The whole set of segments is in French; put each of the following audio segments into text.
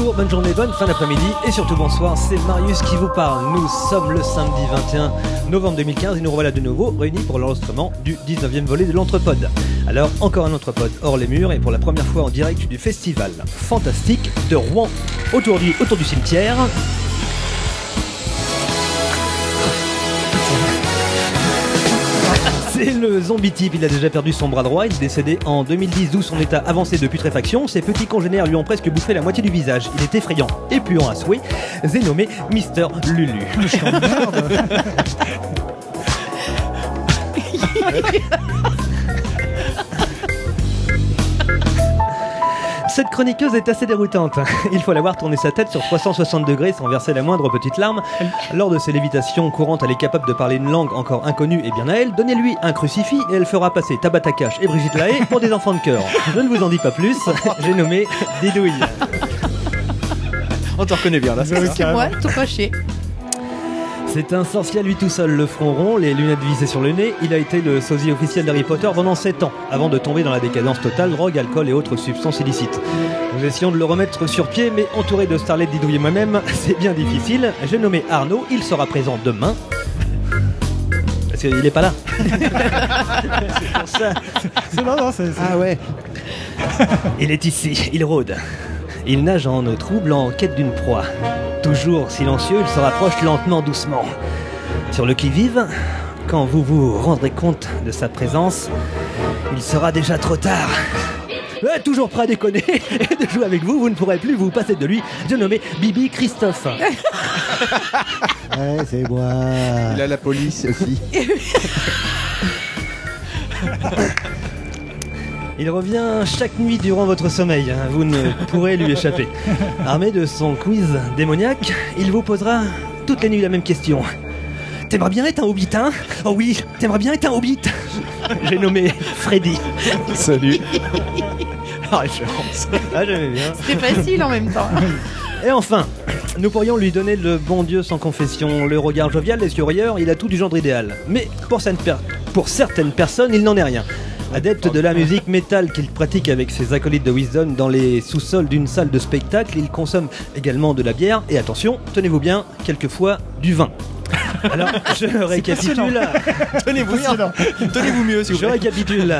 Bonjour, bonne journée, bonne fin d'après-midi et surtout bonsoir, c'est Marius qui vous parle. Nous sommes le samedi 21 novembre 2015 et nous revoilà de nouveau réunis pour l'enregistrement du 19e volet de l'Entrepode. Alors, encore un Entrepode hors les murs et pour la première fois en direct du festival fantastique de Rouen. Autour du cimetière, C'est le zombie type, il a déjà perdu son bras droit, il est décédé en 2010 d'où son état avancé de putréfaction. Ses petits congénères lui ont presque bouffé la moitié du visage. Il est effrayant et puant à souhait. J'ai nommé Mister Lulu. Cette chroniqueuse est assez déroutante. Il faut la voir tourner sa tête sur 360 degrés sans verser la moindre petite larme. Lors de ses lévitations courantes, elle est capable de parler une langue encore inconnue et bien à elle. Donnez-lui un crucifix et elle fera passer Tabata Cash et Brigitte Lahaye pour des enfants de cœur. Je ne vous en dis pas plus. J'ai nommé Didouille. On te reconnaît bien là. C'est moi, tout coché. C'est un sorcier à lui tout seul, le front rond, les lunettes vissées sur le nez. Il a été le sosie officiel d'Harry Potter pendant 7 ans, avant de tomber dans la décadence totale, drogue, alcool et autres substances illicites. Nous essayons de le remettre sur pied, mais entouré de Starlet, Didouille et moi-même, c'est bien difficile. J'ai nommé Arnaud, il sera présent demain. Parce qu'il n'est pas là. c'est pour ça. C'est non, non, c'est. c'est- Ah ouais. Il est ici, il rôde. Il nage en eau trouble en quête d'une proie. Toujours silencieux, il se rapproche lentement, doucement. Sur le qui-vive, quand vous vous rendrez compte de sa présence, il sera déjà trop tard. Ouais, toujours prêt à déconner et de jouer avec vous, vous ne pourrez plus vous passer de lui. Je nommé Bibi Christophe. Ouais, c'est moi. Il a la police aussi. Il revient chaque nuit durant votre sommeil, hein, vous ne pourrez lui échapper. Armé de son quiz démoniaque, il vous posera toutes les nuits la même question. T'aimerais bien être un hobbit, hein? Oh oui, t'aimerais bien être un hobbit J'ai nommé Freddy. Salut. La référence. Ah, j'aimais bien. C'est facile en même temps. Et enfin, nous pourrions lui donner le bon Dieu sans confession, le regard jovial, les yeux rieurs, il a tout du genre idéal. Mais pour certaines, per- pour certaines personnes, il n'en est rien. Adepte de la musique métal qu'il pratique avec ses acolytes de Wisdom dans les sous-sols d'une salle de spectacle, il consomme également de la bière et attention, tenez-vous bien, quelquefois du vin. Alors, je récapitule. Tenez-vous bien. Tenez-vous mieux s'il vous Je plaît. récapitule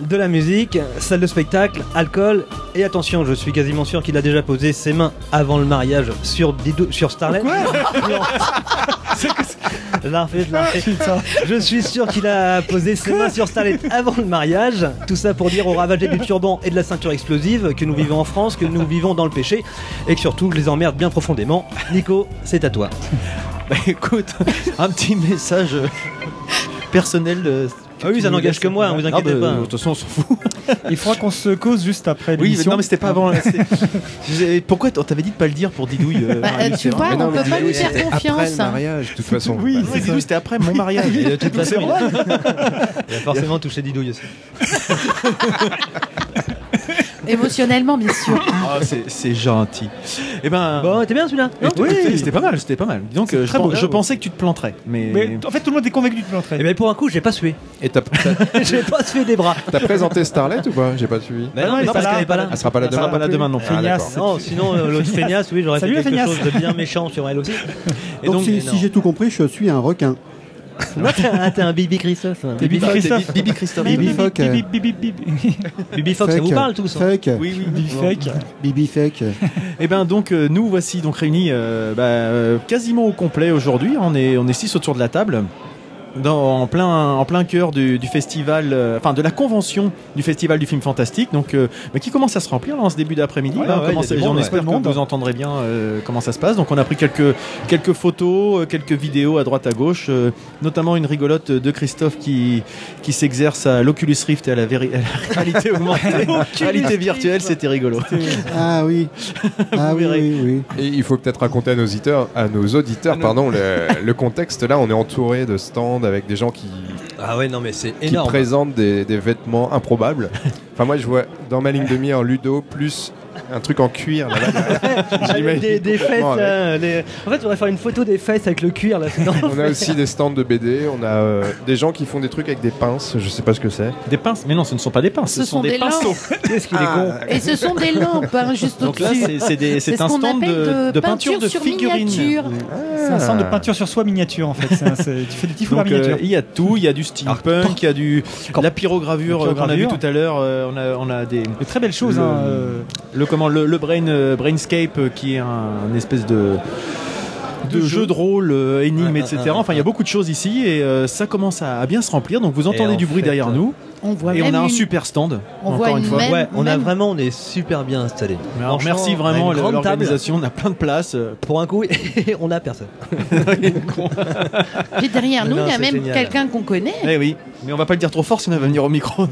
de la musique, salle de spectacle, alcool et attention, je suis quasiment sûr qu'il a déjà posé ses mains avant le mariage sur Didou, sur Starlet. refais, je suis sûr qu'il a posé ses mains sur Starlet avant le mariage. Tout ça pour dire aux ravagés du turban et de la ceinture explosive que nous vivons en France, que nous vivons dans le péché et que surtout je les emmerde bien profondément. Nico, c'est à toi. Bah, écoute, un petit message euh, personnel. Ah oui, ça n'engage que moi, vous Ah, inquiétez pas. De toute façon, on s'en fout. Il faudra qu'on se cause juste après Oui, mais l'émission. non, mais c'était pas avant. c'est- Pourquoi on t'avait dit de pas le dire pour Didouille euh, Bah, tu c'est vois, vrai on peut pas Didouille, lui faire c'était Après confiance. le mariage, de toute façon. Oui, Ouais, Didouille, c'était après mon mariage. Et de toute façon, il a forcément touché Didouille aussi. Émotionnellement, bien sûr. Ah, c'est- c'est gentil. Eh ben. Bon, t'es bien celui-là oui, c'était pas mal, c'était pas mal. Donc, euh, je, très pen- beau. je pensais que tu te planterais, mais. Mais en fait, tout le monde est convaincu que tu planterais. Eh bien pour un coup, j'ai pas sué. Et t'as t'as- j'ai pas sué des bras. t'as présenté Starlet ou pas? J'ai pas suivi. Non, non, il est mais pas parce là, qu'elle est pas là. Elle sera pas là Elle sera demain. pas là demain non plus. Ah, Feignasse. Non, sinon euh, l'autre feignasse, oui, j'aurais fait Salut, la quelque feignasse. chose de bien méchant sur elle aussi. Et Donc, si, non. j'ai tout compris, je suis un requin. Non, t'es un, t'es un Bibi Christophe. Bibi Christophe. Bibi Christophe. Bibi Bibi, Fuck, euh, Bibi, Bibi, Bibi, Bibi Fox, ça vous parle tous hein Fake. Oui, oui. Bibi fake. Bibi fake. Et ben donc euh, nous voici donc réunis euh, bah, euh, quasiment au complet aujourd'hui. On est on est six autour de la table. Dans, en plein en plein cœur du, du festival, euh, enfin de la convention du festival du film fantastique, donc euh, bah, qui commence à se remplir là, en ce début d'après-midi. Ouais, ouais, on espère ouais. que Monde. vous entendrez bien euh, comment ça se passe. Donc on a pris quelques quelques photos, quelques vidéos à droite à gauche, euh, notamment une rigolote de Christophe qui qui s'exerce à l'Oculus Rift et à la, véri- à la réalité augmentée, réalité virtuelle, c'était rigolo. Ah oui. Ah Vous oui, verrez. oui, oui. Et il faut peut-être raconter à nos auditeurs, à nos auditeurs pardon, le, le contexte. Là, on est entouré de stands avec des gens qui, Ah ouais, non, mais c'est qui présentent des, des vêtements improbables. Enfin, moi, je vois dans ma ligne de mire Ludo plus un truc en cuir. Avec J'imagine des, des fesses. là, les- En fait, on devrait faire une photo des fesses avec le cuir là. On a aussi des stands de BD, on a euh, des gens qui font des trucs avec des pinces, je sais pas ce que c'est. Des pinces Mais non, ce ne sont pas des pinces, ce, Ce sont, sont des, des pinceaux. Qu'est-ce qu'il est Ah, con Et ce sont des lampes, hein, juste Donc là, au-dessus. c'est- un stand de, de peinture de sur figurines. miniature. C'est un centre de peinture sur soi miniature en fait. Un- tu fais des petits euh, miniatures. il y a tout, il y a du steampunk, il y a du la pyrogravure euh, qu'on a vu tout à l'heure. on a on a des De très belles choses. le- hein, le comment le, le brain euh, brainscape euh, qui est un, un espèce de de De jeu jeu. de rôle, euh, énigme, Ouais, etc. Enfin, il y a beaucoup de choses ici et euh, ça commence à, à bien se remplir. Donc vous entendez en du bruit fait, derrière nous On voit et on même a un une- super stand. on encore voit une une fois. même- Ouais, on a même- vraiment, on est super bien installé. Alors, merci vraiment l'organisation. On a plein de places. euh, Pour un coup, on a personne. Puis derrière nous, Non, il y a même quelqu'un qu'on connaît. Eh oui, mais on va pas le dire trop fort sinon elle va venir au micro. Non,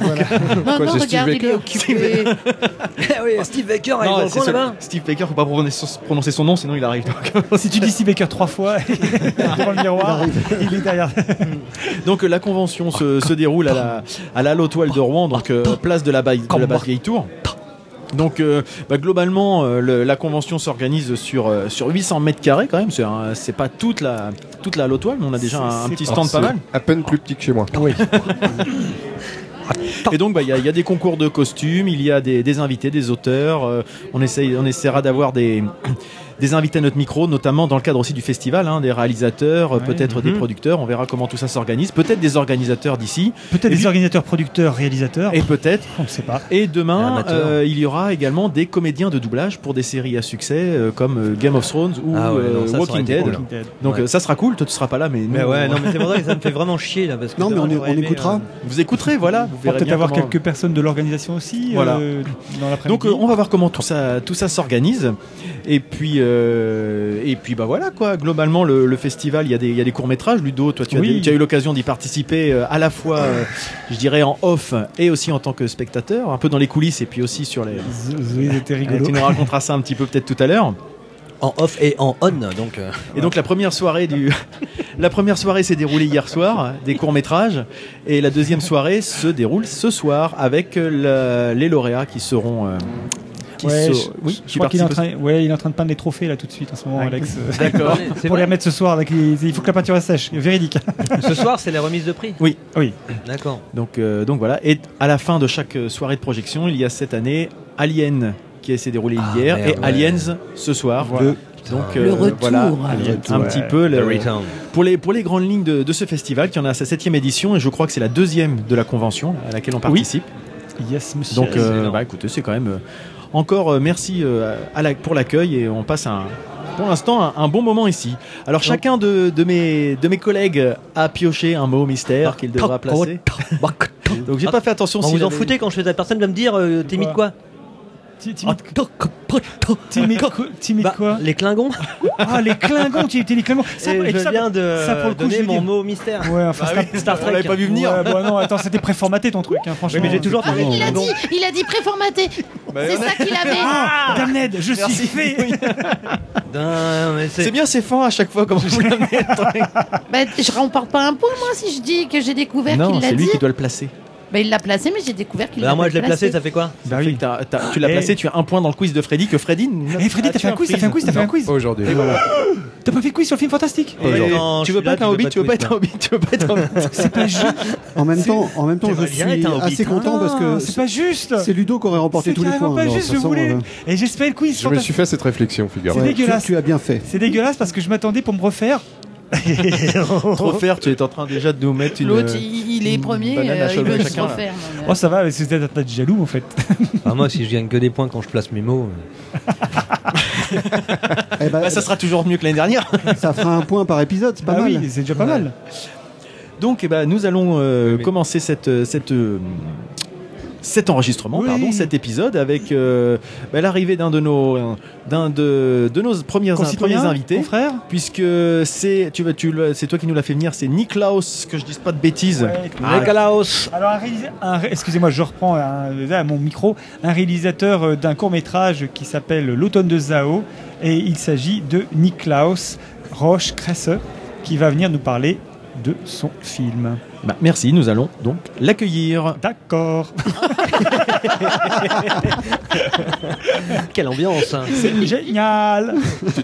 Quoi, non, c'est Steve regarde, il est Baker occupé. oui, Steve Baker, il est Non, dans le coin là-bas. Steve Baker, faut pas prononcer son- nom sinon il arrive. Donc, Si tu dis Steve Baker trois fois devant le miroir, il est derrière. Donc, euh, la convention se, se déroule à la, Toile de Rouen, donc euh, place de la, Baille- de la Basse Vieille Tour. Donc euh, bah, globalement, euh, le- la convention s'organise sur, euh, sur 800 mètres carrés quand même. C'est pas toute la toute la mais on a déjà un, petit stand pas mal. À peine plus petit que chez moi. Et donc bah, il y, a- il y a des concours de costumes, il y a des, des invités, des auteurs. on essaye, on essaiera d'avoir des des invités à notre micro, notamment dans le cadre aussi du festival, hein, des réalisateurs, euh, Ouais. peut-être des Mhm. producteurs. On verra comment tout ça s'organise. Peut-être des organisateurs d'ici, Peut-être des puis- organisateurs, producteurs, réalisateurs. et peut-être On ne sait pas. Et demain, euh, il y aura également des comédiens de doublage pour des séries à succès euh, comme euh, Game of Thrones ou Ah ouais, euh, non, ça, Walking Dead. cool. Walking Dead. Donc Ouais. euh, ça sera cool. Toi, tu seras pas là, mais, nous, Mais ouais, on- non, mais c'est pour ça que ça me fait vraiment chier là. Parce que Non, mais on aimé, écoutera. euh, vous écouterez, voilà. Vous verrez peut-être avoir comment- quelques personnes de l'organisation aussi Voilà. dans. Donc on va voir comment tout ça, tout ça s'organise. Et puis, euh, et puis bah voilà quoi. Globalement, le, le festival, il y a des, il y a des courts métrages. Ludo, toi, tu as, Oui. des- tu as eu l'occasion d'y participer euh, à la fois, euh, je dirais en off et aussi en tant que spectateur, un peu dans les coulisses et puis aussi sur les. C'était rigolo. tu nous raconteras ça un petit peu peut-être tout à l'heure. En off et en on, donc. euh, Et donc la première soirée du la première soirée s'est déroulée hier soir des courts métrages et la deuxième soirée se déroule ce soir avec la- les lauréats qui seront euh, qui Ouais, se- oui, je crois qu'il est en train, ouais, il est en train de peindre les trophées là tout de suite en ce moment, Ah, Alex. D'accord. c'est pour les remettre ce soir. Il faut que la peinture sèche, véridique. Ce soir, c'est la remise de prix. Oui. Oui. D'accord. Donc euh, donc voilà et à la fin de chaque euh, soirée de projection il y a cette année Alien qui s'est déroulé Ah, hier merde, et ouais. Aliens ce soir. Voilà. Donc Le euh, retour. voilà Alien, un ouais. petit peu le- pour les pour les grandes lignes de, de ce festival qui en a sa septième édition et je crois que c'est la deuxième de la convention à laquelle on participe. Yes, monsieur. Donc, euh, bah, écoutez, c'est quand même. Encore euh, merci euh, à la- pour l'accueil et on passe un. Pour l'instant, un, un bon moment ici. Alors, chacun de, de mes, de mes collègues a pioché un mot mystère qu'il devra placer. Donc, j'ai pas fait attention On si vous en foutez quand je fais ça. Personne va me dire, euh, t'imites quoi Ti- Timide timide quoi, timide Bah, quoi Les Klingons Ah, les Klingons, tu étais les Klingons. Ça, Et et je ça- viens de ça, pour le coup, donner mon dire. mot mystère. Ouais, enfin, Bah Star, oui, Star on Trek. l'avait pas vu venir. Ouais, bon, non, attends, c'était préformaté ton truc, hein, franchement. Oui, mais j'ai toujours Ah, il a dit, il a dit préformaté. Bah, C'est ça qu'il avait. Ah, Damned, je suis fait. Non, C'est bien, c'est fin à chaque fois. Comment vous l'amenez Bah, je remporte pas un point, moi, si je dis que j'ai découvert Non, qu'il l'a c'est lui dit. qui doit le placer. Bah, il l'a placé, mais j'ai découvert qu'il Bah, l'a moi, je l'ai placé, ça fait quoi Bah Fait oui. que t'as- t'as- tu l'as Et- placé, tu as un point dans le quiz de Freddy que Freddy. Eh Freddy, t'as fait un quiz, t'as fait un quiz, t'as fait un quiz. Aujourd'hui. T'as pas fait de quiz sur le film fantastique Et- Ouais, non, tu je veux suis pas là, être un tu veux hobbit, pas tu veux pas être un hobbit, tu veux pas être un hobbit. C'est pas juste. En même temps, en même temps, je T'aimerais bien être suis un assez hein. content parce que c'est pas juste. c'est Ludo qui aurait remporté C'est tous les carrément points. pas alors, juste, je voulais. euh, Et j'ai fait le quiz Je me suis fait cette réflexion, figure. C'est ouais, tu, dégueulasse. tu as bien fait. C'est dégueulasse parce que je m'attendais pour me refaire. Trop faire, tu es en train déjà de nous mettre une. L'autre, il, il est premier, euh, il veut se refaire. mais- Oh, ça va, mais c'est peut-être un tas de jaloux en fait. Ah, moi, si je gagne que des points quand je place mes mots. euh, Eh ben, Bah, ça sera toujours mieux que l'année dernière. ça fera un point par épisode, c'est pas ah mal. oui, c'est déjà pas mal. Donc, eh ben, nous allons euh, Mais- commencer cette, cette, euh, cet enregistrement, Oui. pardon, cet épisode avec euh, bah, l'arrivée d'un de nos, d'un de, de nos premiers, premiers invités. confrères Puisque c'est, tu, tu, c'est toi qui nous l'as fait venir, c'est Niklaus, que je dise pas de bêtises. Ouais, Ah, Nikolaus Alors, excusez-moi, je reprends un- là, mon micro. Un réalisateur euh, d'un court métrage qui s'appelle L'automne de Zao. Et il s'agit de Niklaus Roche Kresse qui va venir nous parler de son film. Bah, merci, nous allons donc l'accueillir. D'accord. Quelle ambiance hein. C'est génial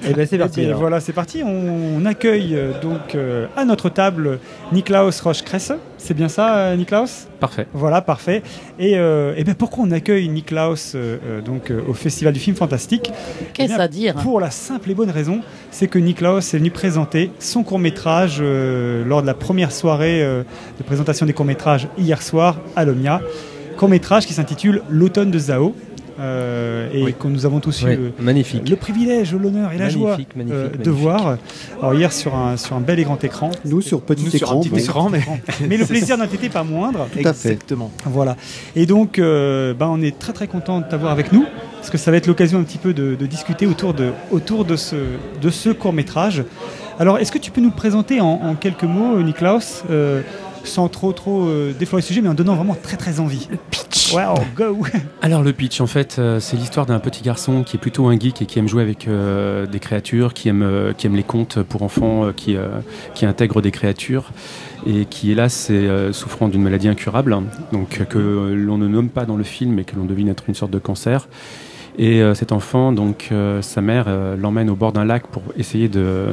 Eh ben c'est parti. Et alors. voilà, c'est parti. On, on accueille euh, donc euh, à notre table Niklaus Roche-Cresse. C'est bien ça, euh, Niklaus? Parfait. Voilà, parfait. Et, euh, eh ben pourquoi on accueille Niklaus euh, donc euh, au Festival du film fantastique? Qu'est-ce bien, à dire? Pour la simple et bonne raison, c'est que Niklaus est venu présenter son court métrage lors de la première soirée euh, de présentation des courts métrages hier soir à l'Omnia. Court métrage qui s'intitule L'automne de Zao. Euh, et Oui. que nous avons tous eu Oui, euh, magnifique. le privilège, l'honneur et la joie Magnifique, magnifique, euh, de voir. Alors hier sur un, sur un bel et grand écran. Nous sur petit Nous, écran. un petit écran, mais Mais le plaisir n'a été pas moindre. Tout à fait. exactement. Voilà. Et donc, euh, ben, on est très très content de t'avoir avec nous, parce que ça va être l'occasion un petit peu de, de discuter autour de, autour de ce, de ce court métrage. Alors, est-ce que tu peux nous le présenter en, en quelques mots, Niklaus, euh, sans trop trop euh, déflorer le sujet, mais en donnant vraiment très très envie Le pitch Wow, go Alors le pitch, en fait, euh, c'est l'histoire d'un petit garçon qui est plutôt un geek et qui aime jouer avec euh, des créatures, qui aime, euh, qui aime les contes pour enfants, euh, qui, euh, qui intègre des créatures et qui, hélas, est euh, souffrant d'une maladie incurable, hein, donc euh, que l'on ne nomme pas dans le film, mais que l'on devine être une sorte de cancer. Et euh, cet enfant, donc euh, sa mère euh, l'emmène au bord d'un lac pour essayer de,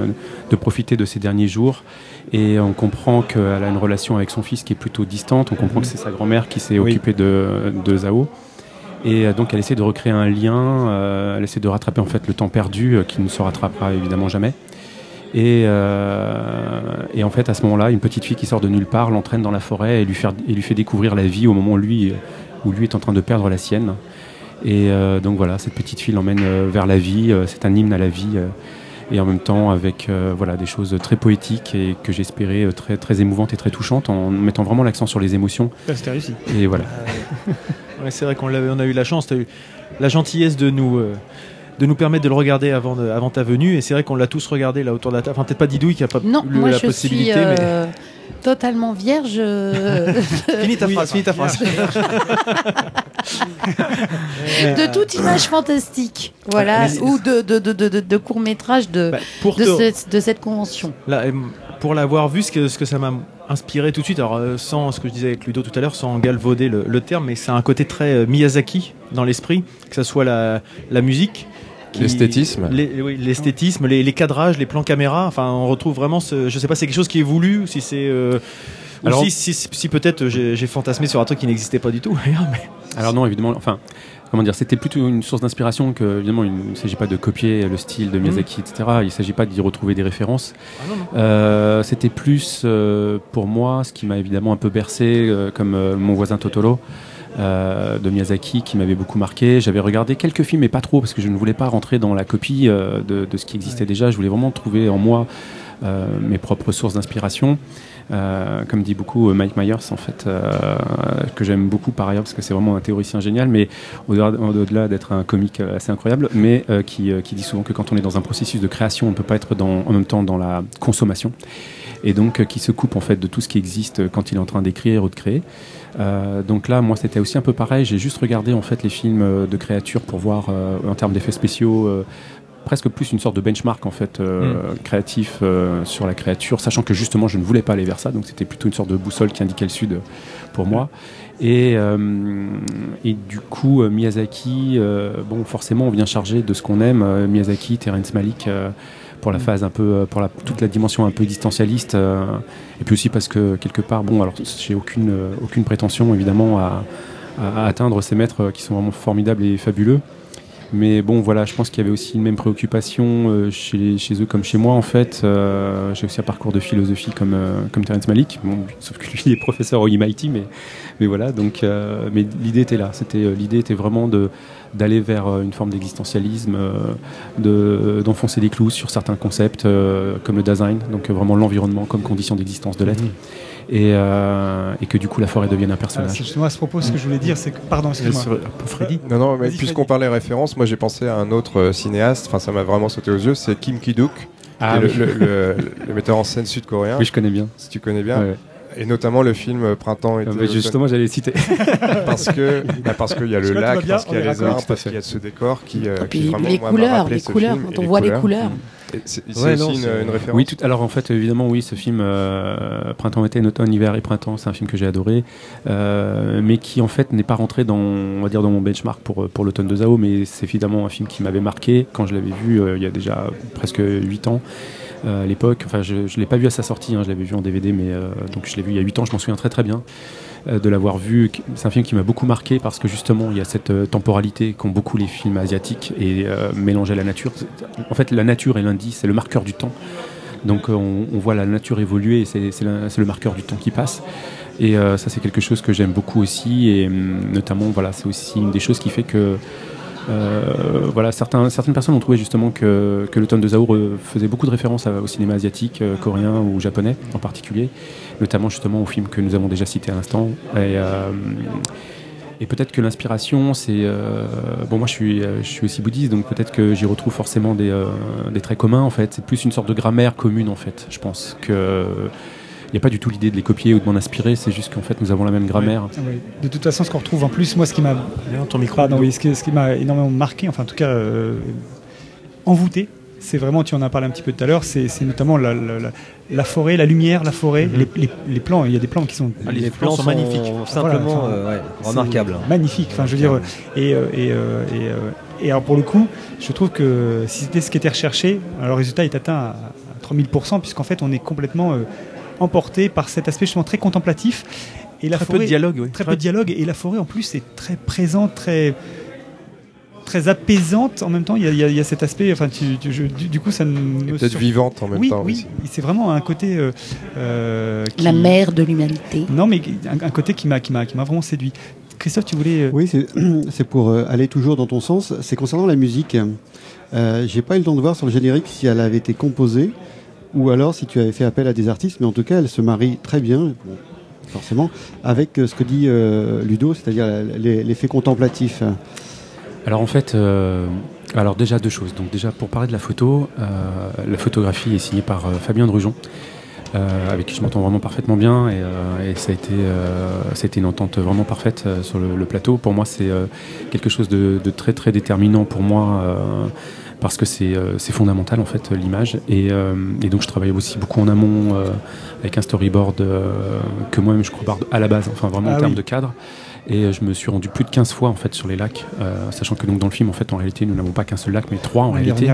de profiter de ses derniers jours. Et on comprend qu'elle a une relation avec son fils qui est plutôt distante. On comprend que c'est sa grand-mère qui s'est Oui. occupée de, de Zao. Et euh, donc elle essaie de recréer un lien, euh, elle essaie de rattraper en fait le temps perdu euh, qui ne se rattrapera évidemment jamais. Et, euh, et en fait à ce moment-là, une petite fille qui sort de nulle part l'entraîne dans la forêt et lui, faire, et lui fait découvrir la vie au moment où lui, où lui est en train de perdre la sienne. Et donc voilà, cette petite fille l'emmène vers la vie, c'est un hymne à la vie. Et en même temps avec euh, voilà, des choses très poétiques et que j'espérais euh, très, très émouvantes et très touchantes en mettant vraiment l'accent sur les émotions. C'était réussi. Et voilà. Ouais, c'est vrai qu'on on a eu la chance, tu as eu la gentillesse de nous, euh, de nous permettre de le regarder avant, de- avant ta venue. Et c'est vrai qu'on l'a tous regardé là autour de la table. Enfin, peut-être pas Didouille qui a pas Non, eu moi la je suis possibilité, euh, totalement vierge. euh. Finis ta Oui, phrase, finis ta phrase. de toute image fantastique, voilà, ou de, de, de, de, court métrage de, Bah, pour de, te- cette, de cette convention. Là, euh, pour l'avoir vu, ce que, ce que ça m'a inspiré tout de suite, alors euh, sans ce que je disais avec Ludo tout à l'heure, sans galvauder le, le terme, mais c'est un côté très euh, Miyazaki dans l'esprit, que ce soit la, la musique. L'esthétisme. les- oui, L'esthétisme, les, les cadrages, les plans caméra, enfin on retrouve vraiment ce. Je sais pas, c'est quelque chose qui est voulu, ou si c'est. euh, ou Alors- si, si, si- si peut-être j'ai j'ai fantasmé sur un truc qui n'existait pas du tout. mais- Alors non, évidemment, enfin, comment dire, c'était plutôt une source d'inspiration que, évidemment, il ne s'agit pas de copier le style de Miyazaki, etc. Il ne s'agit pas d'y retrouver des références. Euh, c'était plus, euh, pour moi, ce qui m'a évidemment un peu bercé, euh, comme euh, mon voisin Totoro. Euh, de Miyazaki qui m'avait beaucoup marqué. J'avais regardé quelques films, mais pas trop, parce que je ne voulais pas rentrer dans la copie euh, de, de ce qui existait déjà. Je voulais vraiment trouver en moi euh, mes propres sources d'inspiration. Comme dit beaucoup Mike Myers, en fait, que j'aime beaucoup par ailleurs, parce que c'est vraiment un théoricien génial, mais au-delà d'être un comique assez incroyable, mais qui, qui dit souvent que quand on est dans un processus de création, on ne peut pas être dans, en même temps dans la consommation. Et donc euh, qui se coupe en fait de tout ce qui existe euh, quand il est en train d'écrire ou de créer. Euh, donc là, moi, c'était aussi un peu pareil. J'ai juste regardé en fait les films de créatures pour voir en termes d'effets spéciaux. presque plus une sorte de benchmark en fait euh, créatif euh, sur la créature sachant que justement je ne voulais pas aller vers ça donc c'était plutôt une sorte de boussole qui indiquait le sud pour moi et, euh, et du coup Miyazaki bon forcément on vient charger de ce qu'on aime Miyazaki Terrence Malick euh, pour la phase un peu euh, pour la, toute la dimension un peu existentialiste euh, et puis aussi parce que quelque part bon alors j'ai aucune euh, aucune prétention évidemment à, atteindre ces maîtres qui sont vraiment formidables et fabuleux mais bon, voilà, je pense qu'il y avait aussi une même préoccupation chez, chez eux comme chez moi, en fait. Euh, J'ai aussi un parcours de philosophie comme, euh, comme Terence Malik, bon, sauf que lui il est professeur au MIT, mais, mais voilà, donc, euh, mais l'idée était là. C'était L'idée était vraiment de d'aller vers euh, une forme d'existentialisme, euh, de- d'enfoncer des clous sur certains concepts euh, comme le design, donc vraiment l'environnement comme condition d'existence de l'être, et, euh, et que du coup la forêt devienne un Ah, personnage. c'est justement à ce propos ce que je voulais dire, c'est que. Pardon, excuse-moi. Freddy. Non, non, mais puisqu'on parlait référence, moi j'ai pensé à un autre euh, cinéaste, enfin ça m'a vraiment sauté aux yeux, c'est Kim Ki-duk, Ah oui. le, le- le- le metteur en scène sud-coréen, oui, je connais bien. si tu connais bien. Ouais, ouais. Et notamment le film euh, Printemps et Euh, justement, j'allais le citer. parce que bah, parce qu'il y a le lac, bien, parce qu'il y a les arbres, parce qu'il y a ce décor qui, euh, Et qui puis vraiment les moi, couleurs, les couleurs, film quand on voit les couleurs. C'est Ouais, aussi non, une, référence. Oui, tout, alors en fait, évidemment, oui, ce film euh, Printemps, été, automne, hiver et printemps, c'est un film que j'ai adoré, euh, mais qui en fait n'est pas rentré dans, on va dire, dans mon benchmark pour, pour l'automne de Zao, mais c'est évidemment un film qui m'avait marqué quand je l'avais vu euh, il y a déjà presque 8 ans. Euh, à l'époque, enfin je ne l'ai pas vu à sa sortie, hein, je l'avais vu en DVD, mais euh, donc je l'ai vu il y a 8 ans, je m'en souviens très très bien euh, de l'avoir vu. C'est un film qui m'a beaucoup marqué parce que justement il y a cette temporalité qu'ont beaucoup les films asiatiques et mélanger la nature. En fait, la nature est l'indice, c'est le marqueur du temps. Donc on, voit la nature évoluer et c'est le marqueur du temps qui passe. Et ça c'est quelque chose que j'aime beaucoup aussi et hum, notamment voilà c'est aussi une des choses qui fait que euh, voilà, certaines personnes ont trouvé justement que, que l'automne de Zao euh, faisait beaucoup de références au cinéma asiatique, euh, coréen ou japonais en particulier, notamment justement au film que nous avons déjà cité à l'instant. Et, peut-être que l'inspiration, c'est bon. Moi, je suis, aussi bouddhiste, donc peut-être que j'y retrouve forcément des, traits communs. En fait, c'est plus une sorte de grammaire commune. En fait, je pense n'y a pas du tout l'idée de les copier ou de m'en inspirer. C'est juste qu'en fait, nous avons la même grammaire. Ah oui. De toute façon, ce qu'on retrouve en plus, moi, ce qui m'a ton micro. Pardon, oui, ce qui, m'a énormément marqué, enfin en tout cas euh, envoûté, c'est vraiment, tu en as parlé un petit peu tout à l'heure, c'est notamment la, la- la- la forêt, la lumière, la forêt, les, les- les plans. Il y a des plans qui sont Ah, les les plans plans sont sont magnifiques. Simplement, Voilà, euh, ouais, remarquables. magnifiques. Enfin, je veux dire, et, euh, et, euh, et, euh, et alors pour le coup, je trouve que si c'était ce qui était recherché, alors le résultat est atteint à, à 3000%, puisqu'en fait, on est complètement euh, emporté par cet aspect justement très contemplatif. Et la Très peu forêt, de dialogue, oui. très peu de dialogue et la forêt en plus est très présente, très très apaisante en même temps. Il y a, il y y a cet aspect, enfin, tu- tu- je- du, du coup, ça peut-être sur- vivante en même oui, temps oui, aussi. c'est vraiment un côté euh, euh, qui- La mère de l'humanité. Non, mais un, un côté qui m'a qui m'a qui m'a vraiment séduit. Christophe, tu voulais euh, Oui, c'est c'est pour aller toujours dans ton sens. C'est concernant la musique. Euh, J'ai pas eu le temps de voir sur le générique si elle avait été composée ou alors si tu avais fait appel à des artistes, mais en tout cas, elle se marie très bien, forcément, avec euh, ce que dit euh, Ludo, c'est-à-dire l'effet contemplatif. Alors en fait, euh, alors déjà deux choses. Donc déjà pour parler de la photo, la photographie est signée par Fabien Drujon, avec qui je m'entends vraiment parfaitement bien et, ça a été une entente vraiment parfaite sur le, plateau. Pour moi, c'est quelque chose de, de très très déterminant pour moi. Parce que c'est euh, c'est fondamental en fait l'image et, euh, et donc je travaille aussi beaucoup en amont euh, avec un storyboard euh, que moi-même je crois à la base enfin vraiment Ah en termes oui. de cadre et euh, je me suis rendu plus de 15 fois en fait sur les lacs, euh, sachant que donc dans le film en fait en réalité nous n'avons pas qu'un seul lac mais trois en réalité.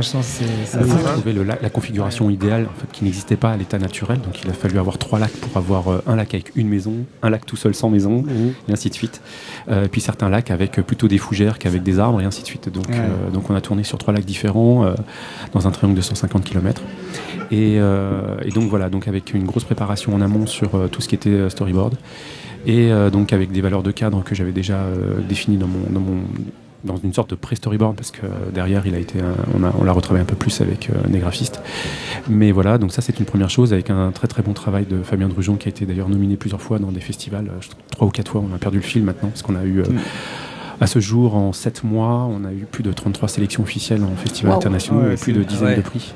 trouver le lac- la configuration idéale en fait, qui n'existait pas à l'état naturel, donc il a fallu avoir trois lacs pour avoir euh, un lac avec une maison, un lac tout seul sans maison, et ainsi de suite. Euh, puis certains lacs avec euh, plutôt des fougères qu'avec des arbres et ainsi de suite. Donc, Ouais. euh, donc on a tourné sur trois lacs différents euh, dans un triangle de 150 km. Et, euh, et donc voilà, donc avec une grosse préparation en amont sur euh, tout ce qui était euh, storyboard et euh, donc avec des valeurs de cadre que j'avais déjà euh, définies dans mon, dans mon dans une sorte de pré-storyboard parce que euh, derrière il a été un- on a on l'a retravaillé un peu plus avec euh, des graphistes mais voilà donc ça c'est une première chose avec un très très bon travail de Fabien Drujon qui a été d'ailleurs nominé plusieurs fois dans des festivals trois ou quatre fois on a perdu le fil maintenant parce qu'on a eu euh, à ce jour, en 7 mois, on a eu plus de 33 sélections officielles en festivals Wow. internationaux Ouais, et plus de dizaines ouais. de prix.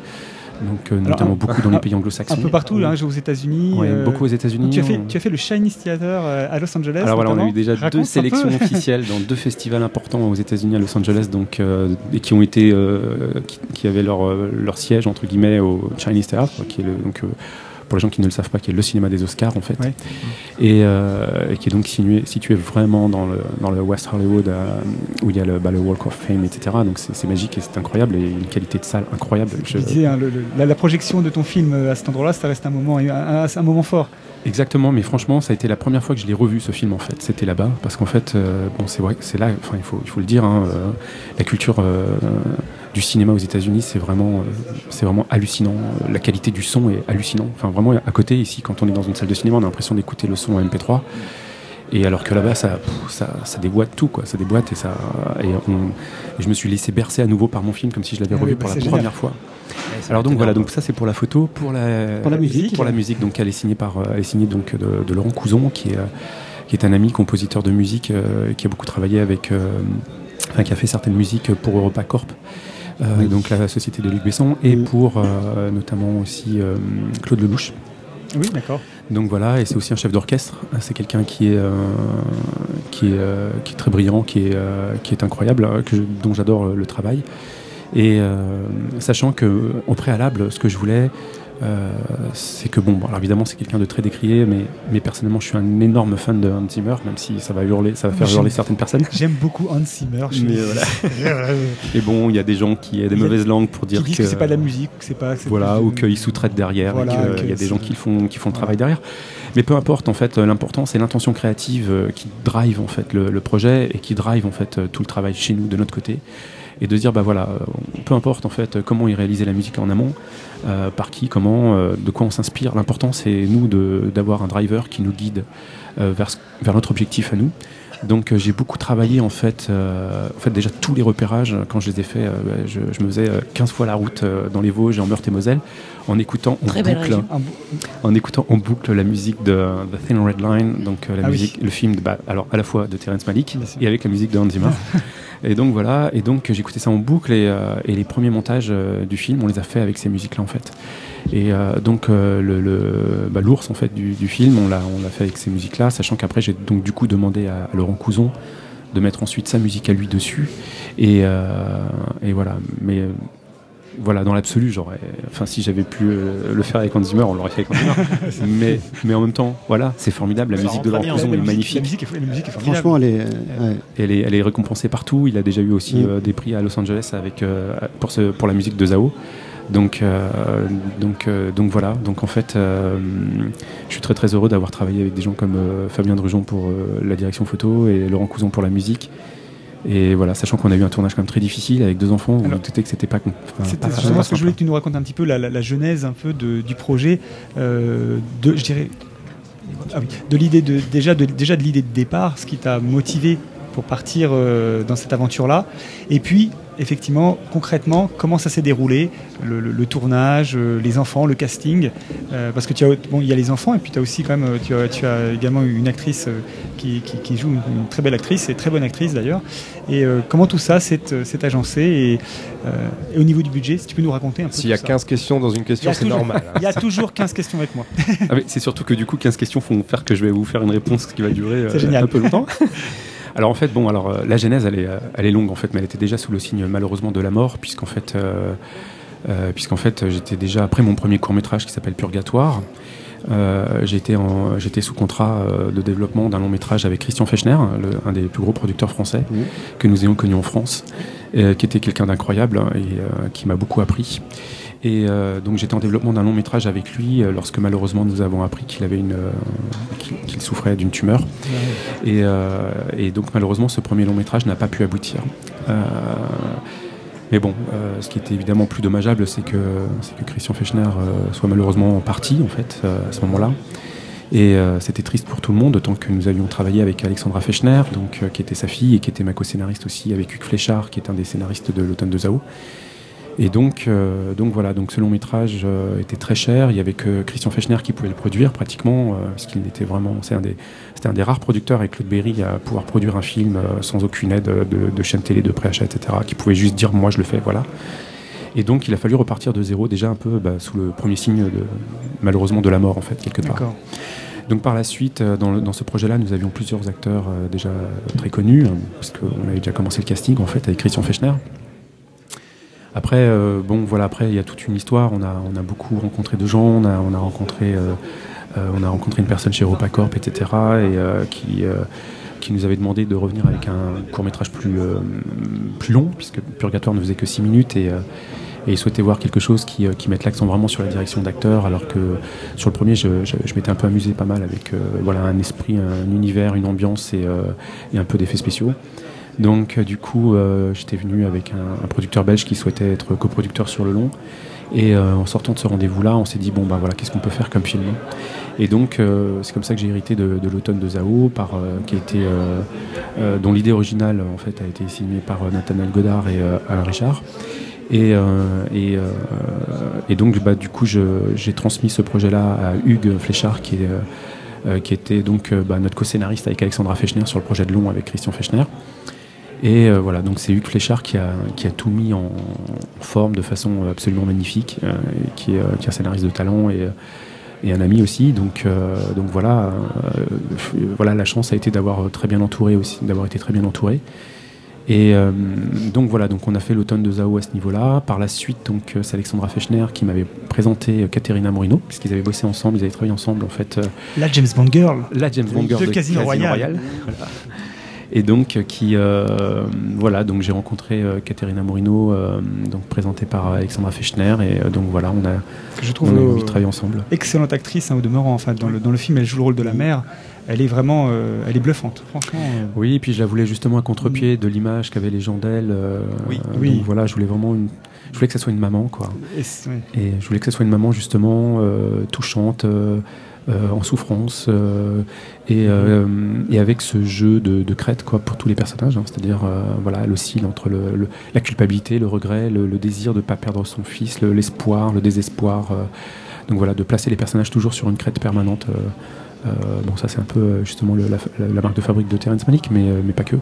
Donc, euh, notamment un- beaucoup dans les pays un anglo-saxons. peu partout, là, hein, aux États-Unis. Ouais, euh, beaucoup aux États-Unis. Tu as, fait, on- tu as fait le Chinese Theater euh, à Los Angeles. Alors voilà, on a eu déjà Raconte deux un sélections officielles dans deux festivals importants aux États-Unis, à Los Angeles, donc euh, et qui ont été, qui, qui avaient leur, leur siège entre guillemets au Chinese Theatre, qui est le, donc pour les gens qui ne le savent pas, qui est le cinéma des Oscars en fait, Ouais. et, euh, et qui est donc situé, situé vraiment dans le, dans le West Hollywood euh, où il y a le, bah, le Walk of Fame, etc. Donc c'est magique et c'est incroyable et une qualité de salle incroyable. Je Je- disais, hein, le- la, la projection de ton film euh, à cet endroit-là, ça reste un moment, un, un- un moment fort. Exactement, mais franchement, ça a été la première fois que je l'ai revu ce film en fait. C'était là-bas, parce qu'en fait, euh, bon, c'est vrai, c'est là. Enfin, il faut, il faut le dire. hein, euh, la culture euh, du cinéma aux États-Unis, c'est vraiment, c'est vraiment hallucinant. La qualité du son est hallucinant. Enfin, vraiment, à côté ici, quand on est dans une salle de cinéma, on a l'impression d'écouter le son en MP3. Et alors que là-bas, ça, ça, ça déboîte tout, quoi. Ça déboîte et ça. Et, on- et je me suis laissé bercer à nouveau par mon film, comme si je l'avais Ah revu oui, bah, pour la génial. première fois. Alors donc voilà, donc ça c'est pour la photo, pour la, Pour la musique. pour la musique. Donc elle est signée par, euh, elle est signée donc de, de Laurent Couzon, qui est, euh, qui est un ami compositeur de musique, euh, qui a beaucoup travaillé avec, euh, enfin qui a fait certaines musiques pour Europa Corp. euh, Oui. donc la société de Luc Besson et Mm. pour euh, notamment aussi euh, Claude Lelouch. Oui, d'accord. Donc voilà, et c'est aussi un chef d'orchestre. C'est quelqu'un qui est, euh, qui, est, euh, qui est très brillant, qui est, euh, qui est incroyable, hein, que, dont j'adore le travail. Et euh, sachant que au préalable, ce que je voulais, euh, c'est que bon, alors évidemment c'est quelqu'un de très décrié, mais, mais personnellement je suis un énorme fan de Hans Zimmer, même si ça va hurler, ça va faire hurler certaines personnes. J'aime beaucoup Hans Zimmer. je- Mais voilà. Et bon, il y a des gens qui, a des mauvaises langues pour qui dire disent que, que c'est pas de la musique, que c'est pas. voilà, ou qu'ils sous-traitent derrière, Voilà, et qu'il y a des gens qui font, qui font le travail derrière. Mais peu importe, en fait, l'important c'est l'intention créative euh, qui drive en fait le, le projet et qui drive en fait tout le travail chez nous de notre côté. Et de dire, bah voilà, euh, peu importe en fait comment il réalisait la musique en amont, euh, par qui, comment, euh, de quoi on s'inspire. L'important c'est nous d'avoir un driver qui nous guide vers, vers notre objectif à nous. Donc j'ai beaucoup travaillé en fait, en fait déjà tous les repérages quand je les ai faits, bah, je, je me faisais euh, 15 fois la route dans les Vosges et en Meurthe-et-Moselle en écoutant en Très boucle, en écoutant en boucle la musique de The Thin Red Line, donc euh, la Ah oui. musique, le film, de, bah, alors à la fois de Terrence Malick et avec la musique de Hans Zimmer. et donc voilà, et donc j'écoutais ça en boucle et, euh, et les premiers montages euh, du film, on les a fait avec ces musiques-là en fait. Et euh, donc euh, le, le- bah, l'ours en fait du, du film, on l'a on l'a fait avec ces musiques-là, sachant qu'après j'ai donc du coup demandé à, à Laurent Couzon de mettre ensuite sa musique à lui dessus. Et, euh, et voilà, mais euh, voilà, dans l'absolu, j'aurais. Enfin, si j'avais pu euh, le faire avec Hans Zimmer, on l'aurait fait avec Hans Zimmer. mais, mais en même temps, voilà, c'est formidable. La musique de Laurent la est musique- magnifique. La musique est, la musique est formidable. Franchement, elle est. euh, ouais. Elle est, elle est récompensée partout. Il a déjà eu aussi Mm. euh, des prix à Los Angeles avec, euh, pour, ce, pour la musique de Zao. Donc, euh, donc, euh, donc voilà. Donc en fait, euh, je suis très très heureux d'avoir travaillé avec des gens comme euh, Fabien Drujon pour euh, la direction photo et Laurent Couzon pour la musique. Et voilà, sachant qu'on a eu un tournage quand même très difficile avec deux enfants, on doutait que c'était pas, con- enfin, C'était justement ce que je voulais que tu nous racontes un petit peu la, la- la genèse un peu de- du projet, euh, de, je dirais, ah oui, de l'idée de déjà de déjà de l'idée de départ, ce qui t'a motivé pour partir euh, dans cette aventure-là, et puis effectivement concrètement comment ça s'est déroulé, le, le- le tournage, euh, les enfants, le casting, euh, parce que tu as bon il y a les enfants et puis tu as aussi quand même tu as, tu as également une actrice qui, qui- qui joue une, une très belle actrice et très bonne actrice d'ailleurs, et euh, comment tout ça s'est agencé et, euh, et au niveau du budget, si tu peux nous raconter un peu S'il y a tout ça. 15 questions dans une question, c'est normal. hein. Il y a toujours 15 questions avec moi. Ah, c'est surtout que du coup 15 questions font faire que je vais vous faire une réponse qui va durer euh, un peu longtemps. Alors en fait, bon, alors euh, la genèse, elle est, euh, elle est longue en fait, mais elle était déjà sous le signe malheureusement de la mort, puisqu'en fait, euh, euh, puisqu'en fait, j'étais déjà après mon premier court métrage qui s'appelle Purgatoire. Euh, j'étais en- j'étais sous contrat euh, de développement d'un long métrage avec Christian Fechner, le- un des plus gros producteurs français que nous ayons connu en France, euh, qui était quelqu'un d'incroyable hein, et euh, qui m'a beaucoup appris. Et euh, donc j'étais en développement d'un long métrage avec lui euh, lorsque malheureusement nous avons appris qu'il avait une, euh, qu'il qu'il souffrait d'une tumeur. Et, et donc malheureusement ce premier long métrage n'a pas pu aboutir. Mais bon, ce qui était évidemment plus dommageable, c'est que, c'est que Christian Fechner soit malheureusement parti en fait à ce moment-là. Et c'était triste pour tout le monde, d'autant que nous avions travaillé avec Alexandra Fechner, donc, qui était sa fille et qui était ma co-scénariste aussi, avec Hugues Fléchard, qui est un des scénaristes de l'automne de Zao. Et donc, euh, donc voilà, donc ce long métrage euh, était très cher. Il y avait que Christian Fechner qui pouvait le produire pratiquement, euh, parce qu'il était vraiment, c'est un des, c'était un des rares producteurs avec Claude Berry à pouvoir produire un film euh, sans aucune aide de, de chaîne télé, de préachat, etc. Qui pouvait juste dire moi je le fais, voilà. Et donc il a fallu repartir de zéro déjà un peu bah, sous le premier signe de malheureusement de la mort en fait quelque part. D'accord. Donc par la suite, dans, le- dans ce projet-là, nous avions plusieurs acteurs déjà très connus, hein, parce qu'on avait déjà commencé le casting en fait avec Christian Fechner. Après, euh, bon voilà, après il y a toute une histoire. On a, on a beaucoup rencontré de gens, on a, on a rencontré, euh, euh, on a rencontré une personne chez EuropaCorp, etc. Et euh, qui euh, qui nous avait demandé de revenir avec un court métrage plus euh, plus long, puisque Purgatoire ne faisait que 6 minutes et et souhaitait voir quelque chose qui, qui mette l'accent vraiment sur la direction d'acteur, alors que sur le premier, je, je- je m'étais un peu amusé pas mal avec euh, voilà, un esprit, un univers, une ambiance et, euh, et un peu d'effets spéciaux. Donc euh, du coup, euh, j'étais venu avec un, producteur belge qui souhaitait être coproducteur sur le long. Et euh, en sortant de ce rendez-vous-là, on s'est dit, bon, bah voilà, qu'est-ce qu'on peut faire comme film? Et donc, c'est comme ça que j'ai hérité de, l'automne de Zao, par, qui dont l'idée originale, en fait, a été signée par Nathanaël Godard et Alain Richard. Et, et, donc, bah, du coup, j'ai transmis ce projet-là à Hugues Fléchard, qui, qui était donc bah, notre co-scénariste avec Alexandra Fechner sur le projet de long avec Christian Fechner. Et euh, voilà, donc c'est Hugues Fléchard qui a, qui a tout mis en, forme de façon absolument magnifique, euh, et qui, est, euh, qui est un scénariste de talent et, et un ami aussi. Donc, donc voilà, voilà, la chance a été d'avoir très bien entouré aussi, d'avoir été très bien entouré. Et euh, donc voilà, donc on a fait l'automne de Zao à ce niveau-là. Par la suite, donc c'est Alexandra Fechner qui m'avait présenté Caterina Morino, puisqu'ils avaient bossé ensemble, ils avaient travaillé ensemble en fait. La James Bond Girl. la James Bond girl De Casino Royale. Voilà. Et donc euh, qui euh, voilà, donc j'ai rencontré euh, Caterina Morino, donc présentée par Alexandra Fechner, et donc voilà, on a, Que je on trouve a eu travaillé ensemble. excellente actrice hein, au demeurant. Enfin, dans le, dans le film, elle joue le rôle de la mère. Elle est vraiment, euh, elle est bluffante. Franchement. euh, Oui, et puis je la voulais justement à contre-pied de l'image qu'avaient les gens d'elle. euh, Oui. Oui. voilà, je voulais vraiment une, je voulais que ça soit une maman, quoi. et. Et je voulais que ce soit une maman justement touchante, en souffrance, euh, et, euh, et avec ce jeu de, crête quoi, pour tous les personnages. hein. C'est-à-dire, euh, voilà, elle entre la culpabilité, le regret, le, le désir de ne pas perdre son fils, le- l'espoir, le, désespoir. euh. donc voilà, de placer les personnages toujours sur une crête permanente. Euh, euh, bon, ça c'est un peu euh, justement le- la, marque de fabrique de Terrence Malick, mais, euh, mais pas que.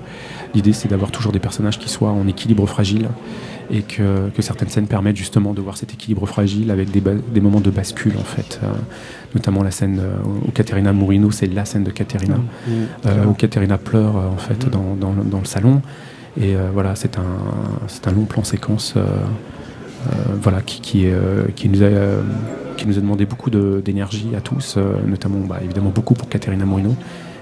L'idée c'est d'avoir toujours des personnages qui soient en équilibre fragile et que, que certaines scènes permettent justement de voir cet équilibre fragile avec des, des moments de bascule en fait. Euh, notamment la scène euh, où Caterina Murino, c'est la scène de Caterina, euh, où Caterina pleure en fait dans, dans le- dans le salon. Et voilà, c'est un, un long plan séquence voilà, qui, qui, euh, qui, nous a, euh, qui nous a demandé beaucoup d'énergie à tous, euh, notamment bah, évidemment beaucoup pour Caterina Morino,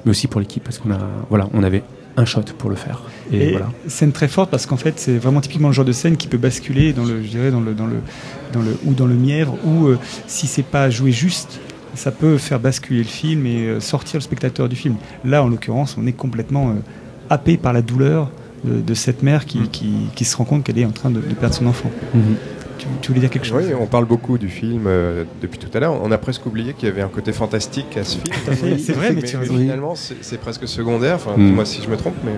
mais aussi pour l'équipe parce qu'on a, voilà, on avait un shot pour le faire. Et, Et voilà. scène très forte parce qu'en fait c'est vraiment typiquement le genre de scène qui peut basculer dans le, je dirais dans le, dans le, dans le ou dans le mièvre ou euh, si c'est pas joué juste, ça peut faire basculer le film et euh, sortir le spectateur du film. Là en l'occurrence on est complètement euh, happé par la douleur de, de cette mère qui, qui, qui se rend compte qu'elle est en train de, de perdre son enfant. Mhm. Tu, tu voulais dire quelque chose Oui, on parle beaucoup du film euh, depuis tout à l'heure. On a presque oublié qu'il y avait un côté fantastique à ce film. c'est vrai, mais tu finalement, c'est c'est presque secondaire. Enfin, Mm. moi si je me trompe, mais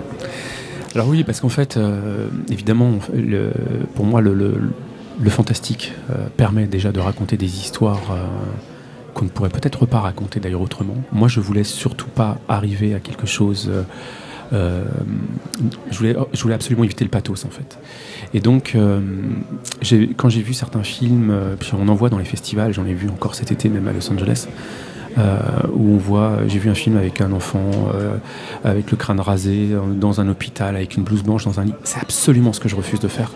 Alors oui, parce qu'en fait, euh, évidemment, le- pour moi, le, le- le fantastique euh, permet déjà de raconter des histoires euh, qu'on ne pourrait peut-être pas raconter d'ailleurs autrement. Moi, je voulais surtout pas arriver à quelque chose. Euh, je, voulais, absolument éviter le pathos en fait. Et donc, euh, quand j'ai vu certains films, euh, puis on en voit dans les festivals, j'en ai vu encore cet été même à Los Angeles, où on voit, j'ai vu un film avec un enfant avec le crâne rasé dans un hôpital avec une blouse blanche dans un lit. C'est absolument ce que je refuse de faire.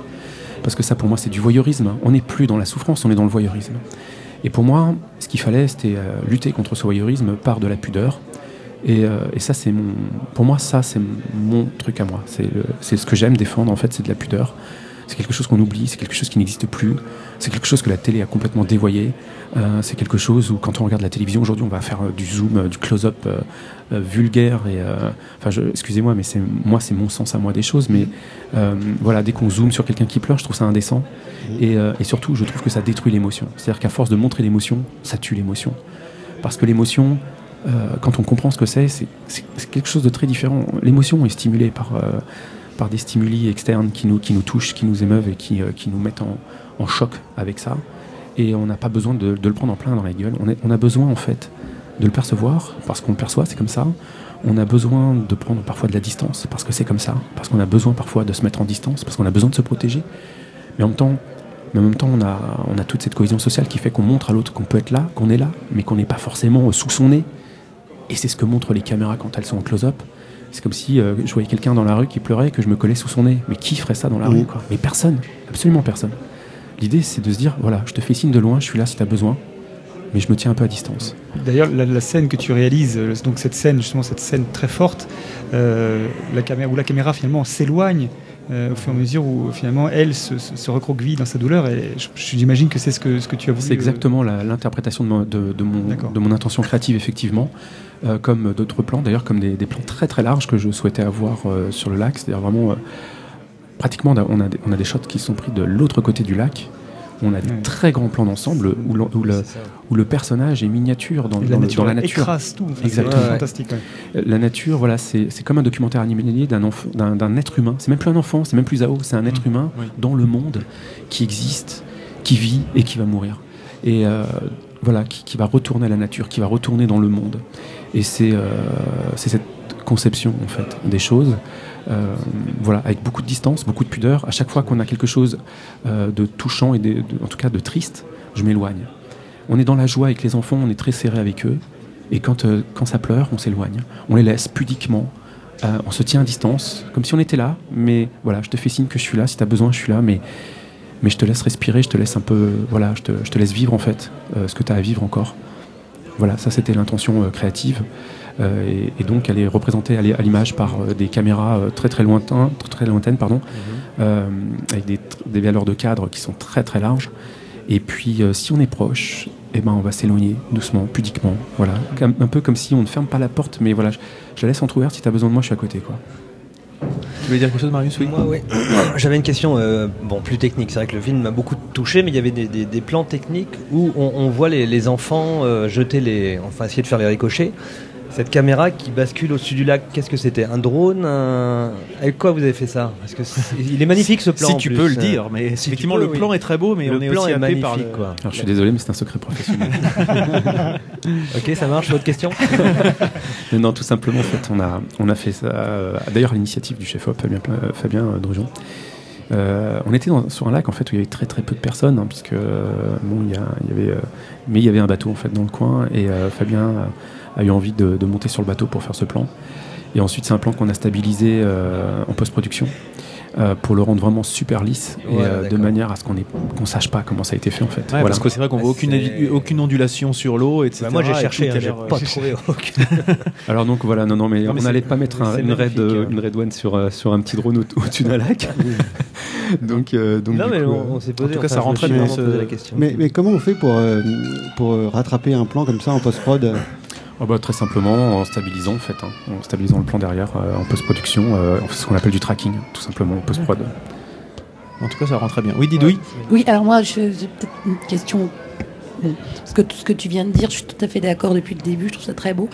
Parce que ça, pour moi, c'est du voyeurisme. On n'est plus dans la souffrance, on est dans le voyeurisme. Et pour moi, ce qu'il fallait, c'était lutter contre ce voyeurisme par de la pudeur. Et, euh, et ça, c'est mon. Pour moi, ça, c'est mon truc à moi. C'est ce que j'aime défendre, en fait, c'est de la pudeur. C'est quelque chose qu'on oublie, c'est quelque chose qui n'existe plus. C'est quelque chose que la télé a complètement dévoyé. Euh, c'est quelque chose où, quand on regarde la télévision aujourd'hui, on va faire euh, du zoom, du close-up vulgaire. Et, enfin, excusez-moi, mais c'est moi, c'est mon sens à moi des choses. Mais voilà, dès qu'on zoome sur quelqu'un qui pleure, je trouve ça indécent. Et, surtout, je trouve que ça détruit l'émotion. C'est-à-dire qu'à force de montrer l'émotion, ça tue l'émotion. Parce que l'émotion, quand on comprend ce que c'est, c'est quelque chose de très différent. L'émotion est stimulée par, euh, par des stimuli externes qui nous, qui nous touchent, qui nous émeuvent et qui, euh, qui nous mettent en, en choc avec ça. Et on n'a pas besoin de, de le prendre en plein dans la gueule. On, on a besoin, en fait, de le percevoir, parce qu'on le perçoit, c'est comme ça. On a besoin de prendre parfois de la distance, parce que c'est comme ça. Parce qu'on a besoin parfois de se mettre en distance, parce qu'on a besoin de se protéger. Mais en même temps, mais en même temps on, a, on a toute cette cohésion sociale qui fait qu'on montre à l'autre qu'on peut être là, qu'on est là, mais qu'on n'est pas forcément sous son nez. Et c'est ce que montrent les caméras quand elles sont en close-up. C'est comme si euh, je voyais quelqu'un dans la rue qui pleurait et que je me collais sous son nez. Mais qui ferait ça dans la Oui. rue quoi? Mais personne, absolument personne. L'idée, c'est de se dire voilà, je te fais signe de loin, je suis là si tu as besoin, mais je me tiens un peu à distance. D'ailleurs, la, la scène que tu réalises, euh, donc cette scène, justement, cette scène très forte, euh, la caméra, où la caméra finalement s'éloigne euh, au fur et à mesure où finalement elle se, se, se recroqueville dans sa douleur. Et je- j'imagine que c'est ce que, ce que tu as voulu. C'est exactement l'interprétation de, mon- de- de mon, D'accord. de mon intention créative, effectivement, euh, comme d'autres plans, d'ailleurs, comme des, des plans très très larges que je souhaitais avoir euh, sur le lac. C'est-à-dire vraiment, euh, pratiquement, on a, on a des, on a des shots qui sont pris de l'autre côté du lac. On a des Ouais. très grands plans d'ensemble où, le, où le personnage est miniature dans, la nature, dans la nature. écrase tout. Enfin, Exactement. vraiment fantastique. ouais. La nature, voilà, c'est comme un documentaire animalier d'un être humain. C'est même plus un enfant, c'est même plus Zao, c'est un être humain Oui. dans le monde qui existe, qui vit et qui va mourir. Et euh, voilà, qui, qui va retourner à la nature, qui va retourner dans le monde. Et c'est euh, c'est cette conception en fait des choses, euh, voilà, avec beaucoup de distance, beaucoup de pudeur. À chaque fois qu'on a quelque chose euh, de touchant et en tout cas de triste, je m'éloigne. on est dans la joie avec les enfants, on est très serré avec eux. Et quand, quand ça pleure, on s'éloigne. On les laisse pudiquement. On se tient à distance, comme si on était là. Mais voilà, je te fais signe que je suis là. Si tu as besoin, je suis là. Mais, mais je te laisse respirer, je te laisse un peu. Voilà, je te, je te laisse vivre en fait ce que tu as à vivre encore. Voilà, ça c'était l'intention euh, créative. Euh, et, et donc elle est représentée à l'image par euh, des caméras très très lointaines, très, très lointaines pardon, euh, avec des, valeurs de cadre qui sont très très larges. Et puis si on est proche, eh ben, on va s'éloigner doucement, pudiquement. Voilà. Un peu comme si on ne ferme pas la porte, mais voilà, je, je la laisse entrouverte. Si tu as besoin de moi, je suis à côté. Quoi. Tu voulais dire quelque chose, Marius Oui. Moi, oui. J'avais une question, euh, bon, plus technique. C'est vrai que le film m'a beaucoup touché, mais il y avait des, des- des plans techniques où on, on voit les, les enfants euh, jeter les, enfin essayer de faire les ricochets. Cette caméra qui bascule au-dessus du lac, qu'est-ce que c'était Un drone un- Avec quoi vous avez fait ça Parce que il est magnifique ce plan. Si en tu plus. peux le dire, mais Si effectivement peux, le oui. plan est très beau, mais le on est plan aussi est par magnifique, le... quoi. Alors je suis désolé, mais c'est un secret professionnel. Ok, ça marche. Votre question Mais non, tout simplement, en fait, on a, on a fait ça, euh, d'ailleurs à l'initiative du chef-op, Fabien, Pla- Fabien euh, Drujon. Euh, on était dans- sur un lac en fait où il y avait très très peu de personnes, hein, puisque euh, bon, il y, avait, euh, mais il y avait un bateau en fait dans le coin, et euh, Fabien a, eu envie de, de monter sur le bateau pour faire ce plan. Et ensuite, c'est un plan qu'on a stabilisé euh, en post-production. euh, pour le rendre vraiment super lisse et Ouais, euh, de manière à ce qu'on qu'on sache pas comment ça a été fait en fait. Ouais, Voilà. Parce que c'est vrai qu'on voit aucune, aucune ondulation sur l'eau, etc. Bah, Moi j'ai cherché, hein, a j'ai pas trouvé aucun. Alors donc voilà, non, non, mais Non, mais on n'allait pas mettre un- une, raid, euh, hein. une red one sur, euh, sur un petit drone au- au-dessus d'un lac. donc, euh, donc Non mais coup, on, on s'est posé. en tout cas, ça bien vraiment ce- la question. Mais, mais comment on fait pour, euh, pour rattraper un plan comme ça en post-prod? Ah bah, très simplement en stabilisant en fait, hein, en stabilisant le plan derrière euh, en post-production, euh, fait ce qu'on appelle du tracking, tout simplement en post-prod. En tout cas, ça rend très bien. Oui, Didouille Oui, alors moi, j'ai peut-être une question. Parce que tout ce que tu viens de dire, je suis tout à fait d'accord depuis le début, je trouve ça très beau.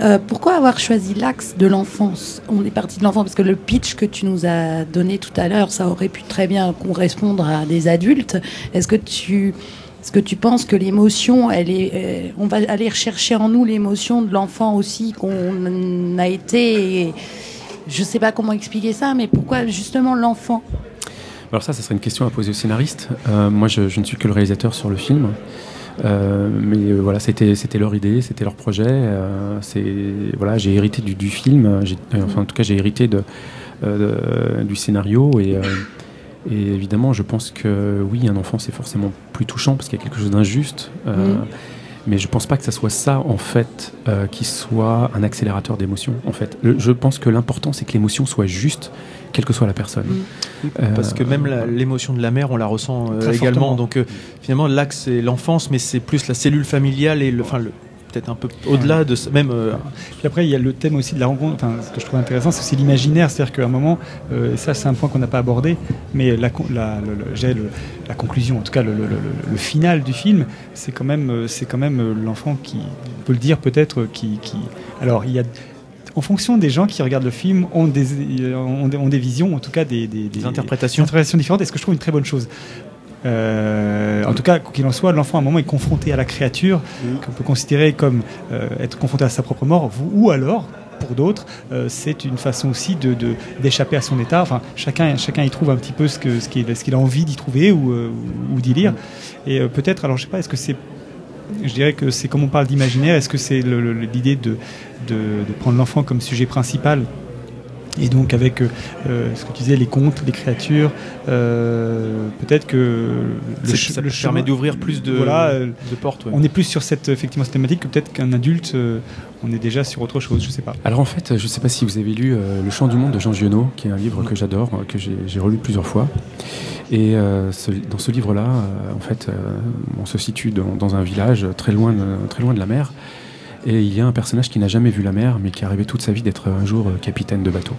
Euh, pourquoi avoir choisi l'axe de l'enfance? On est parti de l'enfant parce que le pitch que tu nous as donné tout à l'heure, ça aurait pu très bien correspondre à des adultes. Est-ce que tu, est-ce que tu penses que l'émotion, elle est, euh, on va aller rechercher en nous l'émotion de l'enfant aussi qu'on a été. je sais pas comment expliquer ça, mais pourquoi justement l'enfant? Alors ça, ça serait une question à poser au scénariste. Euh, moi, je, ne suis que le réalisateur sur le film. Euh, mais euh, voilà, c'était leur idée, c'était leur projet. voilà, j'ai hérité du, film. enfin, en tout cas, j'ai hérité du scénario et, et évidemment, je pense que oui, un enfant, c'est forcément plus touchant parce qu'il y a quelque chose d'injuste. euh. Mais je pense pas que ça soit ça en fait euh, qui soit un accélérateur d'émotion. En fait, Le- je pense que l'important c'est que l'émotion soit juste, quelle que soit la personne. Euh, Parce que même l'émotion de la mère, on la ressent euh, également. fortement. Donc euh, finalement, l'axe c'est l'enfance, mais c'est plus la cellule familiale et le, enfin le- peut-être un peu au-delà de. Même euh, Puis après, il y a le thème aussi de la rencontre. Enfin, ce que je trouve intéressant, c'est aussi l'imaginaire. C'est-à-dire qu'à un moment, euh, ça, c'est un point qu'on n'a pas abordé, mais la, la, le- le- la conclusion, en tout cas le, final du film, c'est quand même, euh, c'est quand même l'enfant qui, on peut le dire peut-être, qui, qui. Alors, il y a. En fonction des gens qui regardent le film, ont des, ont des, ont des visions, en tout cas des, des, des interprétations. interprétations différentes, et ce que je trouve une très bonne chose. Euh, en tout cas, quoi qu'il en soit, l'enfant à un moment est confronté à la créature, qu'on peut considérer comme euh, être confronté à sa propre mort, ou, alors, pour d'autres, euh, c'est une façon aussi de d'échapper à son état. Enfin, chacun, chacun y trouve un petit peu ce que ce qu'il ce qu'il a envie d'y trouver ou, euh, ou d'y lire. Et euh, peut-être, alors je sais pas, est-ce que c'est je dirais que c'est comme on parle d'imaginaire, est-ce que c'est l'idée de, de, de prendre l'enfant comme sujet principal et donc avec euh, euh, ce que tu disais, les contes, les créatures, euh, peut-être que le, ça le permet d'ouvrir plus de, voilà, euh, de portes. ouais. on est plus sur cette effectivement cette thématique que peut-être qu'un adulte, euh, on est déjà sur autre chose, je sais pas. Alors en fait, je ne sais pas si vous avez lu euh, Le Chant du Monde de Jean Giono, qui est un livre que j'adore, que j'ai j'ai relu plusieurs fois. Et euh, ce- dans ce livre-là, euh, en fait, euh, on se situe dans, dans un village très loin, de, très loin de la mer. Et il y a un personnage qui n'a jamais vu la mer, mais qui a rêvé toute sa vie d'être un jour euh, capitaine de bateau.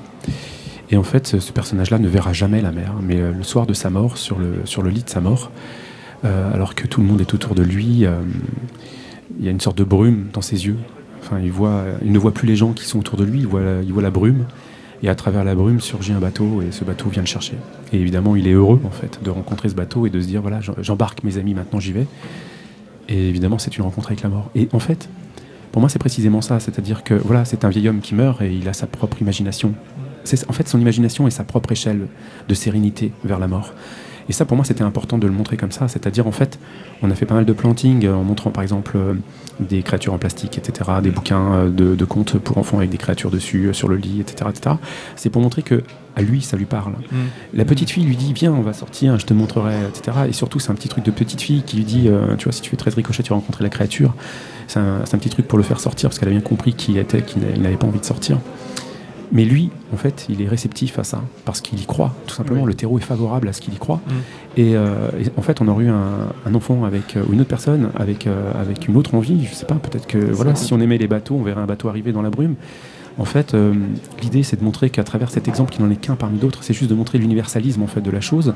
Et en fait, ce, personnage-là ne verra jamais la mer, mais euh, le soir de sa mort, sur le, sur le lit de sa mort, euh, alors que tout le monde est autour de lui, il y a une sorte de brume dans ses yeux. Enfin, il, voit, il ne voit plus les gens qui sont autour de lui, il voit, la, il voit la brume. Et à travers la brume surgit un bateau et ce bateau vient le chercher. Et évidemment, il est heureux en fait de rencontrer ce bateau et de se dire voilà, j'embarque mes amis, maintenant j'y vais. Et évidemment, c'est une rencontre avec la mort. Et en fait, pour moi, c'est précisément ça, c'est-à-dire que voilà, c'est un vieil homme qui meurt et il a sa propre imagination. C'est en fait son imagination et sa propre échelle de sérénité vers la mort. Et ça, pour moi, c'était important de le montrer comme ça. C'est-à-dire, en fait, on a fait pas mal de planting en montrant, par exemple, des créatures en plastique, etc., des bouquins de, de, contes pour enfants avec des créatures dessus, sur le lit, etc. etc. C'est pour montrer que à lui, ça lui parle. Mm. La petite fille lui dit Viens, on va sortir, je te montrerai, etc. Et surtout, c'est un petit truc de petite fille qui lui dit Tu vois, si tu fais 13 ricochets, tu vas rencontrer la créature. C'est un, un, petit truc pour le faire sortir parce qu'elle a bien compris qui était, qu'il n'avait pas envie de sortir. Mais lui, en fait, il est réceptif à ça, parce qu'il y croit, tout simplement. Le terreau est favorable à ce qu'il y croit. Mm. Euh, et, en fait, on aurait eu un, enfant avec, euh, ou une autre personne avec, euh, avec une autre envie. Je sais pas, peut-être que voilà, si on aimait les bateaux, on verrait un bateau arriver dans la brume. En fait, l'idée, c'est de montrer qu'à travers cet exemple, qui n'en est qu'un parmi d'autres, c'est juste de montrer l'universalisme en fait de la chose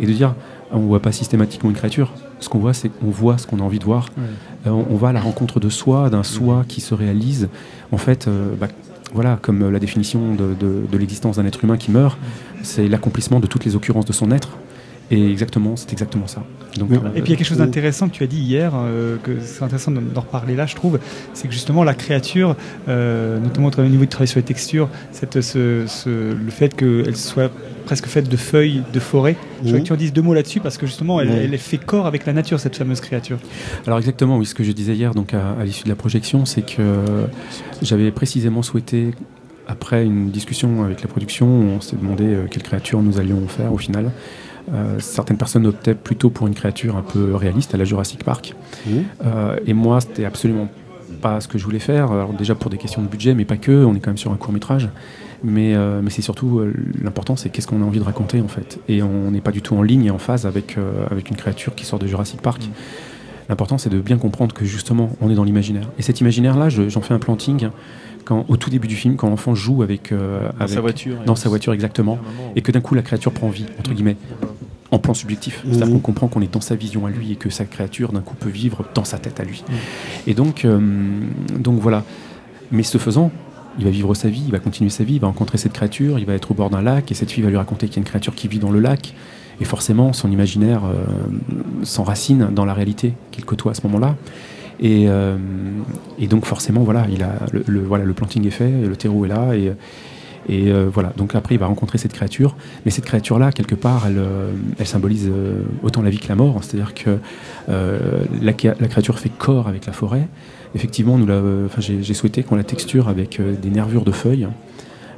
et de dire, on voit pas systématiquement une créature. Ce qu'on voit, c'est qu'on voit ce qu'on a envie de voir. On, va à la rencontre de soi, d'un soi qui se réalise. En fait, bah, voilà, comme la définition de, l'existence d'un être humain qui meurt, c'est l'accomplissement de toutes les occurrences de son être. Et exactement, c'est exactement ça. Donc, et puis il y a quelque chose d'intéressant que tu as dit hier, euh, que c'est intéressant d'en reparler là, je trouve, c'est que justement la créature, euh, notamment au niveau du travail sur les textures, cette, ce, le fait qu'elle soit presque faite de feuilles de forêt. Je voudrais que tu en dises deux mots là-dessus parce que justement, elle, elle, fait corps avec la nature, cette fameuse créature. Alors exactement, oui, ce que je disais hier, donc à, l'issue de la projection, c'est que j'avais précisément souhaité après une discussion avec la production, on s'est demandé euh, quelle créature nous allions faire au final. Euh, certaines personnes optaient plutôt pour une créature un peu réaliste à la Jurassic Park. Euh, et moi, c'était absolument pas ce que je voulais faire. Alors déjà pour des questions de budget, mais pas que. On est quand même sur un court métrage. Mais, euh, mais c'est surtout l'important, c'est qu'est-ce qu'on a envie de raconter en fait. Et on n'est pas du tout en ligne et en phase avec, avec une créature qui sort de Jurassic Park. L'important, c'est de bien comprendre que justement, on est dans l'imaginaire. Et cet imaginaire-là, j'en fais un planting quand, au tout début du film, quand l'enfant joue avec, dans sa voiture, dans sa voiture exactement, et que d'un coup la créature prend vie entre guillemets en plan subjectif. C'est-à-dire mhm. qu'on comprend qu'on est dans sa vision à lui et que sa créature d'un coup peut vivre dans sa tête à lui. Mhm. Et donc, euh, donc voilà. Mais ce faisant, il va vivre sa vie, il va continuer sa vie, il va rencontrer cette créature, il va être au bord d'un lac et cette fille va lui raconter qu'il y a une créature qui vit dans le lac. Et forcément, son imaginaire euh, s'enracine dans la réalité qu'il côtoie à ce moment-là. Et, euh, et, donc forcément, voilà, il a le, voilà, le planting est fait, le terreau est là, et, euh, voilà, donc après il va rencontrer cette créature, mais cette créature-là, quelque part, elle, euh, symbolise autant la vie que la mort, c'est-à-dire que la, créature fait corps avec la forêt. Effectivement, j'ai souhaité qu'on la texture avec des nervures de feuilles.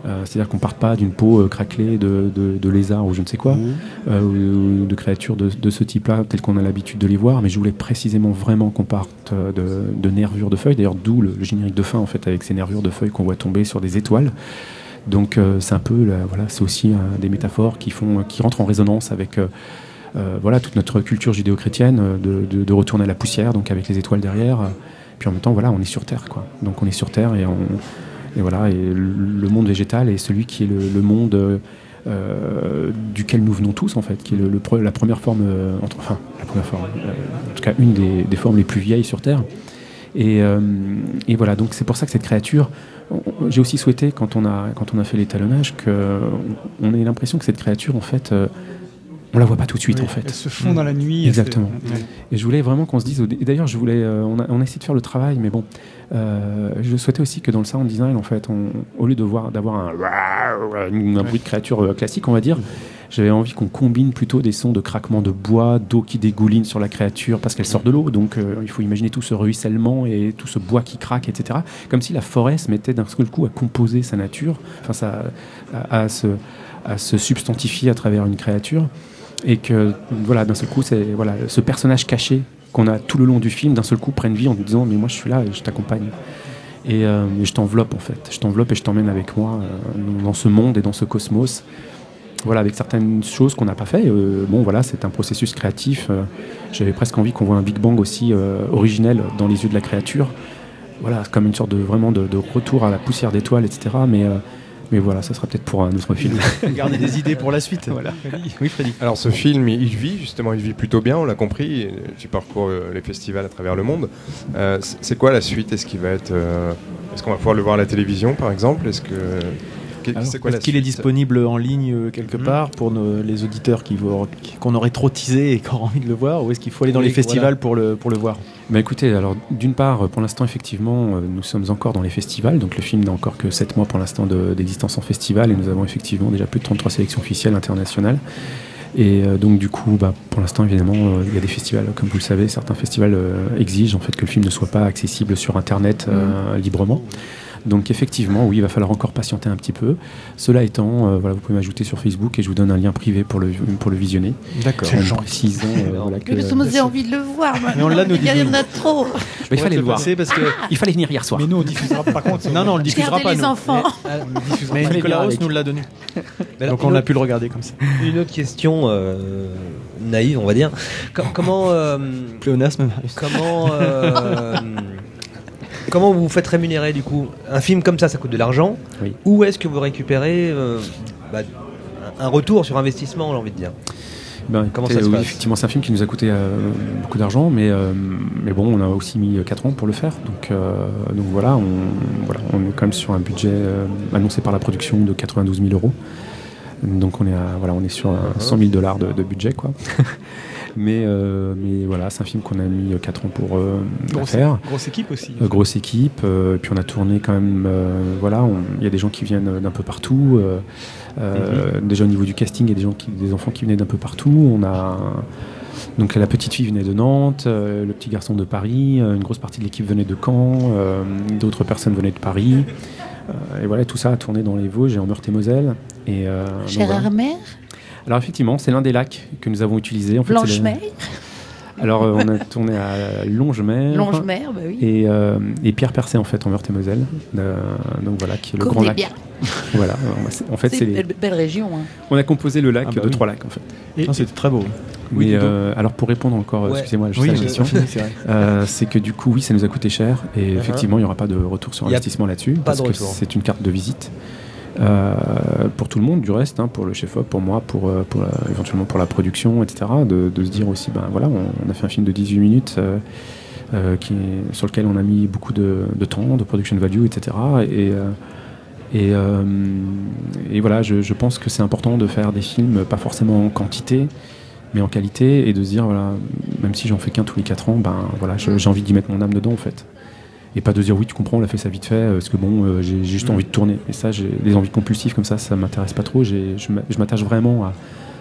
C'est-à-dire qu'on ne parte pas d'une peau craquelée de, de, lézard ou je ne sais quoi, mmh. ou, de créatures de, de ce type-là, tel qu'on a l'habitude de les voir, mais je voulais précisément vraiment qu'on parte de, nervures de feuilles, d'ailleurs d'où le, le, générique de fin en fait, avec ces nervures de feuilles qu'on voit tomber sur des étoiles. Donc euh, c'est un peu, voilà, c'est aussi euh, des métaphores qui font, qui rentrent en résonance avec euh, voilà toute notre culture judéo-chrétienne de, retourner à la poussière, donc avec les étoiles derrière. puis en même temps, voilà, on est sur Terre, quoi. Donc on est sur Terre et on, et voilà, et le monde végétal est celui qui est le, monde duquel nous venons tous en fait, qui est le, la première forme, enfin la première forme, en tout cas une des, des, formes les plus vieilles sur Terre. Et, et voilà, donc c'est pour ça que cette créature, j'ai aussi souhaité, quand on a, quand on a fait l'étalonnage, qu'on ait l'impression que cette créature, en fait, euh, on la voit pas tout de suite, en fait. Elle se fond dans la nuit. Exactement. Et, je voulais vraiment qu'on se dise. Et d'ailleurs, je voulais. Euh, on, a, on, a, essayé de faire le travail, mais bon, euh, je souhaitais aussi que dans le sound design, en fait, au lieu d'avoir un, bruit de créature classique, on va dire. J'avais envie qu'on combine plutôt des sons de craquement de bois, d'eau qui dégouline sur la créature parce qu'elle sort de l'eau. Donc euh, il faut imaginer tout ce ruissellement et tout ce bois qui craque, etc. Comme si la forêt se mettait d'un seul coup à composer sa nature, enfin ça, à, se, à se substantifier à travers une créature. Et que voilà, d'un seul coup, c'est voilà, ce personnage caché qu'on a tout le long du film, d'un seul coup prenne vie en nous disant mais moi je suis là et je t'accompagne. Et, euh, je t'enveloppe en fait, je t'enveloppe et je t'emmène avec moi euh, dans ce monde et dans ce cosmos voilà, avec certaines choses qu'on n'a pas fait. Euh, bon, voilà, c'est un processus créatif. J'avais presque envie qu'on voit un Big Bang aussi originel dans les yeux de la créature. Voilà, comme une sorte de vraiment de, retour à la poussière d'étoiles, etc. Mais mais voilà, ça sera peut-être pour un autre film. Garder des idées pour la suite. Voilà. Oui, Freddy. Alors ce film, il vit justement, il vit plutôt bien, on l'a compris. Tu parcours les festivals à travers le monde. c'est quoi la suite? Est-ce qu'il va être, est-ce qu'on va pouvoir le voir à la télévision, par exemple? Est-ce que est-ce qu'il est disponible en ligne euh, quelque mhm. part pour les auditeurs qui qu'on aurait trop teasé et qui auraient envie de le voir Ou est-ce qu'il faut aller dans les festivals pour, le, pour le voir? Bah écoutez, alors d'une part, pour l'instant, effectivement, euh, nous sommes encore dans les festivals, donc le film n'a encore que 7 mois pour l'instant d'existence en festival, et nous avons effectivement déjà plus de 33 sélections officielles internationales. Et euh, donc du coup, bah, pour l'instant, évidemment, euh, il y a des festivals, comme vous le savez, certains festivals euh, exigent en fait que le film ne soit pas accessible sur Internet euh, librement. Donc effectivement, oui, il va falloir encore patienter un petit peu. Cela étant, euh, voilà, vous pouvez m'ajouter sur Facebook et je vous donne un lien privé pour le, pour le visionner. D'accord. En précisant euh, voilà, que, Mais j'ai envie de le voir. Mais on l'a, nous, Il y en a trop. il fallait le voir. parce que Il fallait venir hier soir. Mais nous, on diffusera par contre. non, non, on le diffusera pas. les nous. enfants. Mais Fallait Nicolas Ross nous l'a donné. Donc on a pu le regarder comme ça. Une autre question euh, naïve, on va dire. Com- comment, euh, Pléonasme, comment, euh, comment vous vous faites rémunérer du coup? Un film comme ça, ça coûte de l'argent. Oui. Où est-ce que vous récupérez euh, bah, un retour sur investissement, j'ai envie de dire? Ben, Comment écoutez, ça se oui, passe? Effectivement, c'est un film qui nous a coûté euh, beaucoup d'argent, mais, euh, mais bon, on a aussi mis 4 ans pour le faire. Donc, donc voilà, on, voilà, on est quand même sur un budget annoncé par la production de 92 000 euros. Donc on est, à- voilà, on est sur un 100 000 dollars de, de budget. Quoi. mais, euh, mais voilà, c'est un film qu'on a mis 4 ans pour euh, Grosse, faire. grosse équipe aussi. Euh, grosse équipe, euh, et puis on a tourné quand même, euh, voilà, il y a des gens qui viennent d'un peu partout, euh, euh, déjà au niveau du casting, il y a des, gens qui, des enfants qui venaient d'un peu partout, on a... Donc la petite fille venait de Nantes, euh, le petit garçon de Paris, euh, une grosse partie de l'équipe venait de Caen, euh, d'autres personnes venaient de Paris. Euh, et voilà, tout ça a tourné dans les Vosges et en Meurthe-et-Moselle. Et, euh, voilà. Gérard Alors effectivement, c'est l'un des lacs que nous avons utilisé. En fait, Blanche-Mer, Alors euh, on a tourné à Longemer. Longe-Mer, bah oui. Et, euh, et Pierre Percé en fait en Meurthe-et-Moselle. Euh, donc voilà, qui est le grand lac. bien. Voilà, c'est- en fait C'est une les- belle, belle région. hein. on a composé le lac Ah bah de oui. trois lacs en fait. Et- C'était très beau. Oui, Mais euh, alors pour répondre encore, Ouais. excusez-moi, je Oui, sais la question. c'est. Euh, que du coup, oui, ça nous a coûté cher et Uh-huh. effectivement, il n'y aura pas de retour sur investissement là-dessus parce que c'est une carte de visite pour tout le monde, du reste, hein, pour le chef-op, pour moi, pour, euh, la- éventuellement pour la production, etc. De, se dire aussi, ben voilà, on, a fait un film de 18 minutes. euh, euh, sur lequel on a mis beaucoup de, temps, de production value, etc. Et, euh, euh, voilà, je, pense que c'est important de faire des films, pas forcément en quantité, mais en qualité, et de se dire, voilà, même si j'en fais qu'un tous les 4 ans, ben voilà, j'ai envie d'y mettre mon âme dedans en fait. Et pas de dire oui, tu comprends, on l'a fait ça vite fait, euh, parce que bon, euh, j'ai juste Mm. envie de tourner. Et ça, j'ai des envies compulsives comme ça, ça m'intéresse pas trop. Je m'a- je m'attache vraiment à,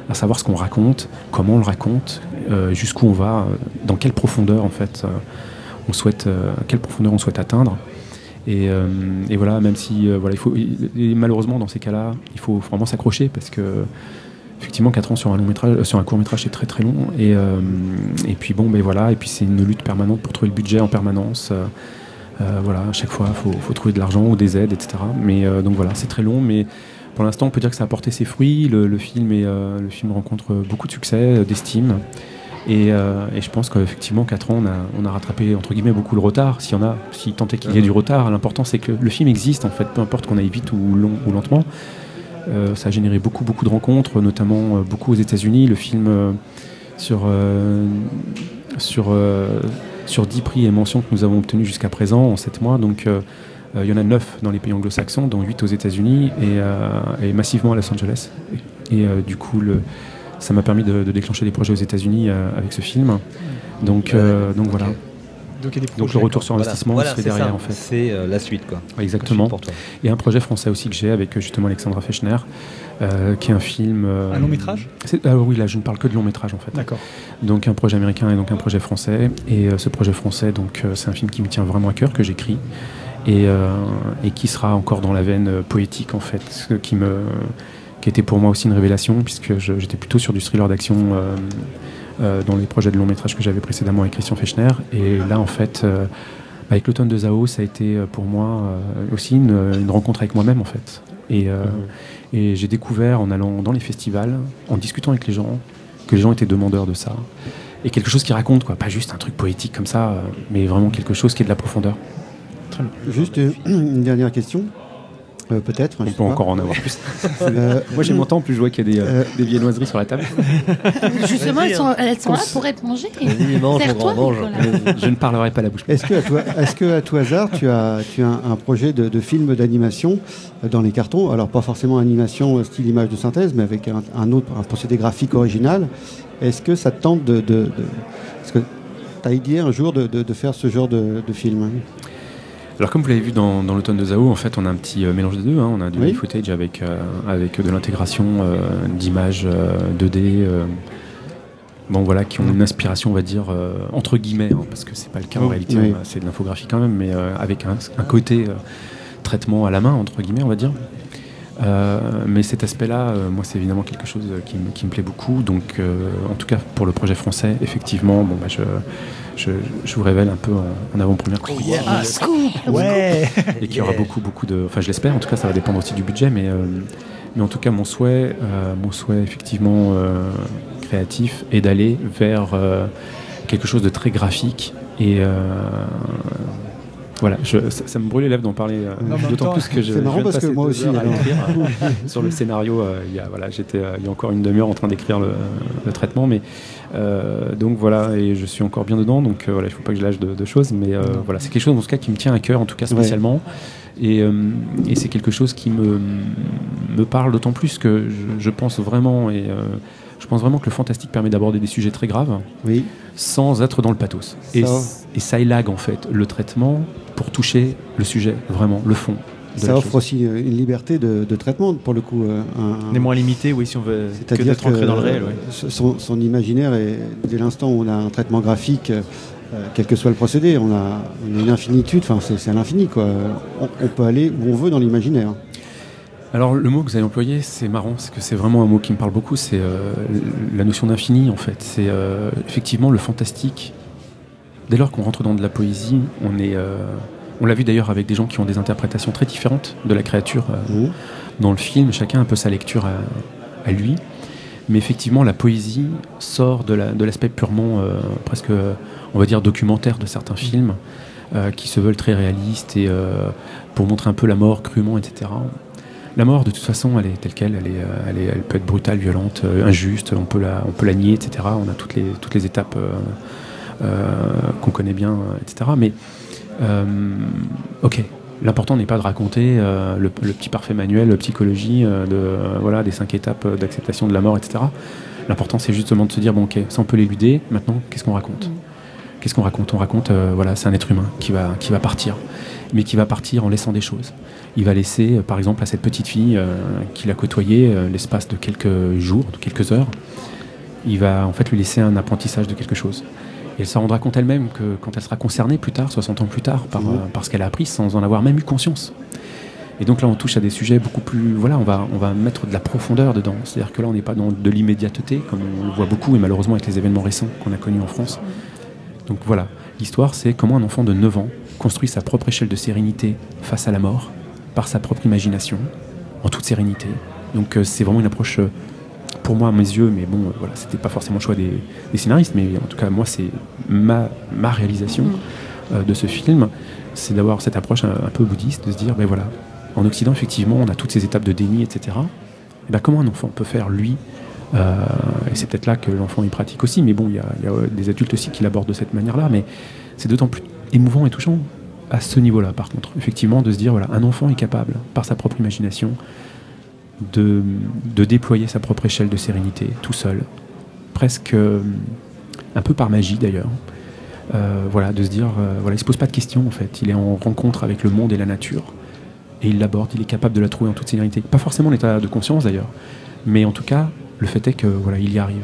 à savoir ce qu'on raconte, comment on le raconte, euh, jusqu'où on va, dans quelle profondeur en fait euh, on souhaite, euh, quelle profondeur on souhaite atteindre. Et, et voilà, même si voilà, il faut, et malheureusement dans ces cas-là, il faut vraiment s'accrocher parce que effectivement 4 ans sur un long métrage, sur un court métrage c'est très très long. Et, euh, et puis bon, ben voilà, et puis c'est une lutte permanente pour trouver le budget en permanence. Euh, voilà, à chaque fois, il faut, faut trouver de l'argent ou des aides, etc. Mais euh, donc voilà, c'est très long, mais pour l'instant, on peut dire que ça a porté ses fruits. Le, le film, est, euh, le film rencontre beaucoup de succès, euh, d'estime. Et, euh, et je pense qu'effectivement, 4 ans, on a, on a rattrapé entre guillemets beaucoup le retard, s'il y en a, si tant est qu'il y ait du retard. L'important, c'est que le film existe, en fait, peu importe qu'on aille vite ou, long, ou lentement. Euh, ça a généré beaucoup, beaucoup de rencontres, notamment euh, beaucoup aux États-Unis. Le film, euh, sur, euh, sur, euh, sur 10 prix et mentions que nous avons obtenus jusqu'à présent en 7 mois, donc euh, euh, il y en a 9 dans les pays anglo-saxons, dont 8 aux États-Unis et, euh, et massivement à Los Angeles. Et du coup, le, ça m'a permis de, de déclencher des projets aux États-Unis avec ce film. Donc, donc voilà. Donc, le retour sur investissement voilà, c'est derrière ça. en fait. C'est euh, la suite quoi. Exactement. Pour toi. Et un projet français aussi que j'ai avec justement Alexandra Fechner, euh, qui est un film. euh, Un long métrage? Ah oui, là je ne parle que de long métrage en fait. D'accord. Donc un projet américain et donc un projet français. Et euh, ce projet français, donc c'est un film qui me tient vraiment à cœur, que j'écris et, et qui sera encore dans la veine poétique en fait, ce qui me qui était pour moi aussi une révélation puisque j'étais plutôt sur du thriller d'action dans les projets de long métrage que j'avais précédemment avec Christian Fechner. Et là en fait, avec l'automne de Zao, ça a été pour moi aussi une, une rencontre avec moi-même en fait. Et, euh, et j'ai découvert en allant dans les festivals, en discutant avec les gens, que les gens étaient demandeurs de ça. Et quelque chose qui raconte, quoi. Pas juste un truc poétique comme ça, euh, mais vraiment quelque chose qui est de la profondeur. Juste euh, une dernière question, euh, peut-être. On je peut pas. encore en avoir plus. Euh, Moi j'ai mon temps, plus je vois qu'il y a des, euh, Euh, des viennoiseries sur la table. Justement, elles sont, hein. elles sont là pour être mangées. Vas-y, mange, grand, mange. Je ne parlerai pas la bouche. Est-ce que, à toi, est-ce que à tout hasard, tu as, tu as un projet de, de film d'animation dans les cartons? Alors, pas forcément animation style image de synthèse, mais avec un, un autre un procédé graphique original. Est-ce que ça te tente de. de, de- Est-ce que tu as idée un jour de, de- de faire ce genre de, de film? hein Alors comme vous l'avez vu dans, dans l'automne de Zao, en fait on a un petit euh, mélange des deux. hein. On a du Oui. footage avec, euh, avec de l'intégration euh, d'images euh, 2D. euh, Bon voilà, qui ont une inspiration, on va dire, entre guillemets, hein, parce que c'est pas le cas en réalité, oui. c'est de l'infographie quand même, mais avec un, un côté traitement à la main, entre guillemets, on va dire. Euh, mais cet aspect-là, euh, moi, c'est évidemment quelque chose qui, me- qui me plaît beaucoup. Donc, euh, en tout cas, pour le projet français, effectivement, bon, bah, je, je, je vous révèle un peu en, en avant-première que- Ah, Ouais et qu'il y aura beaucoup, beaucoup de. Enfin, je l'espère. En tout cas, ça va dépendre aussi du budget, mais, euh, mais en tout cas, mon souhait, euh, mon souhait effectivement euh, créatif est d'aller vers euh, quelque chose de très graphique et euh, voilà, je- ça, ça me brûle les lèvres d'en parler, euh, d'autant plus que je. c'est marrant je viens de parce que moi aussi, alors. écrire, euh, sur le scénario. euh, il y a voilà, j'étais euh, il y a encore une demi-heure en train d'écrire le, le traitement, mais euh, donc voilà, et je suis encore bien dedans, donc voilà, il faut pas que je lâche de, de choses, mais voilà, c'est quelque chose en tout cas qui me tient à cœur, en tout cas Ouais. spécialement, et, et c'est quelque chose qui me me parle d'autant plus que je, je pense vraiment et je pense vraiment que le fantastique permet d'aborder des sujets très graves Oui, sans être dans le pathos. Et, et ça élague en fait le traitement pour toucher le sujet, vraiment, le fond. de ça offre chose. aussi euh, une liberté de, de traitement pour le coup. euh, un- On est moins limité, oui, si on veut que d'être ancré dans le réel. ouais. son, son imaginaire, est, dès l'instant où on a un traitement graphique, euh, quel que soit le procédé, on a, on a une infinitude, enfin c'est c'est à l'infini quoi. On, on peut aller où on veut dans l'imaginaire. Alors le mot que vous avez employé, c'est marrant, parce que c'est vraiment un mot qui me parle beaucoup, c'est euh, la notion d'infini en fait. C'est euh, effectivement le fantastique. Dès lors qu'on rentre dans de la poésie, on est... euh, on l'a vu d'ailleurs avec des gens qui ont des interprétations très différentes de la créature euh, dans le film, chacun a un peu sa lecture à, à lui. Mais effectivement, la poésie sort de la- de l'aspect purement, euh, presque, on va dire, documentaire de certains films, euh, qui se veulent très réalistes et euh, pour montrer un peu la mort crûment, etc. La mort, de toute façon, elle est telle qu'elle, elle, est, elle, est- elle peut être brutale, violente, injuste, on peut, la, on peut la nier, etc. On a toutes les, toutes les étapes qu'on connaît bien, euh, etc. Mais, euh, ok, l'important n'est pas de raconter euh, le, petit parfait manuel, psychologie, euh, de, euh, voilà, des cinq étapes euh, d'acceptation de la mort, etc. L'important, c'est justement de se dire, bon, ok, ça on peut l'éluder, maintenant, qu'est-ce qu'on raconte? Qu'est-ce qu'on raconte? On raconte, euh, voilà, c'est un être humain qui va, qui va partir, mais qui va partir en laissant des choses. Il va laisser, euh, par exemple, à cette petite fille euh, qu'il a côtoyée euh, l'espace de quelques jours, de quelques heures, il va en fait lui laisser un apprentissage de quelque chose. Et elle se rendra compte elle-même que quand elle sera concernée plus tard, 60 ans plus tard, par, euh, par ce qu'elle a appris sans en avoir même eu conscience. Et donc là, on touche à des sujets beaucoup plus. Voilà, on va, on va mettre de la profondeur dedans. C'est-à-dire que là, on n'est pas dans de l'immédiateté, comme on le voit beaucoup, et malheureusement avec les événements récents qu'on a connus en France. Donc voilà, l'histoire, c'est comment un enfant de 9 ans construit sa propre échelle de sérénité face à la mort, par sa propre imagination, en toute sérénité. Donc euh, c'est vraiment une approche, euh, pour moi, à mes yeux, mais bon, voilà, c'était pas forcément le choix des, des scénaristes, mais en tout cas, moi, c'est ma, ma réalisation euh, de ce film, c'est d'avoir cette approche un, un peu bouddhiste, de se dire, ben voilà, en Occident, effectivement, on a toutes ces étapes de déni, etc. Et ben, comment un enfant peut faire, lui, euh, et c'est peut-être là que l'enfant y pratique aussi, mais bon, il y a, il y a, euh, des adultes aussi qui l'abordent de cette manière-là, mais c'est d'autant plus émouvant et touchant à ce niveau-là, par contre, effectivement, de se dire, voilà, un enfant est capable, par sa propre imagination, de, déployer sa propre échelle de sérénité, tout seul, presque euh, un peu par magie d'ailleurs. Euh, voilà, de se dire, euh, voilà, il se pose pas de questions en fait, il est en rencontre avec le monde et la nature, et il l'aborde, il est capable de la trouver en toute sérénité. Pas forcément en état de conscience d'ailleurs, mais en tout cas, le fait est que voilà, il y arrive.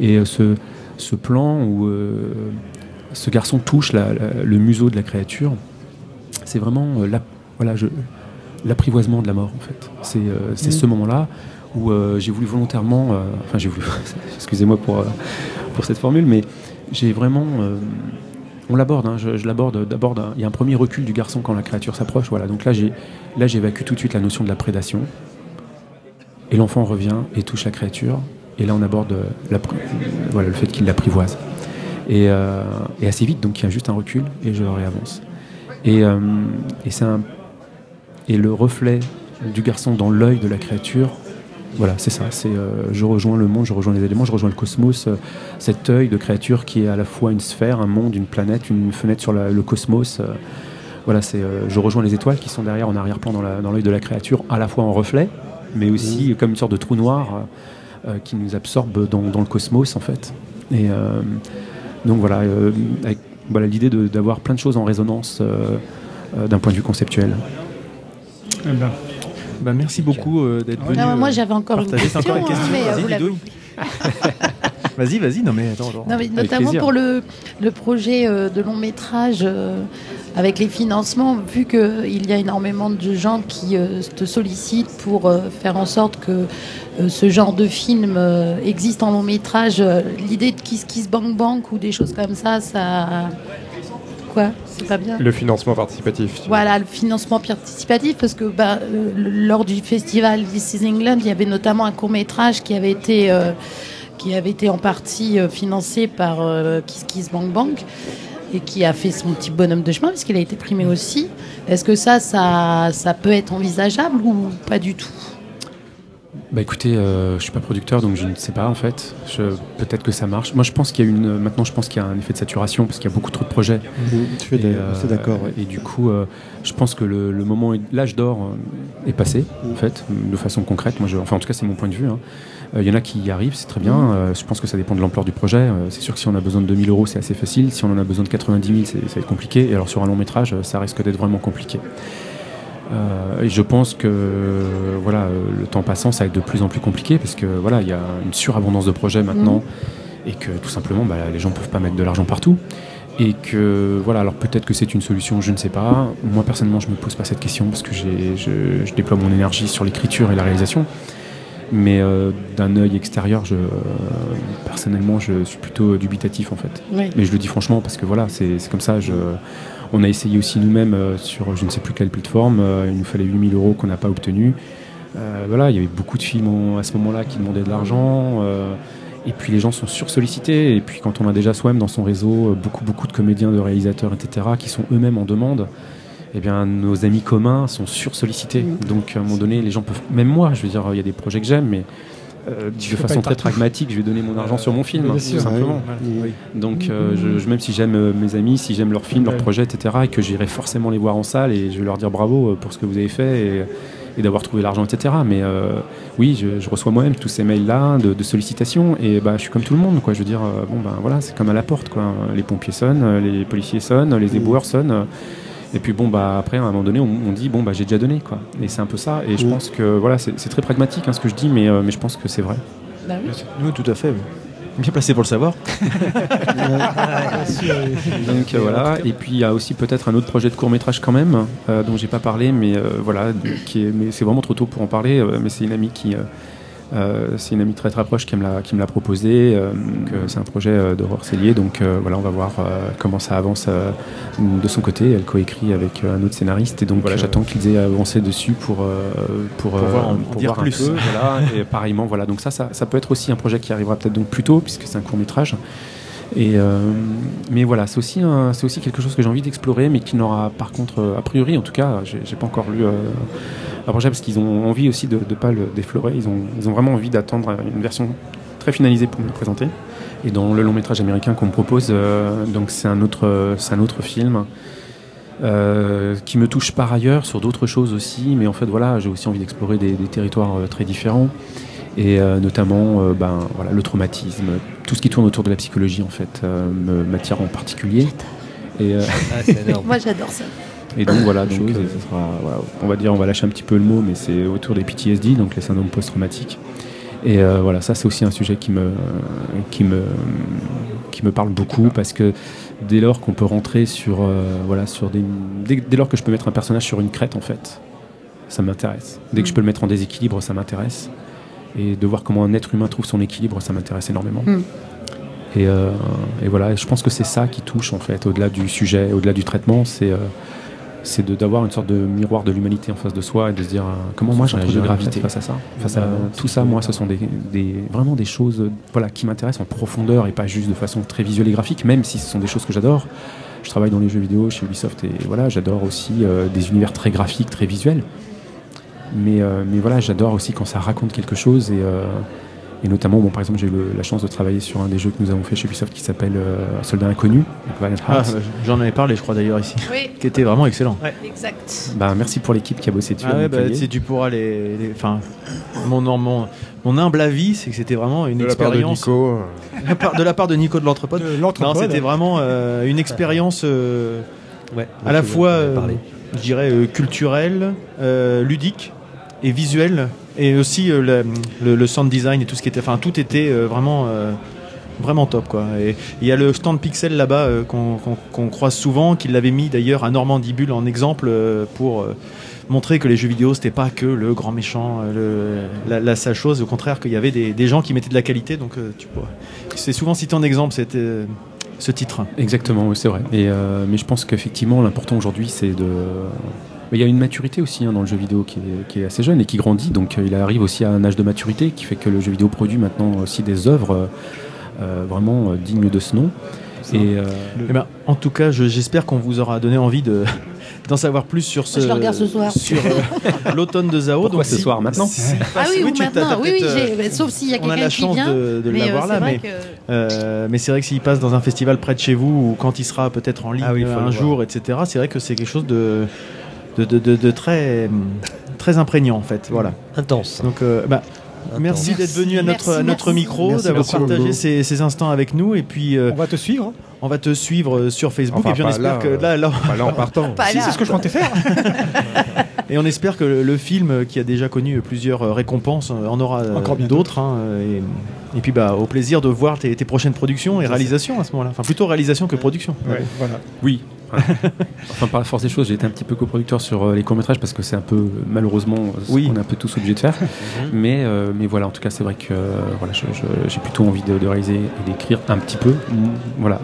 Et euh, ce, plan où ce garçon touche le museau de la créature, c'est vraiment la- voilà, je- l'apprivoisement de la mort en fait. C'est euh, c'est ce moment-là où euh, j'ai voulu volontairement, euh, enfin j'ai voulu, excusez-moi pour, pour cette formule, mais j'ai vraiment, on l'aborde, hein, je, je l'aborde d'abord, il y a un premier recul du garçon quand la créature s'approche, voilà. Donc là j'ai, là j'évacue tout de suite la notion de la prédation, et l'enfant revient et touche la créature, et là on aborde l'appri- voilà, le fait qu'il l'apprivoise. Et, et assez vite, donc il y a juste un recul et je réavance. Et, et c'est un, et le reflet du garçon dans l'œil de la créature, voilà, c'est ça. C'est euh, je rejoins le monde, je rejoins les éléments, je rejoins le cosmos. euh, cet œil de créature qui est à la fois une sphère, un monde, une planète, une fenêtre sur la- le cosmos. euh, voilà, c'est je rejoins les étoiles qui sont derrière en arrière-plan dans l'œil de la créature, à la fois en reflet, mais aussi comme une sorte de trou noir qui nous absorbe dans, dans le cosmos en fait. Et donc voilà, avec voilà l'idée de- d'avoir plein de choses en résonance. d'un point de vue conceptuel. Eh ben, Bah, merci beaucoup euh, d'être venu. Moi j'avais encore une question. C'est encore une hein, question. mais, euh, Vas-y. Vas-y. Non, mais attends, attends. Non, mais notamment plaisir. pour le, le projet euh, de long métrage avec les financements, vu qu'il y a énormément de gens qui euh, te sollicitent pour euh, faire en sorte que euh, ce genre de film existe en long métrage, l'idée de Kiss Kiss Bang Bang ou des choses comme ça, ça. Quoi C'est pas bien Le financement participatif. Voilà, le financement participatif, parce que bah, lors du festival This is England, il y avait notamment un court métrage qui avait été, euh, qui avait été en partie euh, financé par euh, Kiss Kiss Bang Bang et qui a fait son petit bonhomme de chemin, puisqu'il a été primé aussi. Est-ce que ça, ça, ça peut être envisageable ou pas du tout? Bah écoutez, euh, je suis pas producteur donc je ne sais pas en fait. Peut-être que ça marche. Moi je pense qu'il y a une. Maintenant je pense qu'il y a un effet de saturation parce qu'il y a beaucoup trop de projets. Je suis Et, euh, d'accord. ouais. Et du coup, euh, je pense que le, le moment, l'âge d'or est passé, en fait, de façon concrète. Moi, je, enfin, en tout cas, c'est mon point de vue. hein. Il y en a qui y arrivent, c'est très bien. Euh, je pense que ça dépend de l'ampleur du projet. C'est sûr que si on a besoin de 2000 euros, c'est assez facile. Si on en a besoin de 90 000, c'est, ça va être compliqué. Et alors, sur un long métrage, ça risque d'être vraiment compliqué. Euh, et je pense que voilà, euh, le temps passant, ça va être de plus en plus compliqué parce que voilà, il y a une surabondance de projets maintenant et que tout simplement, bah, les gens peuvent pas mettre de l'argent partout. Et que voilà, alors peut-être que c'est une solution, je ne sais pas. Moi personnellement, je me pose pas cette question parce que je, je déploie mon énergie sur l'écriture et la réalisation. Mais euh, d'un œil extérieur, je, euh, personnellement, je suis plutôt dubitatif en fait. Oui. Mais je le dis franchement parce que voilà, c'est c'est comme ça. Je, on a essayé aussi nous-mêmes euh, sur je ne sais plus quelle plateforme. euh, il nous fallait 8000 euros qu'on n'a pas obtenu. Euh, voilà, il y avait beaucoup de films en- à ce moment-là qui demandaient de l'argent. et puis les gens sont sursollicités. Et puis quand on a déjà soi-même dans son réseau beaucoup, beaucoup de comédiens, de réalisateurs, etc., qui sont eux-mêmes en demande, eh bien nos amis communs sont sursollicités. Donc à un moment donné, les gens peuvent. Même moi, je veux dire, il y a des projets que j'aime, mais euh, de façon très pragmatique, je vais donner mon argent sur mon film, tout simplement. Donc, euh, je, je- même si j'aime euh, mes amis, si j'aime leurs films, leurs projets, etc., et que j'irai forcément les voir en salle et je vais leur dire bravo euh, pour ce que vous avez fait et, et d'avoir trouvé l'argent, etc. Mais euh, oui, je, je reçois moi-même tous ces mails-là de, de sollicitations et bah, je suis comme tout le monde, quoi. Je veux dire, euh, bon, ben voilà, c'est comme à la porte, quoi. Les pompiers sonnent, euh, les policiers sonnent, les éboueurs sonnent. Et puis bon bah après à un moment donné on, on dit bon bah j'ai déjà donné quoi et c'est un peu ça et je Mm. pense que voilà c'est très pragmatique hein, ce que je dis mais, euh, mais je pense que c'est vrai Bah oui. Oui, tout à fait. Bien placé pour le savoir. Donc euh, voilà, et puis il y a aussi peut-être un autre projet de court métrage quand même, euh, dont j'ai pas parlé, mais euh, voilà, de- qui est, mais c'est vraiment trop tôt pour en parler. euh, mais c'est une amie qui, c'est une amie très très proche qui me l'a qui me l'a proposé. euh, euh, c'est un projet euh, d'horreur cellier, donc euh, voilà, on va voir euh, comment ça avance euh, de son côté. Elle coécrit avec euh, un autre scénariste, et donc voilà, Euh, j'attends qu'ils aient avancé dessus pour euh, pour, Pour voir en- pour dire voir un plus. peu, voilà, et pareillement voilà. Donc ça, ça, ça peut être aussi un projet qui arrivera peut-être donc plus tôt, puisque c'est un court métrage. Euh, mais voilà, c'est aussi, quelque chose que j'ai envie d'explorer, mais qui n'aura par contre, euh, a priori en tout cas, j'ai pas encore lu euh, projet parce qu'ils ont envie aussi de ne pas le déflorer. Ils ont, vraiment envie d'attendre une version très finalisée pour me le présenter. Et dans le long métrage américain qu'on me propose, donc c'est un autre, film. qui me touche par ailleurs sur d'autres choses aussi, mais en fait voilà, j'ai aussi envie d'explorer des, territoires très différents et notamment ben, le traumatisme, tout ce qui tourne autour de la psychologie en fait euh, me- m'attire en particulier. Et, euh, Ah. Moi j'adore ça. et donc voilà, donc, Chose, euh, ça sera, voilà, on va dire, on va lâcher un petit peu le mot, mais c'est autour des PTSD, donc les syndromes post-traumatiques. Et euh, voilà, ça c'est aussi un sujet qui me, qui me, qui me parle beaucoup parce que dès lors qu'on peut rentrer sur, euh, voilà, sur des, dès, dès lors que je peux mettre un personnage sur une crête en fait, ça m'intéresse. Dès que je peux le mettre en déséquilibre, ça m'intéresse. Et de voir comment un être humain trouve son équilibre, ça m'intéresse énormément. Mm. Et, euh, et voilà, et je pense que c'est ça qui touche en fait, au-delà du sujet, au-delà du traitement, c'est euh, c'est d'avoir une sorte de miroir de l'humanité en face de soi et de se dire euh, comment moi je de gravité. face à ça. Face à tout ça, moi, ce sont des, des- vraiment des choses voilà, qui m'intéressent en profondeur et pas juste de façon très visuelle et graphique, même si ce sont des choses que j'adore. Je travaille dans les jeux vidéo chez Ubisoft et voilà, j'adore aussi euh, des univers très graphiques, très visuels. Mais, euh, mais voilà, j'adore aussi quand ça raconte quelque chose et, euh, et notamment, bon, par exemple, j'ai eu le- la chance de travailler sur un des jeux que nous avons fait chez Ubisoft qui s'appelle euh, Soldat Inconnu, Ah, Hearts. J'en avais parlé, je crois d'ailleurs ici, Oui, qui était vraiment excellent. exact. Bah, merci pour l'équipe qui a bossé dessus. Ah ouais, bah, tu pourras les, les- enfin, mon, mon, mon humble avis, c'est que c'était vraiment une De la part de expérience Nico. de la part- de la part de Nico de l'entrepode. De Non, c'était vraiment euh, une expérience euh, Ouais, à la fois euh, je dirais, euh, culturel, euh, ludique et visuel, et aussi euh, le, sound design et tout ce qui était, enfin tout était euh, vraiment, euh, vraiment top quoi. Et il y a le stand Pixel là-bas qu'on croise souvent, qu'il l'avait mis d'ailleurs à Normandibule en exemple pour montrer que les jeux vidéo c'était pas que le grand méchant, la, la sale chose, au contraire qu'il y avait des, gens qui mettaient de la qualité, donc tu. C'est souvent cité en exemple, c'était ce titre. Exactement, oui, c'est vrai. Et, mais je pense qu'effectivement, l'important aujourd'hui, c'est de. Mais Il y a une maturité aussi hein, dans le jeu vidéo qui est, qui est assez jeune et qui grandit. Donc euh, il arrive aussi à un âge de maturité qui fait que le jeu vidéo produit maintenant aussi des œuvres euh, vraiment euh, dignes de ce nom. Et euh, Eh ben, en tout cas, je- j'espère qu'on vous aura donné envie de d'en savoir plus sur ce Je le regarde ce soir. sur l'automne de Zao. Pourquoi Donc, ce si- soir, maintenant si- Ah oui, ou tu- t'as- maintenant. Oui, oui, sauf s'il y a on a quelqu'un la qui chance vient. de, de mais, euh, l'avoir c'est là, mais que- euh, mais c'est vrai que s'il passe dans un festival près de chez vous ou quand il sera peut-être en ligne Ah oui, un voir. jour, etc. C'est vrai que c'est quelque chose de de, de, de- de très très imprégnant en fait. Voilà. Intense. Donc euh, bah, merci Merci. d'être venu à notre Merci, à notre merci. micro, d'avoir partagé ces, ces instants avec nous et puis euh, On va te suivre. on va te suivre euh, sur Facebook Enfin, et puis on espère là, que là, là Pas là en partant. Pas Si, c'est ce que je comptais faire. Et on espère que le, le film, qui a déjà connu plusieurs récompenses, en aura d'autres. hein, et, et puis, bah, au plaisir de voir tes, tes prochaines productions et réalisations à ce moment-là. Enfin, plutôt réalisation que production. Ouais, voilà. oui. Enfin, par la force des choses, j'ai été un petit peu coproducteur sur euh, les courts-métrages parce que c'est un peu, malheureusement, euh, ce Oui. qu'on est un peu tous obligés de faire. mais, euh, mais voilà, en tout cas, c'est vrai que euh, voilà, j'ai plutôt envie de, de réaliser et d'écrire un petit peu. Mm, Voilà,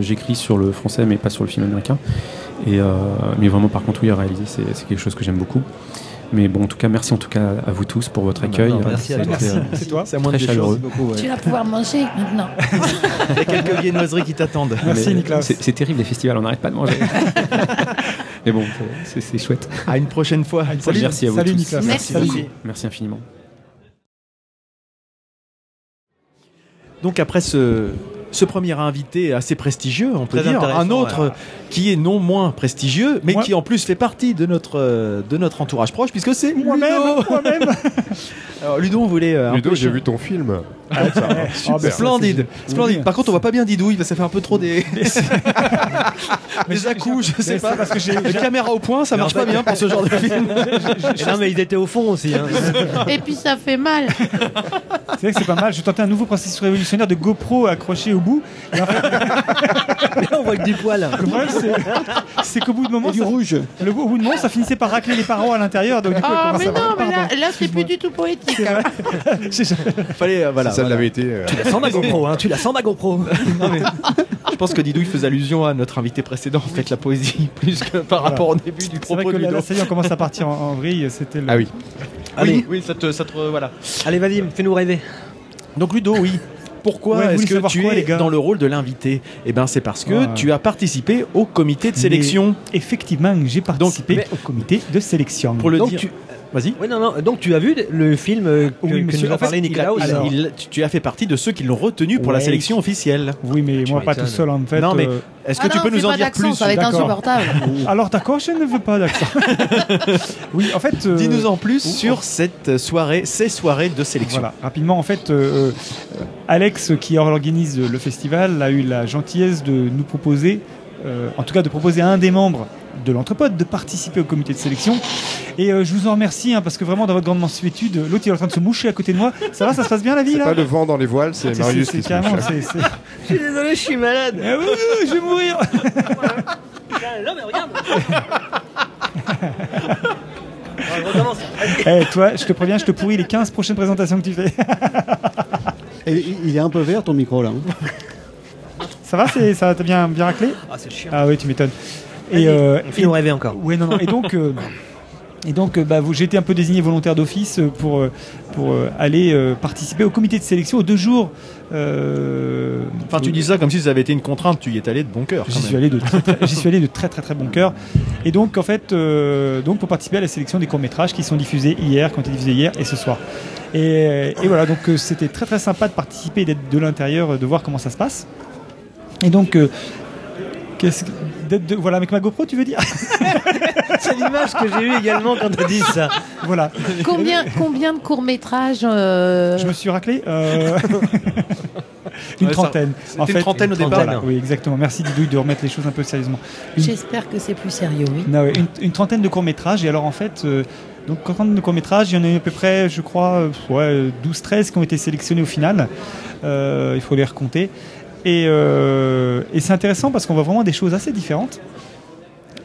j'écris sur le français, mais pas sur le film américain. Et, euh, mais vraiment, par contre, oui, à réaliser, c'est quelque chose que j'aime beaucoup. Mais bon, en tout cas, merci en tout cas à vous tous pour votre accueil. non, merci à toi. Merci. C'est toi. C'est à Très des chaleureux. choses. Tu vas pouvoir manger maintenant. Il y a quelques viennoiseries qui t'attendent. Merci, mais Nicolas. C'est c'est terrible les festivals, on n'arrête pas de manger. mais bon, c'est c'est chouette. À une prochaine fois. Salut, Merci à vous salut tous. Nicolas. Merci. Salut. Merci infiniment. Donc après ce, ce premier invité assez prestigieux, on peut Très dire, un autre ouais. qui est non moins prestigieux, mais Moi- qui en plus fait partie de notre, euh, de notre entourage proche, puisque c'est Moi-même. Alors Ludo, on voulait euh, un Ludo, peu j'ai vu ton film. Ah, Super. Splendide, c'est- splendide. oui. Par contre, on voit pas bien Didouille, parce que ça fait un peu trop des, Mais des à-coups, je sais pas. parce que j'ai- Les caméras au point, ça en marche pas bien pour ce genre de film. Non, mais ils étaient au fond aussi. hein. Et puis ça fait mal. C'est vrai que c'est pas mal. Je tentais un nouveau processus révolutionnaire de GoPro accroché au bout. Et en fait, Là, on voit que du poil. le problème, c'est- qu'au bout de moment, Et du ça, rouge. le, au bout de moment, ça finissait par racler les parois à l'intérieur. Donc du coup, Ah, mais à- non, mais là, Pardon. là c'est plus du tout poétique. hein. Fallait, euh, voilà. ça voilà. l'avait été. euh, Tu la sens ma GoPro, hein. Tu la sens ma GoPro. Non, mais je pense que Didouille faisait allusion à notre invité précédent, en fait, la poésie, plus que par Voilà. rapport au début du C'est vrai propos que de là, Ludo. ça y est, on commence à partir en, en vrille. C'était le... Ah oui. Oui, oui, ça te, ça te- voilà. Allez, vas-y, fais-nous rêver. Donc Ludo, oui. Pourquoi Ouais, est-ce que tu quoi, es les gars dans le rôle de l'invité Eh ben, c'est parce que tu as participé au comité de sélection. Effectivement, j'ai participé au comité de sélection. Pour le Donc, dire. tu- Vas-y. Oui, non, non. Donc, tu as vu le film euh, que, Oui, que nous a parlé Nicolas il a- Alors- il- tu- tu as fait partie de ceux qui l'ont retenu pour la sélection officielle. Oui, mais Tu moi pas tout seul en fait. Non, mais euh, Est-ce que Ah tu non, peux nous en pas dire d'accent, plus Ça va être D'accord. insupportable. Alors d'accord, je ne veux pas d'accent. oui, en fait. euh, Dis-nous en plus sur cette soirée, ces soirées de sélection. Voilà, rapidement, en fait, euh, euh, Alex, qui organise le festival, a eu la gentillesse de nous proposer, euh, en tout cas de proposer à un des membres de l'entrepode de participer au comité de sélection. Et euh, je vous en remercie, hein, parce que vraiment, dans votre grande mansuétude, l'autre il est en train de se moucher à côté de moi. Ça va, ça se passe bien la vie C'est là pas le vent dans les voiles, c'est C'est- Marius c'est- qui se carrément, mouche. Je suis désolé, je suis malade. Eh oui, oui, je vais mourir Non, mais regarde. On recommence. Eh, toi, je te préviens, je te pourris les 15 prochaines présentations que tu fais. Et il est un peu vert ton micro là. hein. ça va, ça t'a bien, bien raclé Ah, c'est chiant. Ah oui, tu m'étonnes. Et, euh, rêver encore. Ouais, non, non. Et donc, euh, et donc euh, bah, j'ai été un peu désigné volontaire d'office euh, pour, pour euh, aller euh, participer au comité de sélection aux deux jours. euh, Enfin, tu dis ça comme si ça avait été une contrainte, tu y es allé de bon cœur. J'y suis allé de très, très- j'y suis allé de très très très bon cœur. Et donc en fait, euh, donc pour participer à la sélection des courts métrages qui sont diffusés hier, qui ont été diffusés hier et ce soir. Et, et voilà, donc c'était très très sympa de participer, d'être de l'intérieur, de voir comment ça se passe. Et donc, euh, qu'est-ce que- d'être de- voilà avec ma GoPro, tu veux dire C'est l'image que j'ai eue également quand t'as dit ça. Voilà. Combien, combien de courts-métrages euh, Je me suis raclé. euh, Une Ouais, ça- trentaine. c'était une trentaine au une départ. Oui, exactement. Merci Didouille de remettre les choses un peu sérieusement. Une, J'espère que c'est plus sérieux, oui. non, ouais, une, une trentaine de courts-métrages. Et alors, en fait, euh, donc, trentaine de courts-métrages, il y en a eu à peu près, je crois, euh, ouais, 12-13 qui ont été sélectionnés au final. Euh, il faut les recompter. Et, euh, et c'est intéressant parce qu'on voit vraiment des choses assez différentes.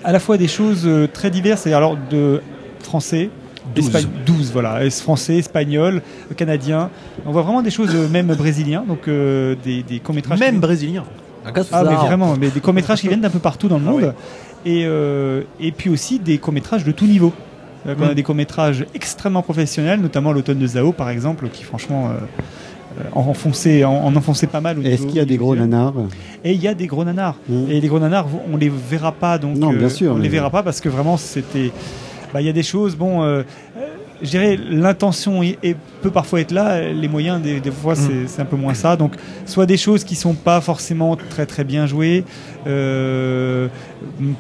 À la fois des choses euh, très diverses, c'est alors de français, 12. Espa- 12, voilà, français, espagnol, canadien. On voit vraiment des choses euh, même brésiliens, donc euh, des, des courts-métrages. Même qui- brésilien. ah, mais vraiment, mais des courts-métrages qui viennent d'un peu partout dans le Ah monde. Et, euh, et puis aussi des courts-métrages de tout niveau. Euh, On a des courts-métrages extrêmement professionnels, notamment l'automne de Zao, par exemple, qui franchement euh, euh, en enfonçait, en, en enfonçait pas mal. Est-ce qu'il y a des gros nanars Et il y a des gros nanars. Mm. Et les gros nanars, on les verra pas, donc Non, bien sûr, on les mais- verra pas parce que vraiment c'était. bah, Il y a des choses, bon, euh, euh, je dirais l'intention peut parfois être là, les moyens des, des fois c'est c'est un peu moins ça. Donc soit des choses qui sont pas forcément très très bien jouées, euh,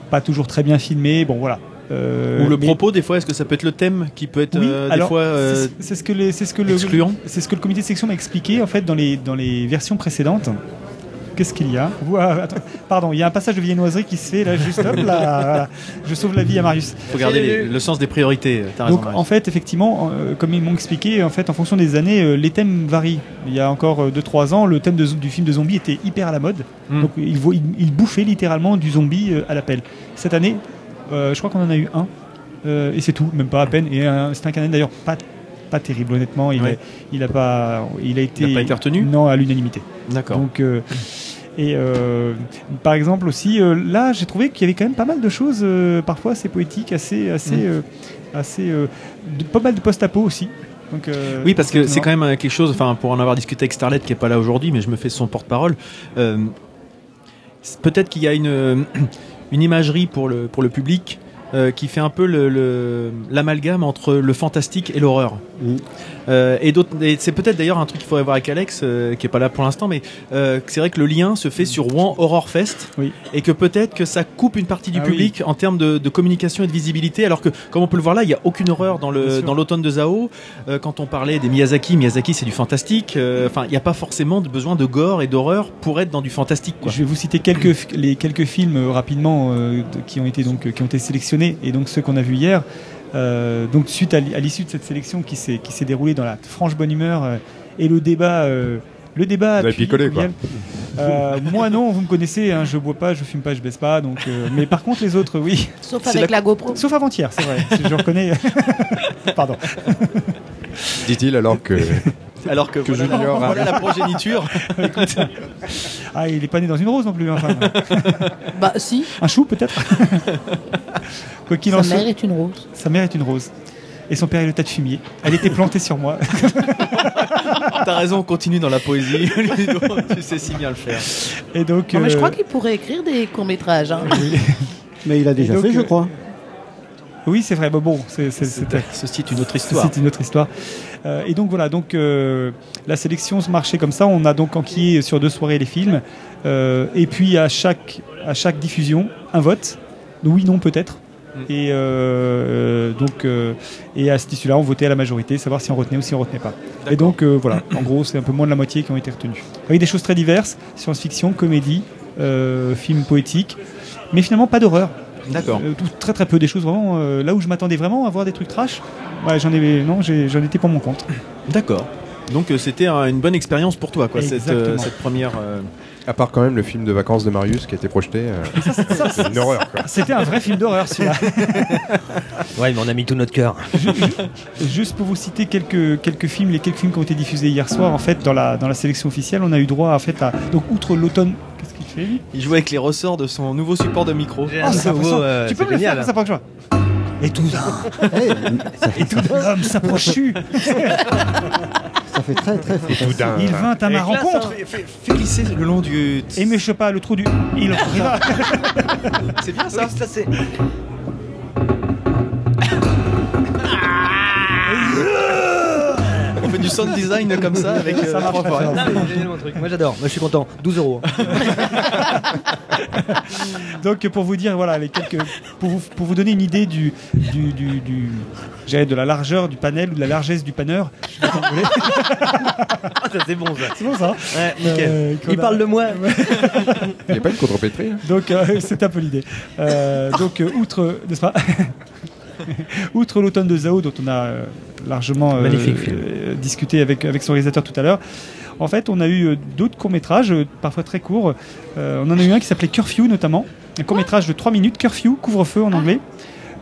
pas toujours très bien filmées, bon voilà. Euh, Ou le propos, des fois, est-ce que ça peut être le thème qui peut être oui, euh, des alors, fois euh, c'est- ce que les, c'est ce que le, excluant c'est ce que le comité de section m'a expliqué en fait dans les dans les versions précédentes. Qu'est-ce qu'il y a? Ouah, attends, Pardon, il y a un passage de viennoiserie qui se fait là juste hop là. Je sauve la vie à Marius. faut garder les- le sens des priorités. T'as raison. Donc en fait, effectivement, euh, comme ils m'ont expliqué, en fait, en fonction des années, euh, les thèmes varient. Il y a encore 2-3 ans, le thème de- du film de zombie était hyper à la mode. Mm. Donc il, il, il bouffait littéralement du zombie euh, à l'appel. Cette année, euh, je crois qu'on en a eu un, euh, et c'est tout, même pas à peine. Et un- c'est un canal d'ailleurs pas pas terrible honnêtement. Il, Ouais. a, il a pas, il a été, Il a pas été retenu? Non, à l'unanimité. D'accord. Donc, euh, et euh, par exemple aussi, euh, là, j'ai trouvé qu'il y avait quand même pas mal de choses, euh, parfois assez poétiques, assez, assez, Mm. euh, assez, euh, de- pas mal de post-apo aussi. Donc, euh, Oui, parce que c'est quand même euh, quelque chose, enfin, pour en avoir discuté avec Starlet qui est pas là aujourd'hui, mais je me fais son porte-parole. euh, Peut-être qu'il y a une, euh, une imagerie pour le, pour le public euh, qui fait un peu le- le- l'amalgame entre le fantastique et l'horreur. Mm. Euh, et c'est peut-être d'ailleurs un truc qu'il faudrait voir avec Alex, euh, qui est pas là pour l'instant, mais euh, c'est vrai que le lien se fait sur Rouen Horror Fest, Oui. et que peut-être que ça coupe une partie du Ah oui. public en termes de, de communication et de visibilité, alors que comme on peut le voir là, il n'y a aucune horreur dans le l'automne de Zao. Quand on parlait des Miyazaki, Miyazaki c'est du fantastique. Enfin, il n'y a pas forcément de besoin de gore et d'horreur pour être dans du fantastique. Quoi. Je vais vous citer quelques les quelques films rapidement de- qui ont été donc qui ont été sélectionnés et donc ceux qu'on a vus hier. Euh, donc suite à l'i- à l'issue de cette sélection qui s'est qui s'est déroulée dans la franche bonne humeur euh, et le débat euh, le débat Vous avez picolé, quoi. Euh, moi non, vous me connaissez, hein, je bois pas, je fume pas, je baisse pas. Donc, euh, mais par contre les autres, oui. Sauf avec la- la GoPro. Sauf avant-hier, c'est vrai. je reconnais. Pardon. Dit-il alors que Alors que, Que voilà, la, a- voilà la progéniture. Écoute, ah, il est pas né dans une rose non plus. Enfin, Bah si, un chou peut-être. Quoi qu'il en sa soit, mère est une rose. sa mère est une rose. Et son père est le tas de fumier. Elle était plantée sur moi. T'as raison, on continue dans la poésie. Tu sais si bien le faire. Et donc, Non, mais je euh, crois qu'il pourrait écrire des courts-métrages. Hein. Mais il a déjà donc, fait, je euh, crois. oui, c'est vrai. Bon, bon c'est-. Ceci est une autre histoire. C'est une autre histoire. Euh, et donc voilà, donc euh, la sélection se marchait comme ça. On a donc enquillé sur deux soirées les films. Euh, et puis à chaque, à chaque diffusion, un vote. Oui, non, peut-être. Mm. Et donc, et à cette issue-là, on votait à la majorité, savoir si on retenait ou si on retenait pas. Et donc, voilà, en gros, c'est un peu moins de la moitié qui ont été retenus. Avec des choses très diverses science-fiction, comédie, euh, film poétique, mais finalement pas d'horreur. D'accord. Euh, très très peu des choses vraiment euh, là où je m'attendais vraiment à voir des trucs trash. Ouais, j'en ai non, j'en étais pour mon compte. D'accord. Donc euh, c'était un- une bonne expérience pour toi, quoi, cette, euh, première. euh, à part quand même le film de vacances de Marius qui a été projeté, euh, c'est une horreur quoi. C'était un vrai film d'horreur celui-là. Ouais, mais on a mis tout notre cœur. Juste pour vous citer quelques quelques films, les quelques films qui ont été diffusés hier soir, en fait dans la dans la sélection officielle, on a eu droit en fait à donc outre l'automne. Il jouait avec les ressorts de son nouveau support de micro. C'est impressionnant. Tu peux me le faire génial. comme ça pour que je vois. Et tout ça, et tout l'homme s'approche-tu. ça fait très très. Boudin. Il vint à ma rencontre fais glisser le long du. et me chopa le trou du. Il arriva. C'est bien ça. On fait du sound design comme ça avec. Ça euh, marche pas. Non, mais mon truc. Moi j'adore, moi je suis content. 12 euros. Donc pour vous dire, voilà, les quelques, pour, vous, pour vous donner une idée du, du, du, de la largeur du panel ou de la largesse du panneur. je sais pas comment vous voulez. Ah, ça, c'est bon ça. C'est bon ça Ouais, nickel. Euh, Il a- parle de moi. Il n'y a pas une contrepétrie hein Donc euh, c'est un peu l'idée. Euh, donc euh, outre, n'est-ce pas? Outre l'automne de Zao dont on a euh, largement euh, euh, discuté avec, avec son réalisateur tout à l'heure, en fait on a eu d'autres courts-métrages, parfois très courts. Euh, on en a eu un qui s'appelait Curfew notamment, un court-métrage de 3 minutes, Curfew, couvre-feu en anglais,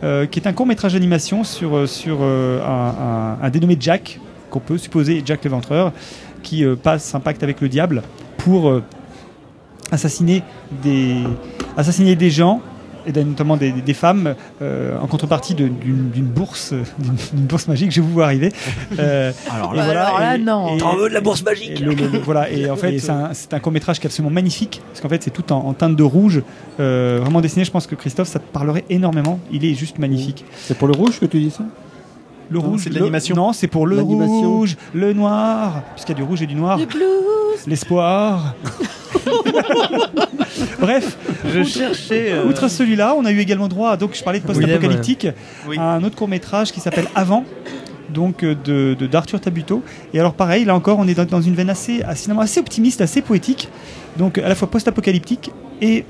euh, qui est un court-métrage d'animation sur, sur un, un- un dénommé Jack, qu'on peut supposer Jack l'Éventreur, qui euh, passe un pacte avec le diable pour euh, assassiner des, assassiner des gens et notamment des, des femmes euh, en contrepartie d'une bourse d'une bourse magique je vous vois arriver. Euh, Alors et là- alors là, non. T'en veux de la bourse magique et le- le- le- voilà et en fait c'est un, c'est un court métrage qui est absolument magnifique parce qu'en fait c'est tout en, en teinte de rouge euh, vraiment dessiné. Je pense que Christophe ça te parlerait énormément. Il est juste magnifique. C'est pour le rouge que tu dis ça? Le Non, rouge c'est de l'animation. non c'est pour le L'animation. rouge le noir puisqu'il y a du rouge et du noir Le blues. l'espoir bref Je cherchais. euh, Outre celui-là, on a eu également droit, à, donc je parlais de post-apocalyptique, Oui. à un autre court-métrage qui s'appelle Avant, donc euh, de d'Arthur Tabuteau. Et alors pareil, là encore, on est dans, dans une veine assez, assez, assez optimiste, assez poétique, donc à la fois post-apocalyptique et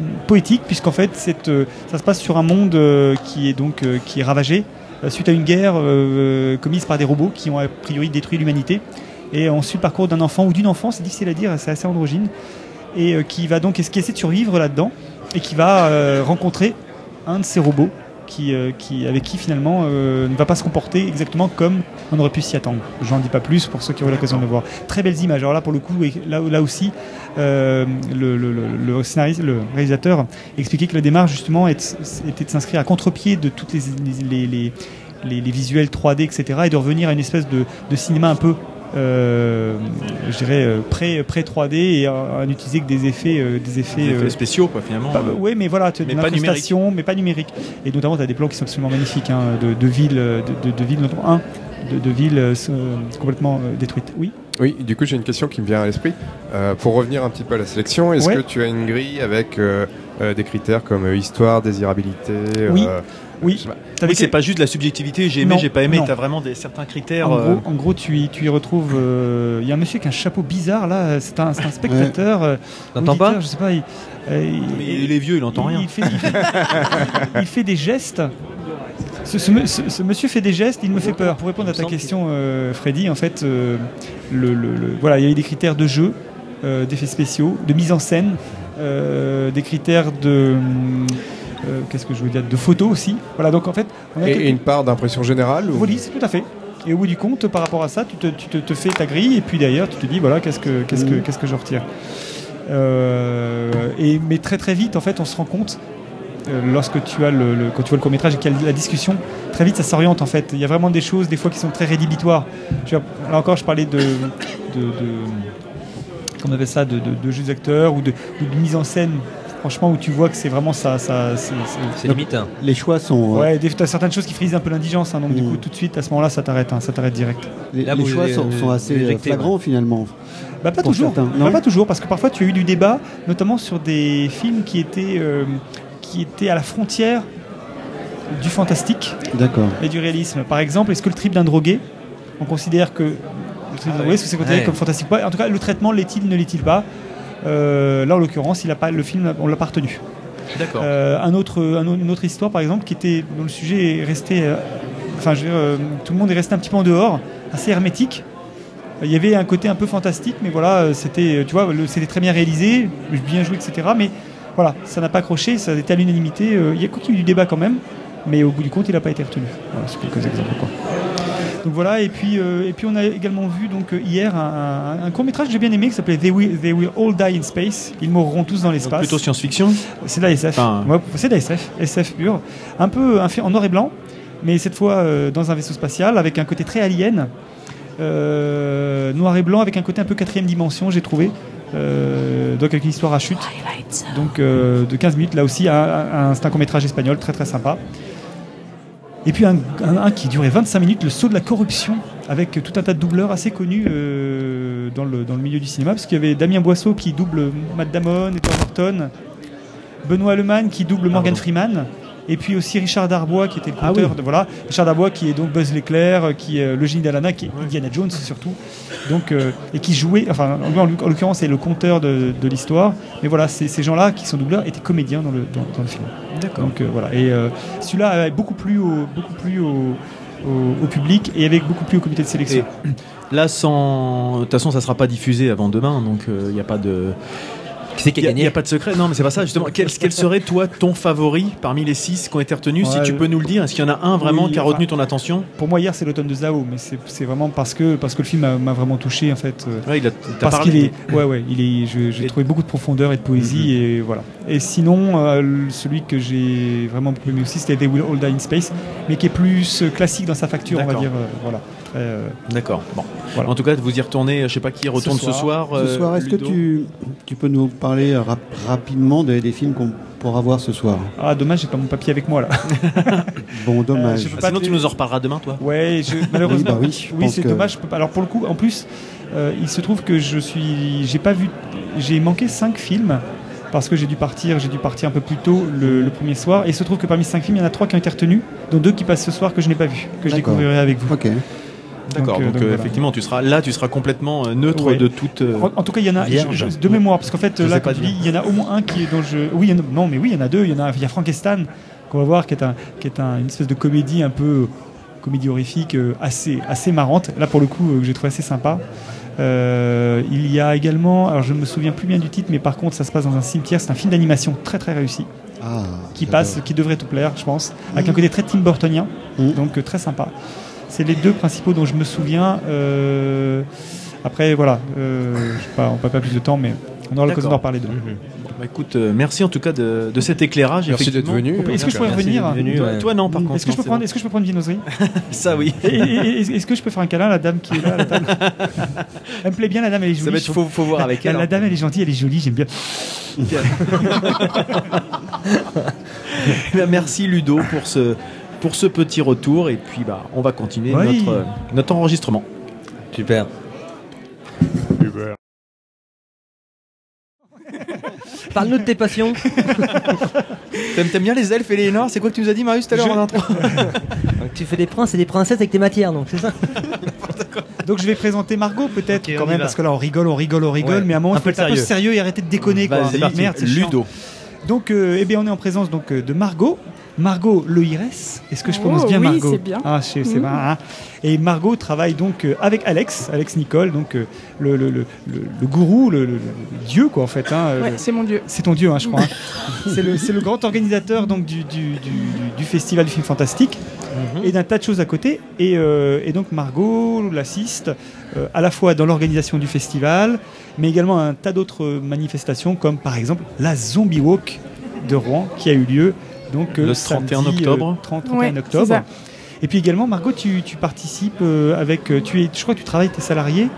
hum, poétique, puisqu'en fait, euh, ça se passe sur un monde euh, qui est donc euh, qui est ravagé euh, suite à une guerre euh, commise par des robots qui ont a priori détruit l'humanité. Et on suit le parcours d'un enfant ou d'une enfant, c'est difficile à dire, c'est assez androgyne, et euh, qui va donc qui essaie de survivre là-dedans et qui va euh, rencontrer un de ces robots qui, euh, qui, avec qui finalement euh, ne va pas se comporter exactement comme on aurait pu s'y attendre. J'en dis pas plus pour ceux qui auront l'occasion de le voir. Très belles images. Alors là pour le coup, là, là aussi, euh, le, réalisateur expliquait que la démarche justement était de s'inscrire à contre-pied de toutes les, visuels 3D, etc. et de revenir à une espèce de, cinéma un peu je dirais euh, pré, pré 3D et à, n'utiliser que des effets euh, des effets, Des effets euh, spéciaux, quoi, finalement. oui, mais voilà, tu as mais pas l'incrustation, mais pas numérique. Et notamment, tu as des plans qui sont absolument magnifiques, hein, de, de villes, euh, de, de, de villes, notamment un, de, de villes euh, euh, complètement euh, détruites. Oui. Oui, du coup j'ai une question qui me vient à l'esprit. Euh, pour revenir un petit peu à la sélection, est-ce Ouais. que tu as une grille avec euh, euh, des critères comme euh, histoire, désirabilité Oui. Euh, Oui. pas. C'est pas juste de la subjectivité, j'ai aimé, j'ai pas aimé, non. t'as vraiment des, certains critères. En euh, gros, en gros, tu y, tu y retrouves. euh, Il y a un monsieur qui a un chapeau bizarre là. C'est un, spectateur. euh, T'entends auditeur, pas Je sais pas. Il, euh, il- mais il est vieux, il entend il- rien. Il fait, il fait- il fait des gestes. Ce, ce me- ce- ce monsieur fait des gestes, il me fait peur. Pour répondre à ta question, euh, Freddy, en fait, euh, le, le- le- voilà, il y avait des critères de jeu, euh, d'effets spéciaux, de mise en scène, euh, des critères de euh, qu'est-ce que je veux dire, de photos aussi. Voilà, donc en fait, on a Et, quelques- une part d'impression générale ou... oui, c'est tout à fait. Et au bout du compte, par rapport à ça, tu te, tu te- te fais ta grille et puis derrière, tu te dis voilà, qu'est-ce que, qu'est-ce que, qu'est-ce que je retire. Euh, et, mais très très vite, en fait, on se rend compte, euh, lorsque tu as le, le- quand tu vois le court métrage et qu'il y a la discussion, très vite ça s'oriente en fait. Il y a vraiment des choses des fois qui sont très rédhibitoires. Là encore, je parlais de, de, de- comment on appelle ça, de, de, de jeux d'acteurs ou de, ou de mise en scène. Franchement, où tu vois que c'est vraiment ça, ça c'est- limite. hein. Les choix sont. euh, Ouais, des- t'as certaines choses qui frisent un peu l'indigence, hein, donc du Mm. coup tout de suite à ce moment-là ça t'arrête, hein, ça t'arrête direct. les, Là, les choix les- sont, assez euh, flagrants finalement. Bah pas toujours, certains, Bah, non pas toujours, parce que parfois tu as eu du débat, notamment sur des films qui étaient, euh, qui étaient à la frontière du fantastique et du réalisme. Par exemple, est-ce que le trip d'un drogué, on considère que le trip d'un drogué, est-ce que c'est considéré Ouais. comme fantastique ou pas? En tout cas, le traitement l'est-il, ne l'est-il pas? Euh, Là, en l'occurrence, il a pas, le film, on l'a pas retenu. D'accord. Euh, un autre, un autre- une autre histoire, par exemple, qui était dont le sujet est resté, euh, enfin, je veux dire, tout le monde est resté un petit peu en dehors, assez hermétique. Il y avait un côté un peu fantastique, mais voilà, c'était, tu vois, le- c'était très bien réalisé, bien joué, etc. Mais voilà, ça n'a pas accroché, ça a été à l'unanimité. Il y a eu du débat quand même, mais au bout du compte, il n'a pas été retenu. Voilà, c'est quelques exemples. Donc voilà, et puis, euh, et puis on a également vu donc euh, hier un, court métrage que j'ai bien aimé qui s'appelait They Will, They Will All Die in Space. Ils mourront tous dans l'espace. plutôt science-fiction. C'est de la SF. Enfin- Ouais, c'est de la SF, SF pur. Un peu un film en noir et blanc, mais cette fois euh, dans un vaisseau spatial avec un côté très alien. Euh, noir et blanc avec un côté un peu quatrième dimension, j'ai trouvé. Euh, donc avec une histoire à chute. Donc euh, de 15 minutes, là aussi, un, un- c'est un court métrage espagnol très très sympa. Et puis un, un- un qui durait 25 minutes, Le saut de la corruption, avec tout un tas de doubleurs assez connus euh, dans, le, dans le milieu du cinéma, parce qu'il y avait Damien Boisseau qui double Matt Damon, Edward Norton, Benoît Lemann qui double Morgan pardon. Freeman. Et puis aussi Richard Darbois qui était le Ah conteur oui. de voilà Richard Darbois qui est donc Buzz l'éclair, euh, qui est euh, le génie d'Alana, qui est Ouais. Indiana Jones surtout, donc euh, et qui jouait, enfin en, en l'occurrence c'est le conteur de, de l'histoire. Mais voilà, ces gens-là qui sont doubleurs étaient comédiens dans le dans, dans le film. D'accord. Donc euh, voilà. Et euh, celui-là avait beaucoup plu au beaucoup plu au, au- au public et avec beaucoup plu au comité de sélection. Là, sans. De toute façon, ça sera pas diffusé avant demain, donc il n'y a pas de. Qui c'est qui Il a n'y a, gagné pas de secret. Non, mais c'est pas ça, justement. Quel, quel serait, toi, ton favori parmi les six qui ont été retenus Si tu peux nous le dire, est-ce qu'il y en a un vraiment Oui, qui a enfin- retenu ton attention? Pour moi hier c'est l'automne de Zao, mais c'est vraiment parce que parce que le film m'a- vraiment touché en fait. euh, Ouais, il a, Parce parlé. qu'il est, ouais, ouais, il est, j'ai trouvé beaucoup de profondeur et de poésie et voilà. Et sinon, euh, celui que j'ai vraiment beaucoup aimé aussi, c'était They Will All Die in Space, mais qui est plus euh, classique dans sa facture, on va dire, euh, voilà. Euh, D'accord. Bon. Voilà. En tout cas, vous y retournez. Je sais pas qui retourne ce Ce soir. Ce euh, soir, est-ce que tu, tu peux nous parler rap- rapidement des, des films qu'on pourra voir ce soir? Ah, dommage, j'ai pas mon papier avec moi là. Bon, dommage. je peux Ah, pas Sinon, tu nous en reparleras demain, toi. Ouais, je, malheureusement. Oui, bah oui, oui, c'est que- dommage. Je peux pas. Alors pour le coup, en plus, euh, il se trouve que je suis, j'ai pas vu, j'ai manqué cinq films parce que j'ai dû partir, j'ai dû partir un peu plus tôt le, le premier soir. Et il se trouve que parmi ces cinq films, il y en a trois qui ont été retenus, dont deux qui passent ce soir que je n'ai pas vu, que je découvrirai avec vous. Ok. D'accord. euh, Donc, donc euh, voilà. effectivement, tu seras là, tu seras complètement euh, neutre Ouais. de toute. euh, En, en tout cas, il y en a je- je- de mémoire, parce qu'en fait, Je là, comme tu il y en a au moins un qui est dont je. Oui, il y en a- non, mais oui, il y en a deux. Il y en a, il y a Frankenstein qu'on va voir, qui est un, qui est un- une espèce de comédie un peu comédie horrifique euh, assez, assez marrante. Là, pour le coup, euh, que j'ai trouvé assez sympa. Euh, il y a également, alors je me souviens plus bien du titre, mais par contre, ça se passe dans un cimetière. C'est un film d'animation très très réussi Ah, qui passe, qui devrait te plaire, je pense, avec un côté très Tim Burtonien, donc euh, très sympa. C'est les deux principaux dont je me souviens. Euh, après, voilà, euh, je sais pas, on n'a pas plus de temps, mais on aura l'occasion d'en parler de. bah, écoute, euh, merci en tout cas de, de cet éclairage. Merci d'être venu. Est-ce que je pourrais Merci revenir venu, Toi, ouais. toi, non, par contre. Est-ce que, je peux prendre, est-ce que je peux prendre une viennoiserie bon. Ça, oui. Est-ce que je peux faire un câlin à la dame qui est là à la table Elle me plaît bien, la dame, elle est Ça jolie. va être- faut, faut voir avec La, elle. la hein. dame, elle est gentille, elle est jolie, j'aime bien. Bien, merci Ludo pour ce, pour ce petit retour et puis bah, on va continuer Oui. notre, notre enregistrement. Super. Parle-nous de tes passions. T'aimes, t'aimes bien les elfes et les noirs C'est quoi que tu nous as dit Marius tout à l'heure Je- en intro? Tu fais des princes et des princesses avec tes matières, donc c'est ça? Donc je vais présenter Margot peut-être quand même parce que là on rigole, on rigole, on rigole, Ouais, mais à un moment un il faut être un peu sérieux. sérieux et arrêter de déconner quoi. Merde, chiant. Ludo. Donc euh, eh bien on est en présence donc euh, de Margot. Margot Le Ires, est-ce que je prononce Oh, bien oui, Margot c'est bien. Ah, c'est hein. Et Margot travaille donc euh, avec Alex, Alex Nicole, donc euh, le, le, le, le- le gourou, le, le- le dieu quoi en fait. hein, euh, Ouais, c'est mon dieu. c'est ton dieu, hein, je crois. hein. c'est le, c'est le grand organisateur donc du, du, du, du festival du film fantastique et d'un tas de choses à côté. Et, euh, et donc Margot l'assiste euh, à la fois dans l'organisation du festival, mais également à un tas d'autres manifestations, comme par exemple la Zombie Walk de Rouen qui a eu lieu donc euh, Le samedi, 31 octobre. euh, 30, 31 Ouais, c'est octobre. Et puis également Margot, tu, tu participes euh, avec, tu es, je crois que tu travailles tes salariés.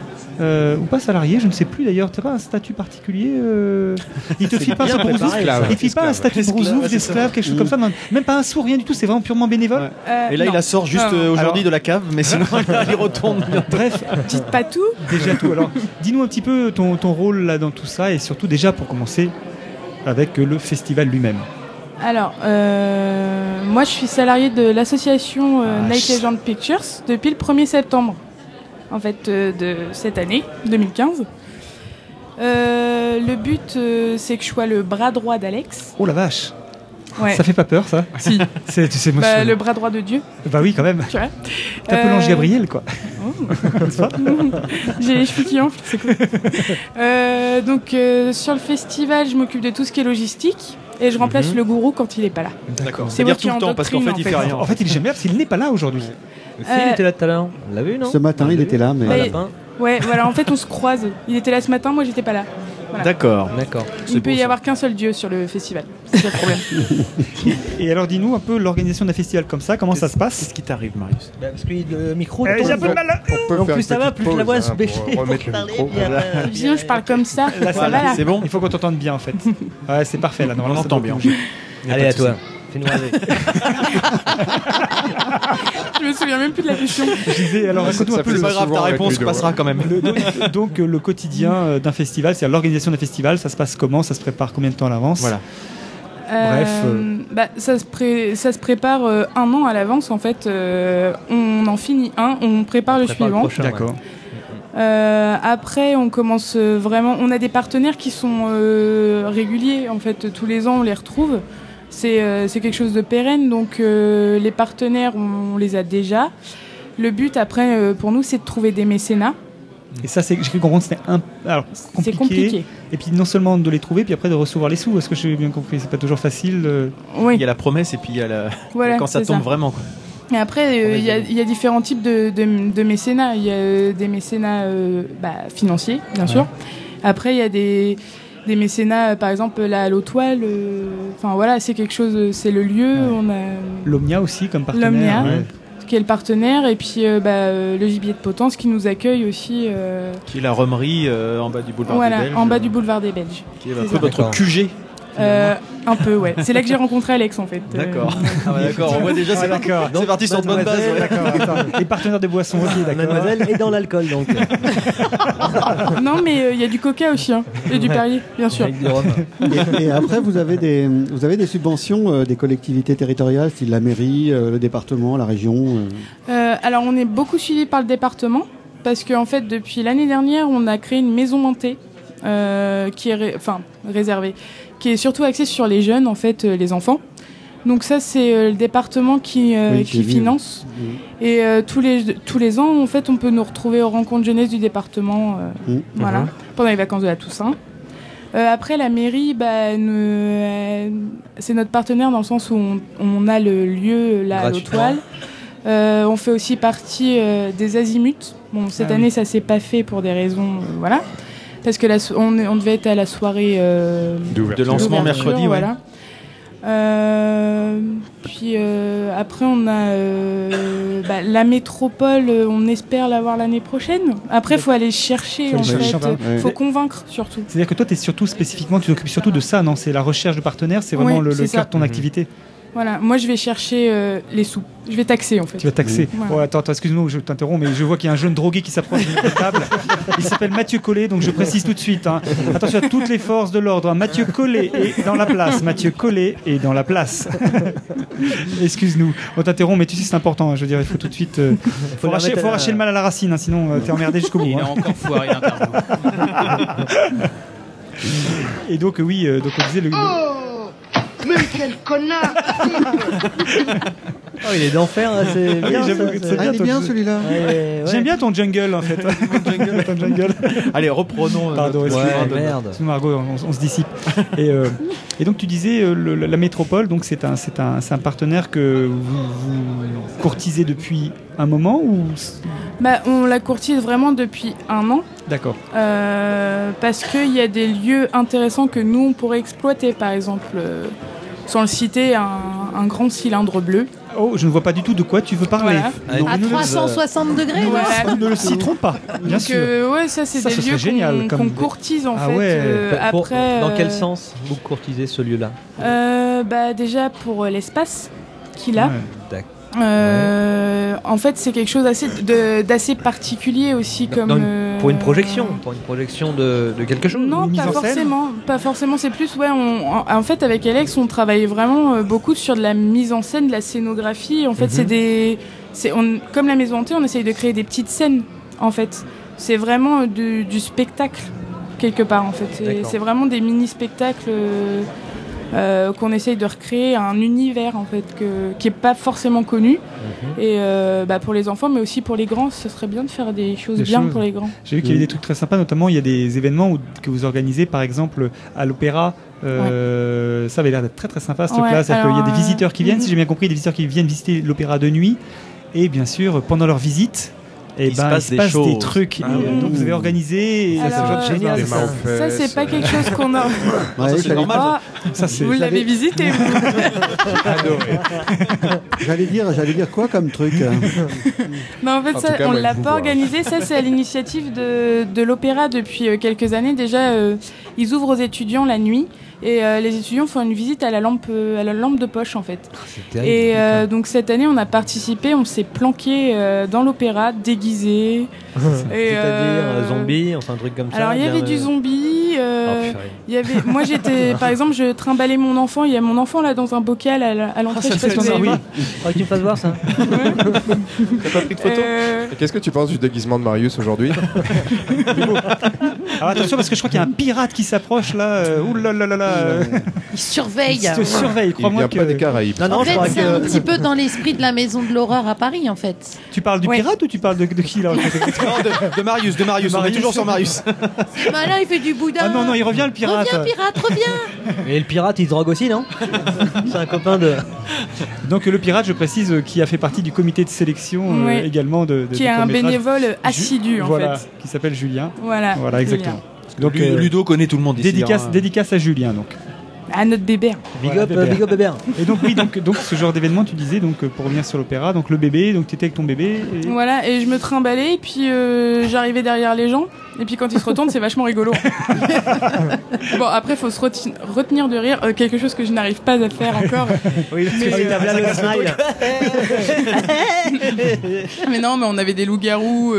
euh, ou pas salarié, je ne sais plus d'ailleurs. Tu n'as pas un statut particulier euh, Il te file pas un. Il te file pas un statut de ça. d'esclave, quelque chose comme ça. non, même pas un sou, rien du tout. C'est vraiment purement bénévole. Euh, Et là, non. il la sort juste euh, aujourd'hui Alors- de la cave, mais sinon là, il retourne bientôt. Bref, Dites pas tout. déjà tout. Alors, dis-nous un petit peu ton, ton rôle là dans tout ça et surtout déjà pour commencer avec le festival lui-même. Alors, euh, moi, je suis salarié de l'association euh, Ah, Night Agent Pictures depuis le 1er septembre, en fait, euh, de cette année, 2015. Euh, le but, c'est que je sois le bras droit d'Alex. Oh la vache, Ouais. ça fait pas peur ça Si. C'est, tu sais, moi, Bah, je- le bras droit de Dieu, bah oui quand même. tu vois. Un peu l'ange Gabriel quoi. J'ai les cheveux qui enflent, c'est cool. Donc, sur le festival, je m'occupe de tout ce qui est logistique et je remplace Mhm. le gourou quand il est pas là. D'accord. C'est qui tout le temps, parce qu'en fait, il en fait rien. En fait, il est jamais là parce qu'il n'est pas là aujourd'hui. Si, il était là tout à l'heure. On l'a vu, non Ce matin, il était là, mais. Ouais, voilà, en fait, on se croise. Il était là ce matin, moi, j'étais pas là. Voilà. D'accord. D'accord. Il ne peut y avoir qu'un seul dieu sur le festival. C'est le problème. Et alors, dis-nous un peu l'organisation d'un festival comme ça, comment ça se passe? Qu'est-ce qui t'arrive, Marius? Bah, parce que le micro. Euh, j'ai un peu de mal. On peut Donc faire plus une ça va, petite plus je la pause, vois se hein, bêcher pour remettre le micro. Sinon, je parle comme ça. Là, ça va là. C'est bon? Il faut qu'on t'entende bien en fait. Ouais, c'est parfait là. Normalement, On ça entend doit bien. bouger. Y a Allez, pas à de toi. souci. Fais-nous rêver. Je me souviens même plus de la question. Je disais, alors raconte-nous un Ça peu fait le, C'est pas grave, ta réponse Ludo, passera hein. quand même. le- donc, donc, euh, le quotidien euh, d'un festival, c'est-à-dire l'organisation d'un festival, ça se passe comment? Ça se prépare combien de temps à l'avance? Voilà. Bref, Euh, bah, ça, se pré- ça se prépare euh, un an à l'avance en fait. Euh, on en finit un, on prépare le prépare suivant. D'accord. Euh, après, on commence euh, vraiment. On a des partenaires qui sont euh, réguliers. En fait, tous les ans, on les retrouve. C'est euh, c'est quelque chose de pérenne. Donc, euh, les partenaires, on, les a déjà. Le but, après, euh, pour nous, c'est de trouver des mécénats. Et ça, c'est- j'ai cru comprendre que c'était un... Alors, compliqué. C'est compliqué. Et puis non seulement de les trouver, puis après de recevoir les sous. Est-ce que j'ai bien compris? C'est pas toujours facile. euh, Oui, Il y a la promesse et puis il y a la... voilà, quand ça tombe vraiment. Quoi. Et après, euh, il y, a- il y a différents types de, de- de mécénats. Il y a euh, des mécénats euh, bah, financiers, bien sûr. Après, il y a des, des mécénats, par exemple, là, à l'Autoile. euh, Enfin, voilà, c'est quelque chose, c'est le lieu. Ouais. On a L'Omnia aussi comme partenaire. L'Omnia. ouais. Qui est le partenaire, et puis euh, bah, euh, le gibier de Potence qui nous accueille aussi. euh, Qui est la romerie euh, en bas du boulevard voilà, des Belges. en bas du boulevard des Belges. Qui est un C'est peu ça. votre. QG. Euh, un peu, ouais. C'est là que j'ai rencontré Alex, en fait. Euh, D'accord. Ah ouais, d'accord. On voit déjà, c'est Ouais, d'accord. c'est parti sur de bonnes bases. Ouais. Les partenaires de boissons, ok, d'accord. Mademoiselle est dans l'alcool donc. non, mais euh, il y a du coca aussi, hein, et du Perrier, bien sûr. Avec du rhum. Et, et après, vous avez des, vous avez des subventions euh, des collectivités territoriales, style la mairie, euh, le département, la région. euh. Euh, alors, on est beaucoup suivi par le département parce qu'en fait, depuis l'année dernière, on a créé une maison hantée euh, qui est ré- enfin, réservée, qui est surtout axée sur les jeunes, en fait, euh, les enfants. Donc ça, c'est euh, le département qui, euh, Oui, qui finance. Et euh, tous, les, tous les ans, en fait, on peut nous retrouver aux rencontres jeunesse du département. euh, Mhm. Voilà, pendant les vacances de la Toussaint. Euh, après, la mairie, bah, c'est notre partenaire dans le sens où on, on a le lieu là à l'Autoile. Euh, on fait aussi partie euh, des Azimuts. Bon, cette Ah année, oui. ça s'est pas fait pour des raisons, euh, voilà, parce que la so- on, devait être à la soirée euh, De lancement mercredi, ouais. voilà. Euh, puis euh, après, on a euh, bah, la métropole. On espère l'avoir l'année prochaine. Après, il faut aller chercher. Faut en ouais. faut convaincre surtout. C'est-à-dire que toi, tu es surtout spécifiquement, tu t'occupes surtout de ça, non? C'est la recherche de partenaires, c'est vraiment Ouais, le, le cœur de ton Mhm. activité. Voilà, moi je vais chercher euh, les sous. Je vais taxer en fait. Tu vas taxer. Oh, attends, attends, excuse-moi, je t'interromps, mais je vois qu'il y a un jeune drogué qui s'approche de notre table. Il s'appelle Mathieu Collet, donc je précise tout de suite. hein. Attention à toutes les forces de l'ordre. hein. Mathieu Collet est dans la place. Mathieu Collet est dans la place. Excuse-nous. On t'interrompt, mais tu sais, c'est important. hein. Je veux dire, il faut tout de suite. euh, faut, arracher, la- le mal à la racine, hein, sinon euh, t'es emmerdé jusqu'au bout. Il a hein. encore foiré l'interview. Et donc, oui, euh, donc on disait le. le- Quel connard Oh, il est d'enfer, hein, c'est bien. j'avoue ça, que c'est- c'est Ah, il est bien celui-là. Ouais, ouais. J'aime bien ton jungle en fait. ton jungle. Allez, reprenons. euh, Pardon, notre- excuse-moi. Ouais, de- merde. Margot, on, on se dissipe. Et, euh, et donc tu disais euh, le- la métropole, donc c'est un, c'est un, c'est un partenaire que vous, vous courtisez depuis un moment ou Bah, on la courtise vraiment depuis un an d'accord euh, parce qu'il y a des lieux intéressants que nous on pourrait exploiter. Par exemple, euh, sans le citer, un, un grand cylindre bleu. Oh, je ne vois pas du tout de quoi tu veux parler. Voilà. À nous ne- 360 degrés là Voilà. nous ne le citerons pas, bien Donc, sûr. euh, ouais, ça c'est des lieux génial, qu'on comme courtise en Ah fait. ouais. euh, Pour- après, dans quel euh, sens vous courtisez ce lieu-là? Euh, Bah déjà pour euh, l'espace qu'il a. Ouais. Euh, En fait, c'est quelque chose d'assez particulier aussi comme. Dans une- euh, Pour une projection, pour une projection de, de quelque chose. Non, pas forcément. Pas forcément. C'est plus, ouais. On, en, en fait, avec Alex, on travaille vraiment euh, beaucoup sur de la mise en scène, de la scénographie. En fait, Mhm. c'est des, c'est on, comme la maison hantée, on essaye de créer des petites scènes. En fait, c'est vraiment euh, du, du spectacle quelque part. En fait, C'est- vraiment des mini spectacles. euh, euh, qu'on essaye de recréer un univers en fait que, qui est pas forcément connu Mhm. et euh, bah, pour les enfants mais aussi pour les grands ce serait bien de faire des choses Des bien choses. pour les grands J'ai vu qu'il y avait des trucs très sympas, notamment il y a des événements où- que vous organisez, par exemple à l'opéra. Euh, Ça avait l'air d'être très très sympa ce Ouais, truc-là. C'est-à-dire qu'il y a des visiteurs qui viennent, si j'ai bien compris, des visiteurs qui viennent visiter l'opéra de nuit. Et bien sûr, pendant leur visite, eh Il se ben, passe il se des passe des trucs. Ah Et, euh, oui. donc vous avez organisé. et- ça, c'est euh, génial, Des ça. Ça c'est pas quelque chose qu'on a Ouais, ça, c'est normal. Ça, c'est- vous l'avez visité vous J'allais dire, j'allais dire quoi comme truc euh Non, en fait, En ça, cas, on l'a pas organisé. Ça, c'est à l'initiative de, de l'opéra depuis euh, quelques années. Déjà, euh, ils ouvrent aux étudiants la nuit. Et euh, les étudiants font une visite à la lampe, euh, à la lampe de poche, en fait. C'est terrible. Et euh, donc, cette année, on a participé. On s'est planqué euh, dans l'opéra, déguisé. C'est-à-dire zombie, enfin un truc comme ça. Alors, il y avait du zombie. euh, Oh, il y avait, moi j'étais, par exemple, je trimballais mon enfant. Il y a mon enfant là dans un bocal à, à l'entrée. Ah, ça je oui. Faudrait que tu me fasses voir ça. T'as pas pris de photo Euh, Qu'est-ce que tu penses du déguisement de Marius aujourd'hui? Alors attention parce que je crois qu'il y a un pirate qui s'approche là. euh, Ouh là là là là. Il surveille. Il te surveille, Il crois-moi vient que. pas des Caraïbes. Non, non, En fait, c'est un petit peu dans l'esprit de la maison de l'horreur à Paris, en fait. Tu parles du Ouais. pirate ou tu parles de, de qui là Non, de, de Marius, de Marius, on est toujours sur Marius. C'est malin, il fait du boudin. Ah non, non, il revient le pirate. Reviens, pirate, reviens. Et le pirate, il se drogue aussi, non C'est un copain de. Donc le pirate, je précise, euh, qui a fait partie du comité de sélection euh, également de, de- qui est un bénévole assidu en voilà, fait. qui s'appelle Julien. Voilà. Voilà, Julien. Exactement. Donc euh, Ludo connaît tout le monde ici. Dédicace, hein. dédicace à Julien donc. À notre bébé. Big Voilà, up, bébé. big up, bébé. Et donc oui, donc, donc ce genre d'événement, tu disais, donc euh, pour revenir sur l'opéra, donc le bébé, donc tu étais avec ton bébé. Et... Voilà, et je me trimballais, et puis euh, j'arrivais derrière les gens, et puis quand ils se retournent, c'est vachement rigolo. bon, après, faut se reti- retenir de rire, euh, quelque chose que je n'arrive pas à faire encore. Oui, Mais, euh, mais non, mais on avait des loups-garous.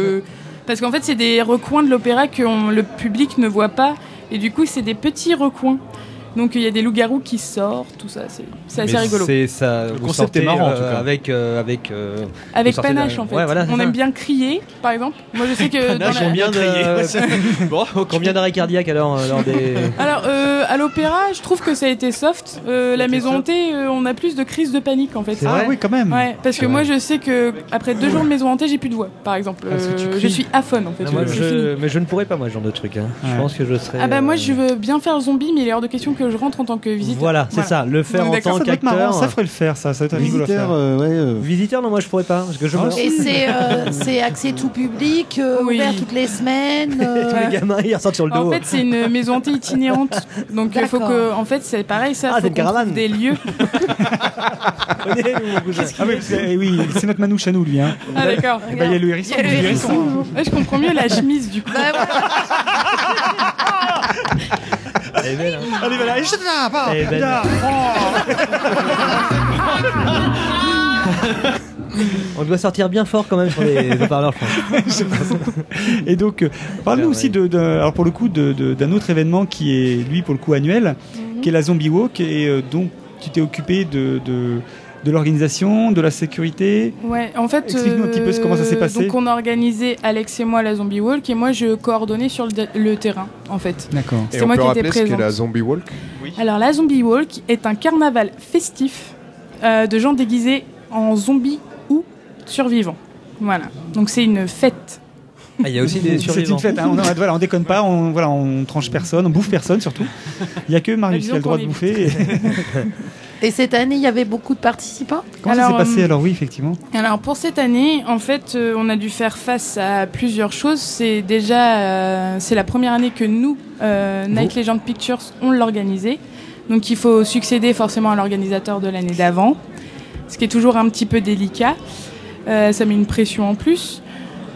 Parce qu'en fait, c'est des recoins de l'opéra que on- le public ne voit pas, et du coup, c'est des petits recoins. Donc il y a des loups-garous qui sortent, tout ça, c'est assez Mais rigolo. C'est ça. vous concept est marrant, en euh, tout cas. Avec, euh, avec. euh, Avec panache en fait. Ouais, voilà, c'est on ça. aime bien crier, par exemple. Moi je sais que dans Panache, la- Combien de. Bon, ok. Combien d'arrêts cardiaques alors euh, lors des. Alors, euh, à l'opéra, je trouve que ça a été soft. Euh, la maison hantée, euh, on a plus de crises de panique en fait. C'est Ah vrai oui, quand même. Ouais, parce que moi je sais que après deux jours de maison hantée, j'ai plus de voix, par exemple. Tu Euh, je suis aphone en fait. Non, moi, je-. Mais je ne pourrais pas, moi, ce genre de truc. hein. Je pense que je serais. Ah bah moi euh, je veux bien faire zombie, mais il est hors de question que je rentre en tant que visiteur. Voilà, c'est ça. Le faire Donc, en tant qu'acteur. ça ferait le faire, ça, ça doit être Visiteur, ouais. Visiteur, non, moi je pourrais pas. Parce que je Ah. Et c'est accès tout public, ouvert toutes les semaines. Tous les gamins, ils ressortent sur le dos. En fait, c'est une maison hantée itinérante. Donc il faut D'accord. que en fait, c'est pareil ça, Ah, faut caravane. des lieux. Ah oui, c'est eh oui, c'est notre manouche à nous, lui. Hein. Ah d'accord. Eh ben, Il y a le hérisson. Il y a le hérisson. Ouais, je comprends mieux la chemise du coup. bah, voilà. Elle est belle, hein. Allez, voilà, et je te la pas. Là. On doit sortir bien fort quand même sur les haut-parleurs, je pense. Et donc, euh, parle-nous aussi de, de- alors pour le coup, de- de- d'un autre événement qui est, lui, pour le coup, annuel, qui est la Zombie Walk, et euh, donc tu t'es occupé de, de, de l'organisation, de la sécurité. Ouais, en fait, Explique-nous un petit peu comment ça s'est euh, passé. Donc, on a organisé Alex et moi la Zombie Walk et moi je coordonnais sur le, le terrain, en fait. D'accord. Et C'est on moi peut qui étais rappeler ce qu'est présente. la Zombie Walk? Alors, la Zombie Walk est un carnaval festif euh, de gens déguisés en zombies survivants. Voilà. Donc, c'est une fête. Ah, il y a aussi des C'est survivants. une fête, hein. on, voilà, on déconne pas, on, voilà, on tranche personne, on bouffe personne surtout. Il y a que Marius qui a le droit de bouffer. et- Et cette année, il y avait beaucoup de participants? Comment ça Alors, s'est passé? euh, alors Oui, effectivement. Alors pour cette année, en fait, euh, on a dû faire face à plusieurs choses. C'est déjà, euh, c'est la première année que nous, euh, Night Legend Pictures, on l'organisé. Donc il faut succéder forcément à l'organisateur de l'année d'avant, ce qui est toujours un petit peu délicat. Euh, ça met une pression en plus.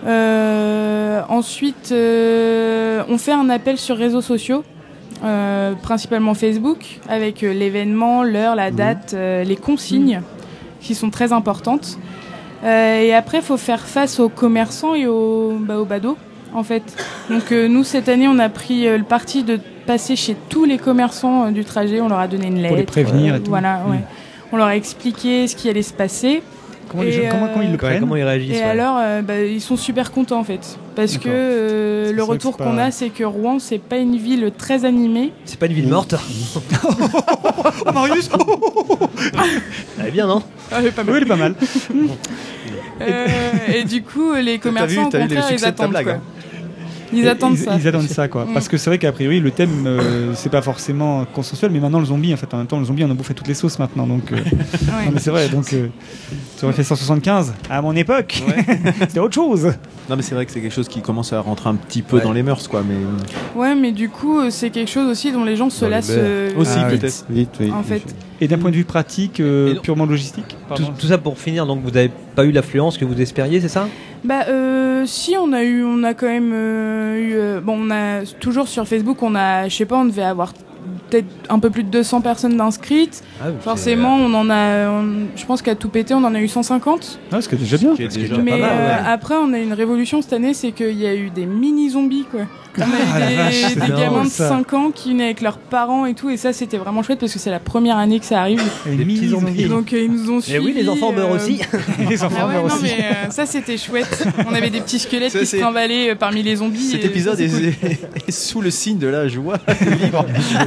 Euh, ensuite, euh, on fait un appel sur réseaux sociaux, euh, principalement Facebook, avec euh, l'événement, l'heure, la date, euh, les consignes, qui sont très importantes. Et après, il faut faire face aux commerçants et aux, bah, aux badauds, en fait. Donc nous, cette année, on a pris le parti de passer chez tous les commerçants du trajet. On leur a donné une lettre. Pour les prévenir et tout. Voilà, ouais. Mm. On leur a expliqué ce qui allait se passer. Comment, les Et, gens- comment, comment ils le euh, prennent comment ils réagissent Et ouais. alors, euh, bah, ils sont super contents en fait. Parce que euh, le retour qu'on pas- a, c'est que Rouen, c'est pas une ville très animée. C'est pas une ville morte. Ah, Marius Elle est bien, non? Ah, pas Oui, il est pas mal. Euh, et du coup, les T'as vu, commerçants, au t'as vu le contraire, ta attendent. blague, quoi. hein. Ils attendent ils, ça. ils attendent ça, quoi. Mm. Parce que c'est vrai qu'a priori, le thème, euh, c'est pas forcément consensuel, mais maintenant, le zombie, en fait, en même temps, le zombie, on a bouffé toutes les sauces maintenant. Donc, euh, Ouais. c'est vrai, donc, euh, tu aurais fait 175 à mon époque. C'était autre chose. Non, mais c'est vrai que c'est quelque chose qui commence à rentrer un petit peu Ouais. dans les mœurs, quoi. Mais Ouais, mais du coup, euh, c'est quelque chose aussi dont les gens se Dans lassent. euh, Aussi, Ah peut-être. Vite, oui. En fait. Et d'un point de vue pratique, euh, donc- purement logistique tout ça pour finir, donc vous n'avez pas eu l'affluence que vous espériez, c'est ça? Bah euh, si on a eu, on a quand même euh, eu, euh, bon on a toujours sur Facebook, on a, je sais pas, on devait avoir peut-être un peu plus de 200 personnes d'inscrites. Ah. Forcément, on en a, on- je pense qu'à tout péter, on en a eu 150. Ah, ce qui est déjà bien. Est déjà Mais pas mal, euh, ouais. après, on a une révolution cette année, c'est qu'il y a eu des mini zombies, quoi. On a Ah, eu des, gamins de ça. 5 ans qui venaient avec leurs parents et tout, et ça, c'était vraiment chouette parce que c'est la première année que ça arrive. Et Des mini petits zombies. zombies. Donc, euh, ils nous ont Et suivis. oui, les enfants meurent euh, aussi. Les enfants Ah ouais, meurent non, aussi. mais euh, ça c'était chouette. On avait des petits squelettes Ça, qui se trimballaient euh, parmi les zombies. Cet et épisode ça, est, cool. est sous le signe de la joie.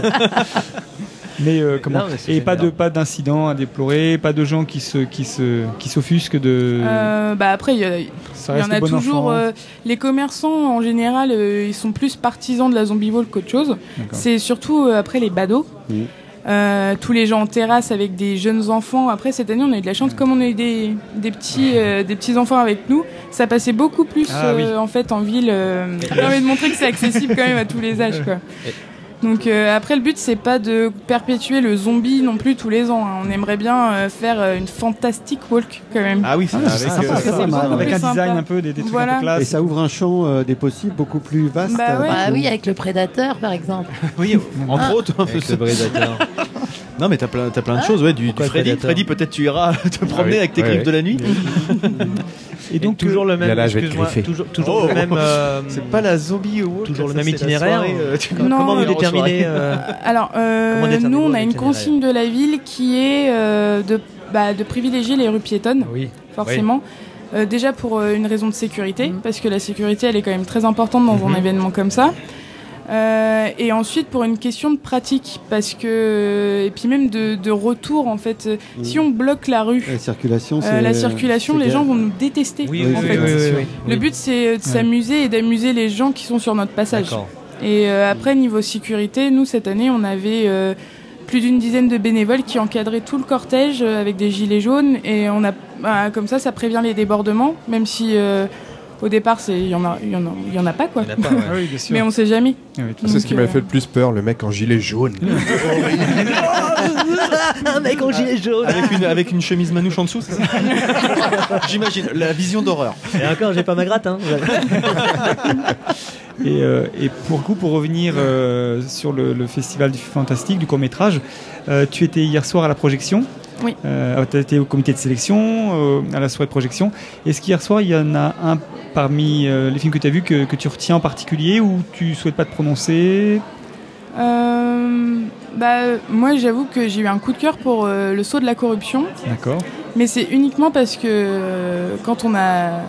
Mais euh, comment Non, mais c'est Et pas de pas d'incidents à déplorer, pas de gens qui se qui se qui s'offusquent de. Euh, bah après, il y, a- il ça y en a bon toujours. enfant. euh, les commerçants en général, euh, ils sont plus partisans de la zombie wall qu'autre chose. C'est surtout euh, après les badauds. Tous les gens en terrasse avec des jeunes enfants. Après cette année, on a eu de la chance, comme on a eu des, des petits euh, des petits enfants avec nous, ça passait beaucoup plus Ah oui. en fait en ville. euh, ça permet de montrer que c'est accessible quand même à tous les âges, quoi. Donc euh, après le but c'est pas de perpétuer le zombie non plus tous les ans. hein. On aimerait bien euh, faire euh, une fantastic walk quand même. Ah oui, c'est Ah, c'est avec, sympa, euh, c'est mal. Avec un Sympa. design un peu des, des trucs Voilà. un peu classe. Et ça ouvre un champ euh, des possibles beaucoup plus vaste. Bah ouais. Bah oui, avec le prédateur, par exemple. oui, entre Ah. autres. Avec le brisateur. Non, mais t'as plein, t'as plein de choses, ouais. Du, du Pourquoi Freddy, Freddy peut-être tu iras te promener oui, avec tes ouais, griffes ouais. de la nuit. Et donc toujours le Il a même. l'âge d'être excuse-moi, griffé. toujours, toujours Oh. le même. euh, C'est pas la zombie walk. Toujours le même itinéraire soirée, euh, tu- Non, Comment vous alors, déterminez euh, Alors, euh, déterminer nous, on a une consigne de la ville qui est euh, de, bah, de privilégier les rues piétonnes, Oui. forcément. Euh, déjà pour euh, une raison de sécurité, parce que la sécurité, elle est quand même très importante dans Mhm. un événement comme ça. Euh, et ensuite pour une question de pratique, parce que et puis même de, de retour en fait. Euh, Si on bloque la rue, La circulation, euh, la circulation, les gens vont nous détester. Oui, Oui, oui, en oui, fait. oui, oui, oui. Le but c'est de s'amuser et d'amuser les gens qui sont sur notre passage. Et euh, après, niveau sécurité, nous, cette année, on avait euh, plus d'une dizaine de bénévoles qui encadraient tout le cortège euh, avec des gilets jaunes. Et on a, bah, comme ça, ça prévient les débordements, même si euh, au départ, c'est- il y, en a- il y, en a- il y en a pas, quoi. Il y en a pas, ouais. Ah oui, bien sûr. Mais on sait jamais. Ah oui, C'est ce qui m'a euh, fait le plus peur, le mec en gilet jaune. Un mec en gilet jaune. Avec une, avec une chemise manouche en dessous, c'est ça J'imagine, la vision d'horreur. Et encore, j'ai pas ma gratte. Hein. Et, euh, et pour coup, pour revenir euh, sur le, le festival du fantastique, du court métrage, euh, tu étais hier soir à la projection. Oui. Euh, tu été au comité de sélection, euh, à la soirée de projection. Est-ce qu'hier soir, il y en a un parmi euh, les films que tu as vus que, que tu retiens en particulier ou tu souhaites pas te prononcer? Bah, moi, j'avoue que j'ai eu un coup de cœur pour le saut de la corruption. D'accord. Mais c'est uniquement parce que quand on a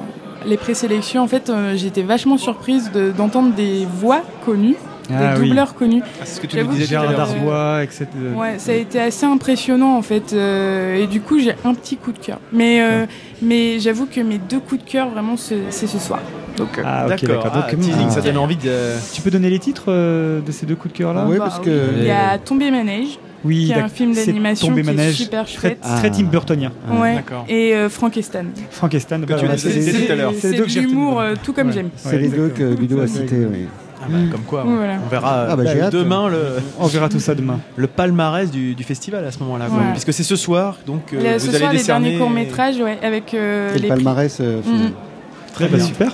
les présélections, en fait, j'étais vachement surprise de- d'entendre des voix connues, Ah des oui. doubleurs connus. c'est ce que tu J'avoue nous disais Gérard Darbois, etc. Ouais, ça a été assez impressionnant en fait, euh, et du coup j'ai un petit coup de cœur. Mais euh, mais j'avoue que mes deux coups de cœur vraiment c'est ce soir. Donc euh, Ah, ok, D'accord, ah, ah. ça donne envie de. Tu peux donner les titres euh, de ces deux coups de cœur là Oui, bah parce oui. que. il y a Tombé manège, Oui, qui est un film d'animation qui est manège, super très, chouette. très Tim Burtonien. Ouais. D'accord. Et euh, Frankenstein. Frankenstein, Que bah, nous c'est- de l'humour euh, tout comme Ouais. j'aime. C'est les deux que Ludo a cités. oui. Ah bah, comme quoi, voilà. on verra Ah bah, euh, demain le, On verra tout ça demain. le palmarès du, du festival à ce moment-là. Puisque c'est ce soir, donc euh, Là, vous ce allez soir les décerner. derniers courts métrages ouais, avec euh, C'est les le palmarès euh. Mhm. Très bien. super.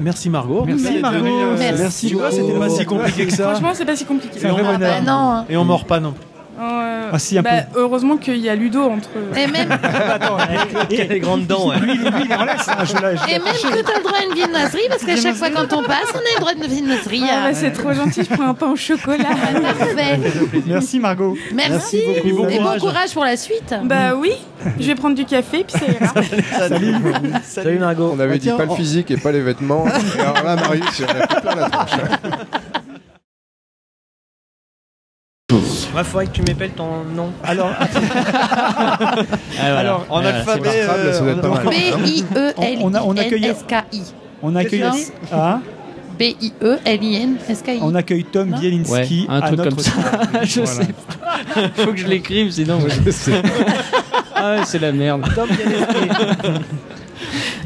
Merci Margot. Merci, Margot. Merci. Tu vois, c'était pas si compliqué que ça. Franchement c'est pas si compliqué. C'est un vrai Ah bah non. Et on mord pas non plus. Euh, Ah, si, un bah, heureusement qu'il y a Ludo entre. Et même, Il a les grandes dents. ouais. Lui, lui, il en laisse. hein, je l'ai- et même que t'as le droit à une viennoiserie, parce qu'à chaque fois quand on passe, on a le droit à une viennoiserie. Ah, hein. bah, c'est trop gentil, je prends un pain au chocolat. Parfait. Merci Margot. Merci. beaucoup. Et bon courage. courage pour la suite. bah oui, je vais prendre du café, puis ça ira. Salut. Salut Margot. On avait Ah, dit tiens, pas le physique et pas les vêtements. et alors là, Marius, il en a plein la tronche. Il faudrait que tu m'épelles ton nom. Alors, Alors, en alphabet, ça doit être pas mal. On accueille- B-I-E-L-I-N-S-K-I. on accueille, Qu'est-ce Ah, B-I-E-L-I-N-S-K-I. on accueille Tom Bielinski un à truc notre comme ça. Je sais. Faut que je l'écrive, sinon. ah ouais, c'est la merde. Tom Bielinski.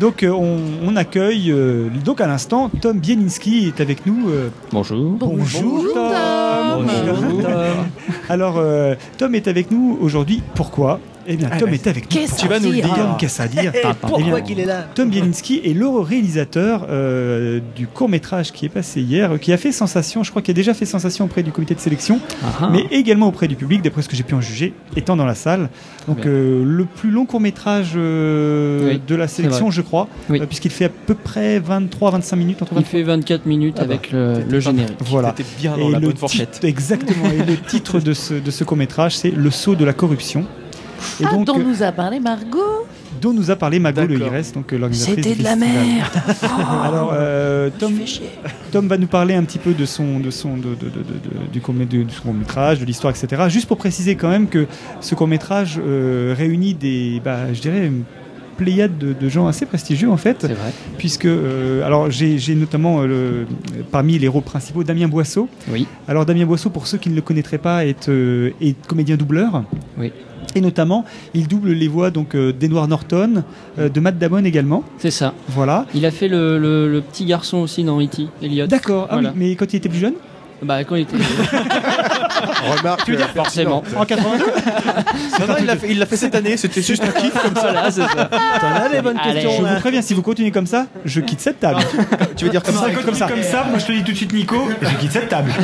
Donc euh, on, on accueille euh, donc à l'instant Tom Bielinski est avec nous. euh, Bonjour. bonjour, Bonjour, Tom. Tom. Bonjour, Tom. Alors euh, Tom est avec nous aujourd'hui. Pourquoi? Eh bien, Ah, Tom bah, était avec nous. qu'est-ce Tu vas nous le dire dire. Tom, qu'est-ce à dire Et Eh pourquoi bien, qu'il est là Tom Bielinski est le réalisateur euh, du court métrage qui est passé hier, euh, qui a fait sensation, je crois qu'il a déjà fait sensation auprès du comité de sélection, Ah, ah. mais également auprès du public, d'après ce que j'ai pu en juger, étant dans la salle. Donc euh, le plus long court métrage Oui, de la sélection, je crois, Oui. euh, puisqu'il fait à peu près 23-25 minutes entre Il fait 24 minutes Ah bah, avec le, le générique. Voilà. T'étais bien Et dans la le bonne fourchette. titre- exactement. et le titre de ce, de ce court métrage, c'est Le saut de la corruption. Et Ah, donc, dont euh, nous a parlé Margot. dont nous a parlé Mago Le. Hires, donc euh, l'organisatrice C'était de la merde. Alors, euh, Tom. Tom va nous parler un petit peu de son, de son, de, de- de- de- du court métrage, de l'histoire, etc. Juste pour préciser quand même que ce court métrage réunit des, bah, je dirais, une pléiade de, de gens assez prestigieux en fait, C'est vrai. puisque euh, alors j'ai j'ai notamment euh, le- parmi les rôles principaux Damien Boisseau. Oui. Alors Damien Boisseau, pour ceux qui ne le connaîtraient pas, est, euh, est comédien doubleur. Oui. Et notamment, il double les voix donc euh, d'Edward Norton, euh, de Matt Damon également. C'est ça. Voilà. Il a fait le, le- le petit garçon aussi dans E.T., Elliot. D'accord. Ah Voilà. oui, mais quand il était plus jeune? Bah, quand il était. Remarque. Tu veux dire euh, forcément. En 82 Non, non, il l'a fait, il l'a fait cette année, c'était juste un kiff comme ça. Voilà, c'est ça. T'en as des bonnes Allez. questions. Je là. vous préviens, si vous continuez comme ça, je quitte cette table. Tu veux dire comme ça comme ça, comme ça, moi je te dis tout de suite Nico, je quitte cette table.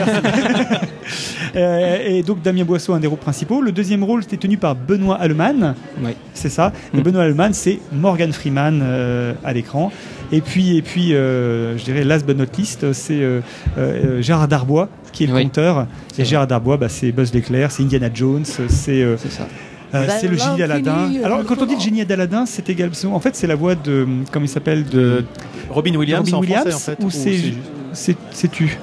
Euh, et donc Damien Boisseau, un des rôles principaux. Le deuxième rôle était tenu par Benoît Allemann. Oui. C'est ça. Et Mm. Benoît Allemann, c'est Morgan Freeman euh, à l'écran. Et puis, et puis euh, je dirais last but not least, c'est euh, euh, Gérard Darbois qui est le Oui. conteur. C'est Et. Gérard Darbois, bah, c'est Buzz l'éclair, c'est Indiana Jones, c'est euh, C'est ça. euh, Vers c'est le génie d'Aladin. Alors euh, quand on dit le génie d'Aladin, c'est également, en fait, c'est la voix de, comment il s'appelle, de Robin Williams, Robin en Williams français, en fait. ou c'est c'est tu?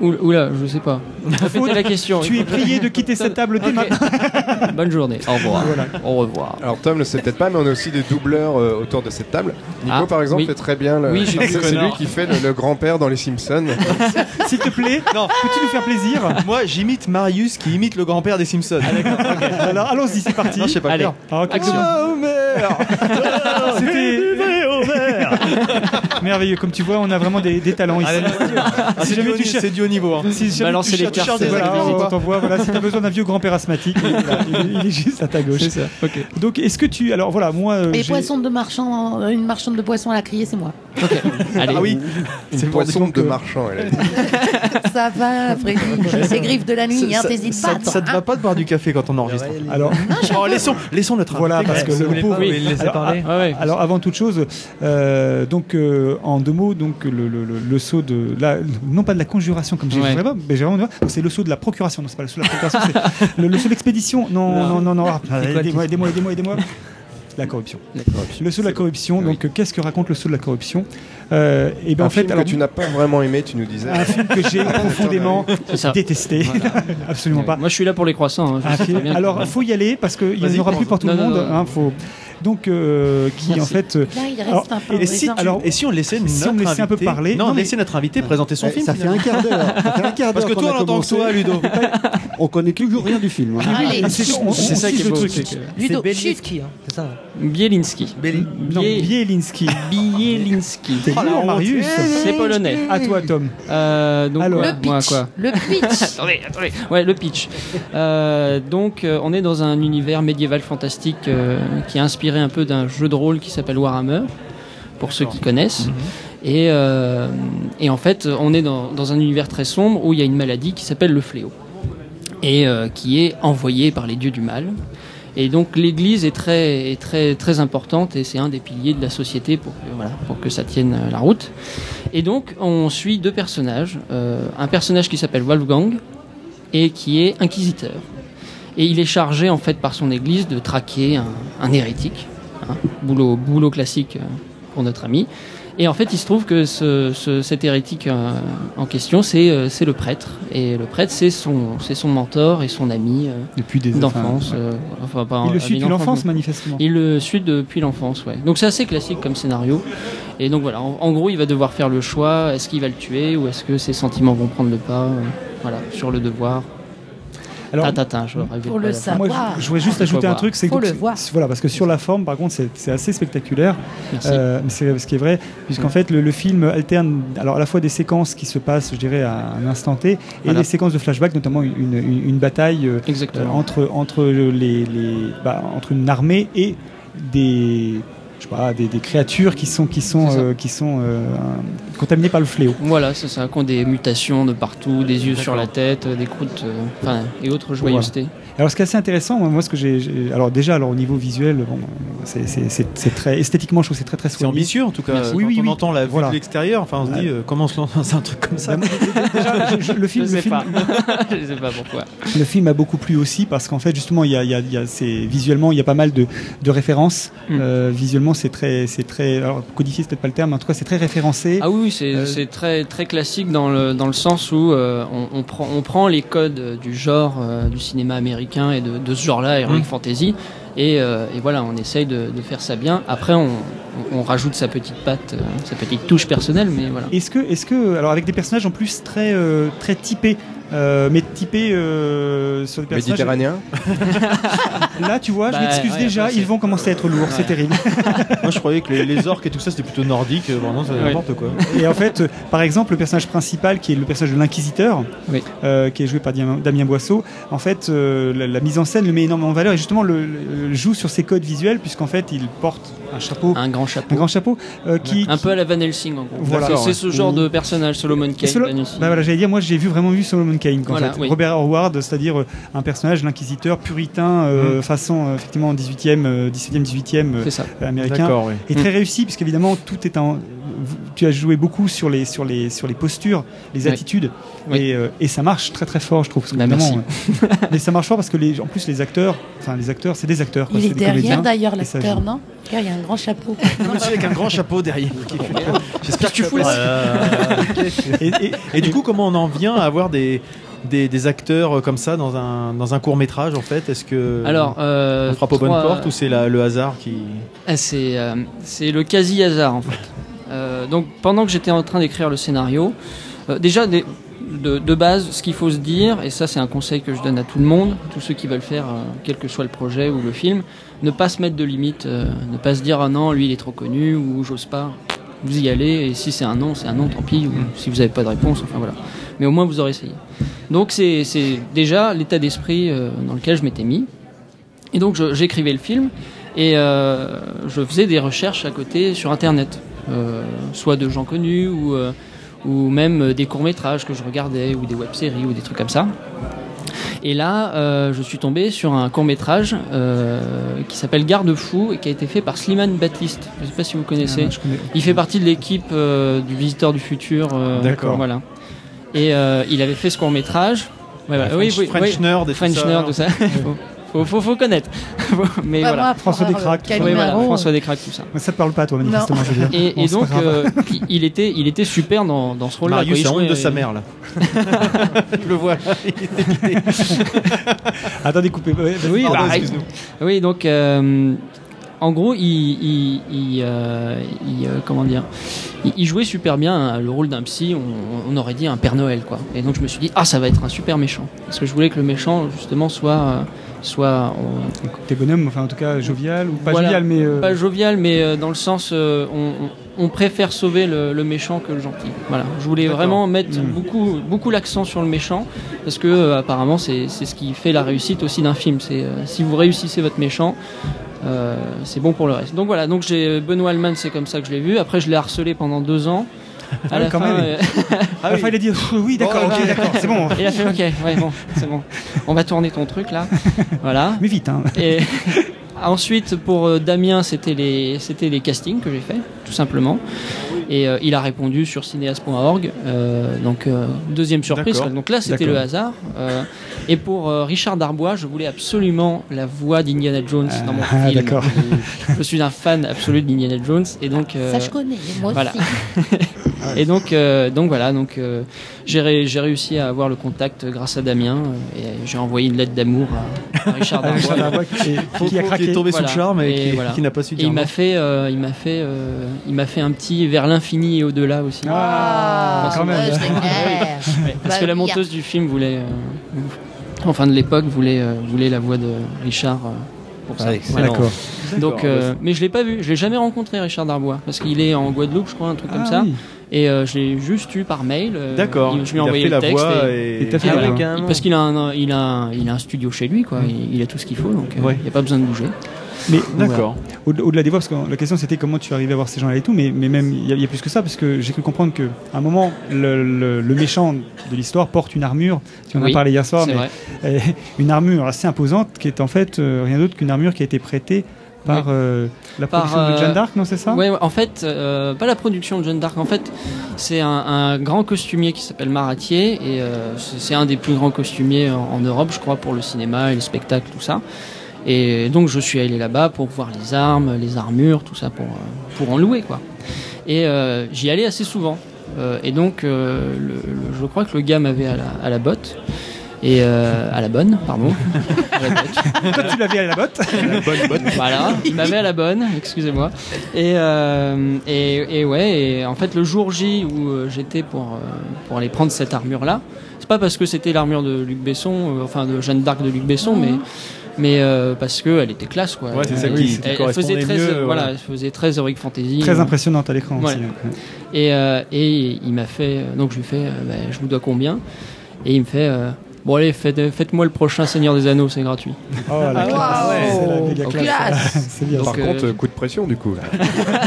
Oula, oula, je sais pas. Répétez la question. Tu es prié de quitter cette table dès maintenant. Bonne journée. Au revoir. Voilà. Au revoir. Alors Tom ne sait peut-être pas, mais on a aussi des doubleurs euh, autour de cette table. Nico, Ah, par exemple, oui. fait très bien. Le... Oui, j'ai vu. c'est c'est lui qui fait le, le grand-père dans Les Simpsons. S'il te plaît, Non. peux-tu nous faire plaisir Moi, j'imite Marius qui imite le grand-père des Simpsons. Alors allons-y, c'est parti. Non, je sais pas Allez. Ah. Action. C'était merveilleux. Comme tu vois, on a vraiment des, des talents ici. Ah, Si c'est jamais du, haut tu c'est du haut niveau. hein. Si jamais tu les tu cartes, c'est voilà, on t'envoie, voilà, si tu as besoin d'un vieux grand-père asthmatique, il, est là, il est- il est juste à ta gauche. C'est ça. Donc, est-ce que tu. Alors voilà, moi. euh, Et poisson de marchand, une marchande de poissons à la criée, c'est moi. Ok. Allez. Ah oui, c'est poisson de euh, marchand, elle a dit. Ça va, Freddy. J'ai ces griffes de la nuit, hein, t'hésites ça- pas. ça te va pas de boire du café quand on enregistre. Alors, Oh, laissons, laissons notre Voilà, parce que le pauvre- mais laissez Alors, avant toute chose, euh, donc euh, en deux mots, donc le, le, le, le saut de la, non pas de la conjuration comme j'ai Ouais. vraiment, mais j'ai vraiment c'est le saut de la procuration. Non, c'est pas le saut de la procuration, c'est le, le saut d'expédition. Non, non, non, non. ah, aidez-moi, aidez-moi, aidez-moi, aidez-moi. La corruption. D'accord. Le saut de la corruption. Oui. Donc euh, qu'est-ce que raconte le saut de la corruption? Euh, Et ben Un en fait, film alors, que tu n'as pas vraiment aimé, tu nous disais. un film que j'ai profondément détesté. Voilà. Absolument pas. Moi, je suis là pour les croissants. hein. Je Un film- bien Alors, faut y aller parce qu'il n'y en aura plus pour tout le Non, non, monde. non. hein, faut... Donc, euh, qui Merci. en fait. euh, Là, il reste Alors, un peu Et si, tu- Alors, et si on laissait si notre on laissait un peu invité- parler- Non, non, mais- laissez notre invité présenter son Eh, film. ça fait un quart d'heure. Parce que toi, en tant que toi, Ludo. On connaît toujours rien du film. hein. Allez, c'est ça qui est beau. Ludo, hein, c'est ça. Bielinski. Non, Bie- Bielinski. Bielinski. T'es Oh, lourd. Marius. C'est polonais. À toi, Tom. Euh, donc, Alors. Le moi, quoi Le pitch. attendez, attendez. Ouais, le pitch. Euh, donc, euh, on est dans un univers médiéval fantastique euh, qui est inspiré un peu d'un jeu de rôle qui s'appelle Warhammer, pour ceux qui connaissent. Et, euh, et en fait, on est dans, dans un univers très sombre où il y a une maladie qui s'appelle le fléau et euh, qui est envoyée par les dieux du mal. Et donc l'Église est très, très, très importante et c'est un des piliers de la société pour que, voilà, pour que ça tienne euh, la route. Et donc on suit deux personnages, euh, un personnage qui s'appelle Wolfgang et qui est inquisiteur. Et il est chargé en fait par son Église de traquer un, un hérétique, hein, boulot, boulot classique euh, pour notre ami. Et en fait, il se trouve que ce, ce- cet hérétique euh, en question, c'est euh, c'est le prêtre. Et le prêtre, c'est son, son mentor et son ami euh, Depuis des d'enfance. enfin, enfin, Il le suit depuis l'enfance, manifestement. Il le suit depuis l'enfance, ouais. Donc c'est assez classique comme scénario. Et donc voilà, en, en gros, il va devoir faire le choix est-ce qu'il va le tuer ou est-ce que ses sentiments vont prendre le pas euh, Voilà, sur le devoir. Alors, Tintin, je Pour le savoir. Moi, je, je voudrais juste ajouter un voir. truc, c'est que le voir. voilà parce que sur la forme, par contre, c'est assez spectaculaire. Merci. Euh, mais c'est ce qui est vrai, puisqu'en fait, le, le film alterne alors à la fois des séquences qui se passent, je dirais, à un instant T, et Voilà. des séquences de flashback, notamment une, une- une bataille euh, euh, entre entre les, les- bah, entre une armée et des je sais pas, des, des créatures qui sont qui euh, qui sont euh, contaminées par le fléau. Voilà, c'est ça, qui ont des mutations de partout, des yeux sur la tête, euh, des croûtes, enfin, et autres joyeusetés. Alors, ce qui est assez intéressant, moi, moi, ce que j'ai, alors déjà, alors au niveau visuel, bon, c'est, c'est- c'est- c'est très esthétiquement, je trouve que c'est très très C'est ambitieux en tout cas. Merci. Quand Oui, oui, on oui. entend la vue Voilà. de l'extérieur, enfin on se dit Ouais. euh, comment on se lance dans un truc comme ça. Déjà, je- je- le film, Je le sais film, pas. je sais pas pourquoi. le film a beaucoup plu aussi parce qu'en fait, justement, il y a, il y a- il y a- c'est visuellement, il y a pas mal de, de références. Mm. Euh, visuellement, c'est très, c'est très, alors codifié, c'est peut-être pas le terme, mais en tout cas, c'est très référencé. Ah oui, c'est Euh, c'est très, très classique dans le, dans le sens où euh, on, on prend, on prend les codes euh, du genre euh, du cinéma américain et de, de ce genre-là, Heroic Mm. Fantasy, et, euh, et voilà, on essaye de, de faire ça bien. Après, on, on, on rajoute sa petite patte, euh, sa petite touche personnelle, mais voilà. Est-ce que, est-ce que, alors avec des personnages en plus très, euh, très typés, euh, mais typés euh, sur des personnages. Méditerranéen Là, tu vois, Bah, je m'excuse ouais, déjà, ils vont commencer à être lourds, c'est terrible. Moi je croyais que les, les orques et tout ça c'était plutôt nordique, euh, vraiment c'est Ouais. n'importe quoi. Et en fait, euh, par exemple, le personnage principal, qui est le personnage de l'inquisiteur, Oui. euh, qui est joué par Damien, Damien Boisseau, en fait, euh, la, la mise en scène le met énormément en valeur et justement le, le- joue sur ses codes visuels, puisqu'en fait, il porte un chapeau, un, Un grand chapeau. grand chapeau, euh, qui, Un peu à la Van Helsing en gros. Voilà. C'est- ce genre de personnage, Solomon Kane. Solo- bah voilà, j'allais dire, moi j'ai vu vraiment vu Solomon Kane, en Voilà, fait. oui. Robert Howard, c'est-à-dire euh, un personnage, l'inquisiteur puritain, euh, façon euh, effectivement 18e, euh, 17e, 18e euh, C'est ça. américain. Oui. Et très réussi, puisqu'évidemment, tout est en. Tu as joué beaucoup sur les, sur les, sur les postures, les Oui. attitudes, Oui. Et, euh, et ça marche très très fort, je trouve. parce que Bah, merci. mais ça marche fort parce que, les, en plus, les acteurs, enfin, les acteurs, c'est des acteurs. quoi, Il est des derrière d'ailleurs l'acteur, non? Un grand chapeau. Monsieur avec un grand chapeau derrière. J'espère que tu fous Et, et- Et du coup, comment on en vient à avoir des, des, des acteurs euh, comme ça dans un, dans un court métrage en fait? Est-ce que Alors, euh, on frappe aux bonnes portes ou c'est la- le hasard qui Ah, c'est euh, c'est le quasi hasard en fait. Euh, donc pendant que j'étais en train d'écrire le scénario, euh, déjà des- de, de base, ce qu'il faut se dire, et ça c'est un conseil que je donne à tout le monde, tous ceux qui veulent faire, euh, quel que soit le projet ou le film, ne pas se mettre de limites, euh, ne pas se dire ah non lui il est trop connu ou j'ose pas. Vous y allez et si c'est un non, c'est un non, tant pis. Ou si vous n'avez pas de réponse, enfin voilà. Mais au moins vous aurez essayé. Donc c'est déjà l'état d'esprit euh, dans lequel je m'étais mis. Et donc j'écrivais le film et je faisais des recherches à côté sur internet, soit de gens connus ou, ou même euh, des courts-métrages que je regardais ou des web-séries ou des trucs comme ça. Et là, euh, je suis tombé sur un court-métrage euh, qui s'appelle Garde-fou et qui a été fait par Slimane Baptiste. Je ne sais pas si vous connaissez. Ah, connais. Il fait partie de l'équipe euh, du Visiteur du Futur. D'accord. Voilà. Et il avait fait ce court-métrage. Ouais, voilà. French, oui, oui, French oui. nerd et French tout ça. nerd, tout ça. Faut, faut, faut, connaître. Mais Pas voilà. moi, pour François Descraques, euh. Oui, voilà, Calimero, François Descraques, tout ça. Mais ça te parle pas, toi, manifestement, je veux dire. Et, Bon, et c'est donc, euh, il- était, il était super dans, dans ce rôle-là. Marius Il honte de sa mère là. Je le vois là. il. Attendez, coupez. vas-y, Oui, bah, excuse-nous. Oui, donc, euh, en gros, il, il, il, euh, il, euh, comment dire, il, jouait super bien hein, le rôle d'un psy. On, on aurait dit un Père Noël, quoi. Et donc, je me suis dit, ah, ça va être un super méchant, parce que je voulais que le méchant, justement, soit, euh, soit on- T'es bonhomme, enfin, en tout cas, jovial, ou pas Voilà. jovial, mais. euh, pas jovial, mais euh, dans le sens, euh, on, préfère sauver le, le méchant que le gentil. Voilà, je voulais vraiment mettre Mm. beaucoup, beaucoup l'accent sur le méchant, parce que apparemment c'est c'est ce qui fait la réussite aussi d'un film. C'est si vous réussissez votre méchant, c'est bon pour le reste. Donc voilà, donc j'ai Benoît Alman, c'est comme ça que je l'ai vu. Après, je l'ai harcelé pendant deux ans. À Ah la quand fin, même. euh, Ah, il fallait dire oui, d'accord, Bon, ok, d'accord, c'est bon. il a fait ok, ouais bon, c'est bon. On va tourner ton truc là. Voilà. Mais vite, hein. Et ensuite, pour euh, Damien, c'était les, c'était les castings que j'ai fait, tout simplement. Et euh, il a répondu sur cinéas.org. euh, donc, euh, deuxième surprise. Donc là, c'était le hasard. Euh, et pour euh, Richard Darbois, je voulais absolument la voix d'Indiana Jones dans mon Ah, film. d'accord. Je suis un fan absolu d'Indiana Jones. Et donc, euh, Ça, je connais, moi voilà. aussi. et donc, euh, donc voilà, donc euh, j'ai ré- j'ai réussi à avoir le contact grâce à Damien euh, et j'ai envoyé une lettre d'amour à, à Richard Ah, Darbois. Qui, qui a craqué. qu'il est tombé sous le charme et, Et qui, voilà. qui n'a pas su Et dire il non. m'a fait, euh, il m'a fait, euh, il m'a fait un petit vers l'infini et au-delà aussi. Ah, quand même. ouais, parce que la monteuse du film voulait. euh, enfin de l'époque, voulait, euh, voulait la voix de Richard euh, pour ça. Ah. D'accord. Donc, euh, mais je l'ai pas vu, je l'ai jamais rencontré Richard Darbois parce qu'il est en Guadeloupe, je crois, un truc comme ça. oui. Et euh, je l'ai juste eu par mail. euh, D'accord. il- Je lui ai Il a envoyé fait le la texte. voix et- et- Et Ah ouais. Parce qu'il a, un, il, a un, il a un studio chez lui, quoi. Il, il a tout ce qu'il faut, donc euh, il Ouais. n'y a pas besoin de bouger. Mais D'accord. Au- Au-delà des voix, parce que la question c'était comment tu arrivais à voir ces gens-là et tout, mais, mais même il y, a- il y a plus que ça, parce que j'ai cru comprendre qu'à un moment, le, le- le méchant de l'histoire porte une armure, si on en Oui, a parlé hier soir, C'est mais vrai. euh, une armure assez imposante qui est en fait euh, rien d'autre qu'une armure qui a été prêtée par euh, la Par, production de euh, Jeanne d'Arc, non c'est ça? ouais, en fait, euh, pas la production de Jeanne d'Arc. En fait, c'est un, un grand costumier qui s'appelle Maratier et c'est un des plus grands costumiers en, en Europe, je crois, pour le cinéma et les spectacles, tout ça. Et donc, je suis allé là-bas pour voir les armes, les armures, tout ça, pour, pour en louer, quoi. Et euh, j'y allais assez souvent. Euh, et donc, euh, le- le- je crois que le gars m'avait à la, à la botte. Et euh, à la bonne, pardon. Toi tu l'avais à la botte Voilà, il m'avait à la bonne, excusez-moi. Et, euh, et, et ouais, et en fait, le jour J où euh, j'étais pour, pour aller prendre cette armure-là, c'est pas parce que c'était l'armure de Luc Besson, euh, enfin de Jeanne d'Arc de Luc Besson, mais, mais euh, parce qu'elle était classe, quoi. Ouais, c'est elle- qui elle, correspondait faisait très, mieux, voilà. elle faisait très Heroic Fantasy. Très impressionnante à l'écran aussi. et, euh, et il m'a fait, donc je lui fais, euh, bah, je vous dois combien? Et il me fait, euh, bon allez, faites, faites-moi le prochain Seigneur des Anneaux, c'est gratuit. Oh la classe, Waouh. c'est la classe. classe. c'est bien. Par Donc, contre, euh, coup de pression du coup.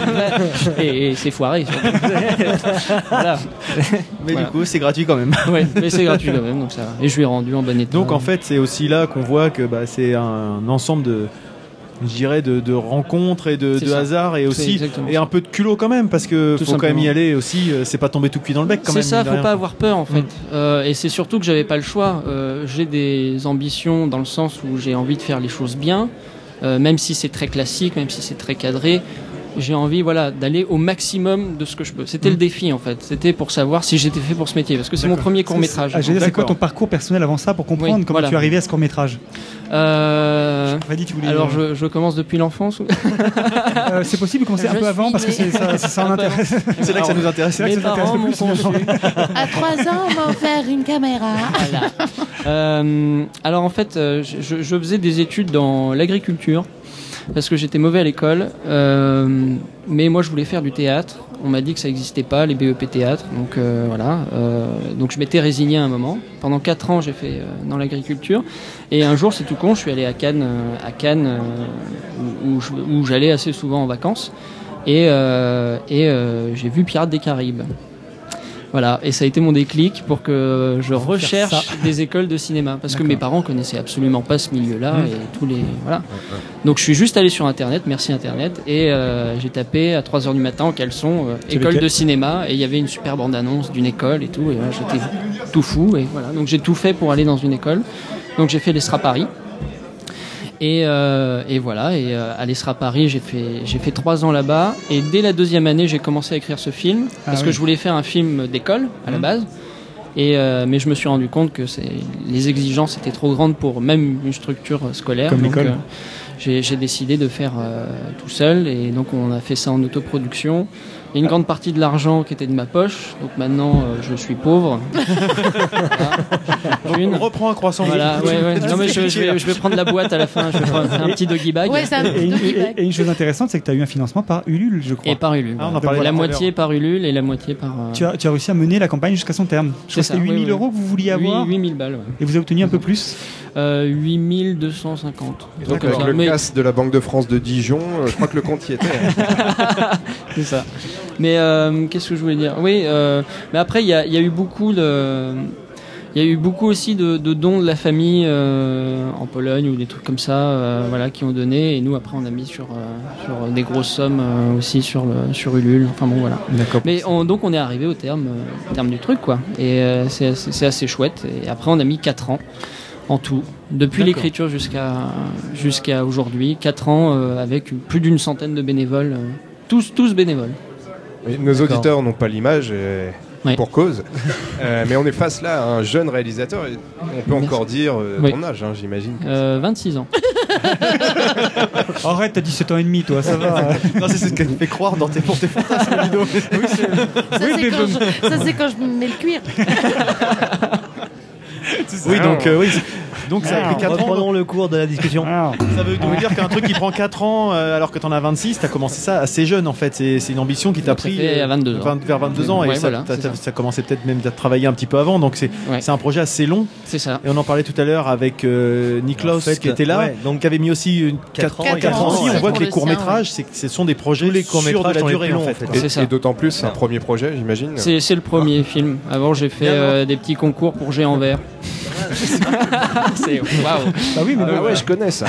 et, et c'est foiré. surtout. voilà. Mais Voilà. du coup, c'est gratuit quand même. Ouais, mais c'est gratuit quand même, donc ça va. Et je lui ai rendu en bon état. Donc en fait, c'est aussi là qu'on voit que bah, c'est un ensemble de, je dirais, de, de rencontres et de, C'est de ça. hasard et C'est aussi et ça. un peu de culot quand même parce que Tout faut quand même y aller aussi. euh, C'est pas tomber tout cuit dans le bec quand C'est même. ça, mine de faut rien. pas avoir peur en fait. Mm. Euh, et c'est surtout que j'avais pas le choix. Euh, j'ai des ambitions dans le sens où j'ai envie de faire les choses bien, euh, même si c'est très classique, même si c'est très cadré. J'ai envie voilà d'aller au maximum de ce que je peux. C'était Mm. le défi en fait. C'était pour savoir si j'étais fait pour ce métier parce que c'est mon premier court métrage. Ah, j'ai dit, c'est quoi ton parcours personnel avant ça pour comprendre Oui, comment voilà. tu es arrivé à ce court métrage Euh, Freddy, tu voulais alors dire- je, je commence depuis l'enfance. ou- Euh, c'est possible de commencer un Je peu avant parce que c'est ça, ça, intéresse. C'est là que ça nous intéresse. C'est là que Mes ça t'intéresse parents le m'ont conçu. À 3 ans, on m'a offert une caméra. Voilà. Euh, alors en fait, euh, je, je faisais des études dans l'agriculture parce que j'étais mauvais à l'école. Euh, mais moi, je voulais faire du théâtre. On m'a dit que ça n'existait pas, les BEP théâtre. Donc euh, voilà. Euh, donc je m'étais résigné à un moment. Pendant quatre ans, j'ai fait dans l'agriculture. Et un jour, c'est tout con, je suis allé à Cannes, à Cannes, où, j'allais assez souvent en vacances. Et, j'ai vu Pirates des Caraïbes. Voilà, et ça a été mon déclic pour que je recherche des écoles de cinéma parce que mes parents connaissaient absolument pas ce milieu-là Mm. et tous les voilà. Donc je suis juste allé sur internet, merci internet, et euh, j'ai tapé à 3h du matin en caleçon euh, école de cinéma et il y avait une super bande annonce d'une école et tout et j'étais tout fou et voilà donc j'ai tout fait pour aller dans une école. Donc j'ai fait l'ESRA Paris. Et, euh, et voilà, et euh, à l'ESRA Paris, j'ai fait, j'ai fait trois ans là-bas. Et dès la deuxième année, j'ai commencé à écrire ce film. Ah parce oui. que je voulais faire un film d'école, à la Mhm. base. Et, euh, mais je me suis rendu compte que les exigences étaient trop grandes pour même une structure scolaire. Comme l'école. euh, j'ai, décidé de faire tout seul. Et donc, on a fait ça en autoproduction. Il y a une grande partie de l'argent qui était de ma poche. Donc maintenant, euh, je suis pauvre. Voilà. Une. On reprend un croissant. Voilà, ouais, ouais. Non, mais je, je vais, je vais prendre la boîte à la fin. Je vais prendre un petit doggy bag. Ouais, c'est un Et une, doggy et- bag. et une chose intéressante, c'est que tu as eu un financement par Ulule, je crois. Et par Ulule. Ah, on en voilà. parlait la moitié par Ulule et la moitié par. euh, Tu as, tu as réussi à mener la campagne jusqu'à son terme. Je crois que C'est c'était ça, 8000 oui, oui. euros que vous vouliez huit- avoir 8000 balles, ouais. et vous avez obtenu un peu plus. Euh, 8250. Donc avec ça. le Mais- casse de la Banque de France de Dijon, euh, je crois que le compte y était. C'est ça. Mais euh, qu'est-ce que je voulais dire? Oui, euh, mais après, il y a, il y a eu beaucoup de. Il y a eu beaucoup aussi de, de dons de la famille euh, en Pologne ou des trucs comme ça, euh, voilà, qui ont donné. Et nous, après, on a mis sur, euh, sur des grosses sommes euh, aussi sur, le, sur Ulule. Enfin bon, voilà. D'accord. Mais on- donc, on est arrivé au terme, euh, terme du truc, quoi. Et euh, c'est assez, c'est assez chouette. Et après, on a mis 4 ans en tout, depuis l'écriture jusqu'à jusqu'à aujourd'hui. 4 ans euh, avec plus d'une centaine de bénévoles, euh, tous, tous bénévoles. Nos auditeurs n'ont pas l'image, et Ouais. pour cause. Euh, mais on est face là à un jeune réalisateur. Et on peut Merci. encore dire euh, Oui. ton âge, hein, j'imagine. Euh, 26 ans. Arrête, t'as 17 ans et demi, toi, ça va. Non, c'est ce qu'elle fait croire dans tes, pour tes fantasmes, Ludo. Ça, c'est quand, je- quand je mets le cuir. Oui, donc euh, oui. Donc ça a pris 4 ans. Reprenons le cours de la discussion. Ça veut, veut dire qu'un truc qui prend 4 ans euh, alors que t'en as 26, t'as commencé ça assez jeune en fait. C'est c'est une ambition qui t'a pris fait, à 22 ans. vingt- vers 22 ans et Ouais, ça, voilà, t'as- c'est t'as- ça. ça commençait peut-être même à travailler un petit peu avant. Donc c'est Ouais. c'est un projet assez long. C'est ça. Et on en parlait tout à l'heure avec euh, Niklaus En fait, qui était là, ouais, donc qui avait mis aussi Quatre 4 ans, ans. quatre quatre ans, ans. ouais. On voit que les Pour le courts sien, métrages, c'est que ce sont des projets les sur de courts-métrages la sont les durée plus en longs, en fait. fait. Et, C'est ça. et d'autant plus, c'est un premier projet, j'imagine. C'est c'est le premier film. Avant, j'ai fait euh, des petits concours pour Géant Vert. c'est waouh. Bah oui, mais Ah non, ouais, je connais ça.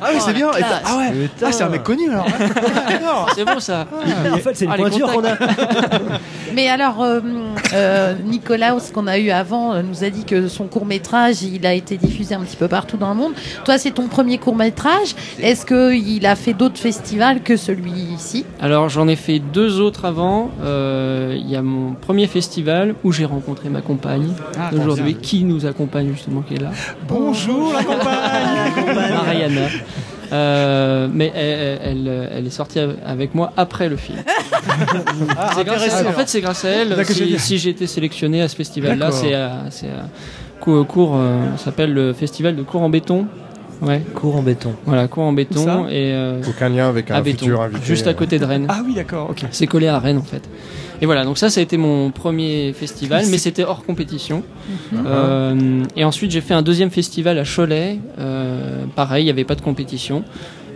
Ah oui, c'est bien. Et t'as- Ah ouais. Putain. Ah, c'est un mec connu alors. C'est bon ça. En fait, c'est une Ah, les pointure qu'on a. Mais alors, euh, euh, Nicolas, ce qu'on a eu avant, euh, nous a dit que son court métrage, il a été diffusé un petit peu partout dans le monde. Toi, c'est ton premier court métrage. Est-ce qu'il a fait d'autres festivals que celui-ci? Alors j'en ai fait deux autres avant. Euh, Il y a mon premier festival où j'ai rencontré ma compagne Ah, aujourd'hui, qui nous accompagne justement, qui est là, Bonjour la campagne Mariana. Euh, mais elle, elle- elle est sortie avec moi après le film. C'est grâce à- en fait, c'est grâce à elle si, si j'ai été sélectionné à ce festival-là. C'est à, c'est à cours, cours, euh, ça s'appelle le festival de cours en béton. Ouais, Cours en béton. voilà, cours en ça béton et euh, Aucun lien avec à un béton, futur invité. juste à côté de Rennes. Ah oui, d'accord, ok. C'est collé à Rennes en fait. Et voilà, donc ça, ça a été mon premier festival, mais c'était hors compétition. Euh, et ensuite, j'ai fait un deuxième festival à Cholet. Euh, pareil, il n'y avait pas de compétition.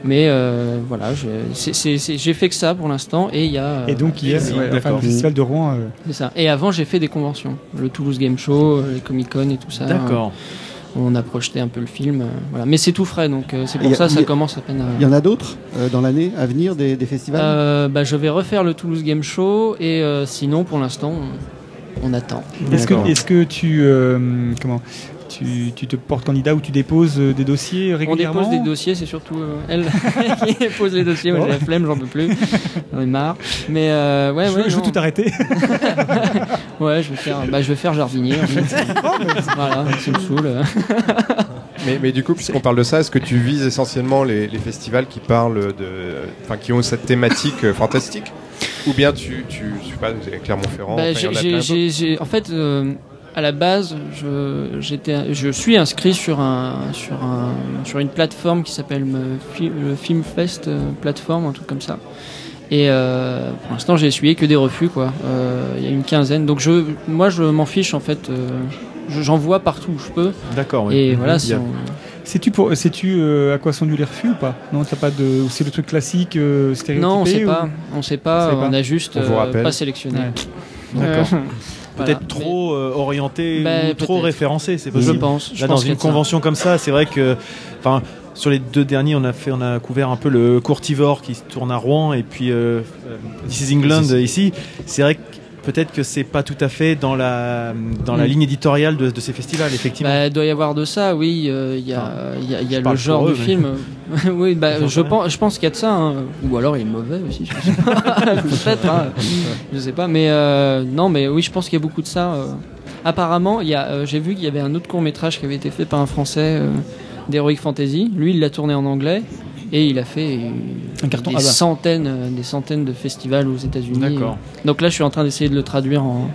Mais euh, voilà, j'ai fait que ça pour l'instant. Et il y a. euh, Et donc, ouais, enfin, d'accord. le festival de Rouen. euh, c'est ça. Et avant, j'ai fait des conventions. Le Toulouse Game Show, euh, les Comic Con et tout ça. D'accord. On a projeté un peu le film. euh, voilà. Mais c'est tout frais, donc euh, c'est Et pour y a- ça ça y a- commence à peine à. Il y en a d'autres euh, dans l'année à venir, des, des festivals? Euh, bah, je vais refaire le Toulouse Game Show. Et euh, sinon, pour l'instant, on, on attend. Est-ce que, D'accord. est-ce que tu, euh, comment, tu, tu te portes candidat ou tu déposes euh, des dossiers On régulièrement dépose des dossiers, c'est surtout euh, elle qui dépose les dossiers. Moi, j'ai la flemme, j'en peux plus. J'en ai marre. Mais euh, ouais, je, ouais, veux- je veux non. tout arrêter. Ouais, je vais faire, bah, je vais faire jardinier. en fait. voilà, ça me saoule. Mais, mais du coup, puisqu'on parle de ça, est-ce que tu vises essentiellement les, les festivals qui parlent de, enfin, qui ont cette thématique fantastique, ou bien tu, tu, je sais pas, vous avez Clermont-Ferrand, Bah, en fait, euh, à la base, je, j'étais, je suis inscrit sur, un, sur, un, sur une plateforme qui s'appelle le Filmfest euh, plateforme, un truc comme ça. Et euh, pour l'instant, j'ai essuyé que des refus, quoi. Euh, Il y a une quinzaine. Donc, je, moi, je m'en fiche, en fait. euh, je- j'en vois partout où je peux. D'accord. oui. Et voilà, a- si on- Sais-tu pour, sais-tu euh, à quoi sont dus les refus ou pas? Non, t'as pas de, ou c'est le truc classique euh, stéréotypé Non, on sait ou- pas. On sait pas. On sait pas. On a juste On euh, pas sélectionné. Ouais. D'accord. Voilà. Peut-être trop euh, orienté Bah, ou trop référencé, c'est Je possible. pense. Je Là, pense dans une ça. convention comme ça, c'est vrai que, enfin, sur les deux derniers, on a fait, on a couvert un peu le Courtivore qui se tourne à Rouen et puis euh, euh, This is England ici. C'est vrai que peut-être que c'est pas tout à fait dans la dans la Mm. ligne éditoriale de, de ces festivals, effectivement. Bah, il doit y avoir de ça, oui. euh, Il y a, Enfin, il y a, il y a je parle le genre eux, mais- film. oui, bah, je pense, je pense qu'il y a de ça. hein. Ou alors il est mauvais aussi. Peut-être. hein. Je sais pas. Mais euh, non, mais oui, je pense qu'il y a beaucoup de ça. euh. Apparemment, il y a, j'ai vu qu'il y avait un autre court métrage qui avait été fait par un Français d'Heroic Fantasy. Lui, il l'a tourné en anglais. Et il a fait Un carton des centaines, des centaines de festivals aux États-Unis. D'accord. Donc là, je suis en train d'essayer de le traduire en,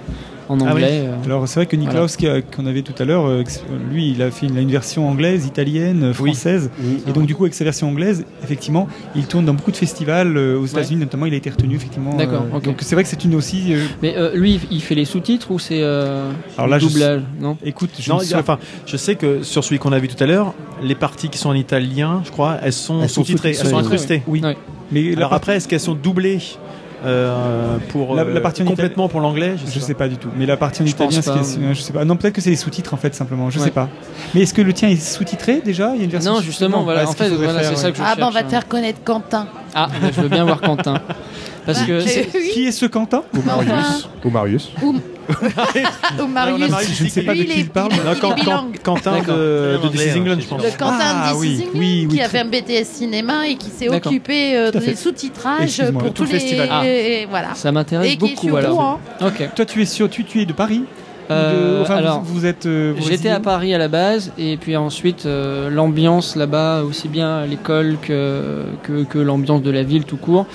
en Ah oui. anglais. euh. Alors c'est vrai que Niklaus qu'on avait tout à l'heure, euh, lui il a fait une, version anglaise, italienne, euh, Oui. française, et donc du coup avec sa version anglaise, effectivement, il tourne dans beaucoup de festivals euh, aux États-Unis notamment, il a été retenu effectivement. D'accord, euh. Donc c'est vrai que c'est une aussi. euh, Mais euh, lui, il fait les sous-titres ou c'est euh, Alors là, le je doublage Non? écoute, je Non, sais enfin, je sais que sur celui qu'on a vu tout à l'heure, les parties qui sont en italien, je crois, elles sont sous-titrées, elles sont incrustées. Oui. Mais Alors après, est-ce qu'elles sont doublées? Euh, pour La- euh, la partie en complètement pour l'anglais Je sais pas du tout. Mais la partie en Je italien, pense ce qui est- pas, je sais pas. Non, peut-être que c'est les sous-titres en fait simplement. Je Ouais. sais pas. Mais est-ce que le tien est sous-titré déjà? Il y a une version Non, justement, voilà. est-ce En fait, voilà, faire, c'est ça que je Ah, bah, on va cherche, te faire connaître Quentin. Ah, bah, je veux bien voir Quentin. Parce que Bah, oui. Qui est ce Quentin? Ou Marius. Ou Marius. Ou a Marius. Marius Je ne sais pas de qui il parle. Quentin de, de This England, je pense. Le Quentin Ah, de oui, This is England, oui, oui, qui a fait un BTS cinéma et qui s'est occupé euh, des sous-titrages pour tout tous le les festival. Ah. et voilà. ça m'intéresse Et qui est beaucoup sur alors. Toi, tu es sur, tu, tu es de Paris Ou de- Euh, enfin, alors, vous, vous êtes. euh, J'étais à Paris à la base et puis ensuite euh, l'ambiance là-bas, aussi bien à l'école que, que, que l'ambiance de la ville tout court.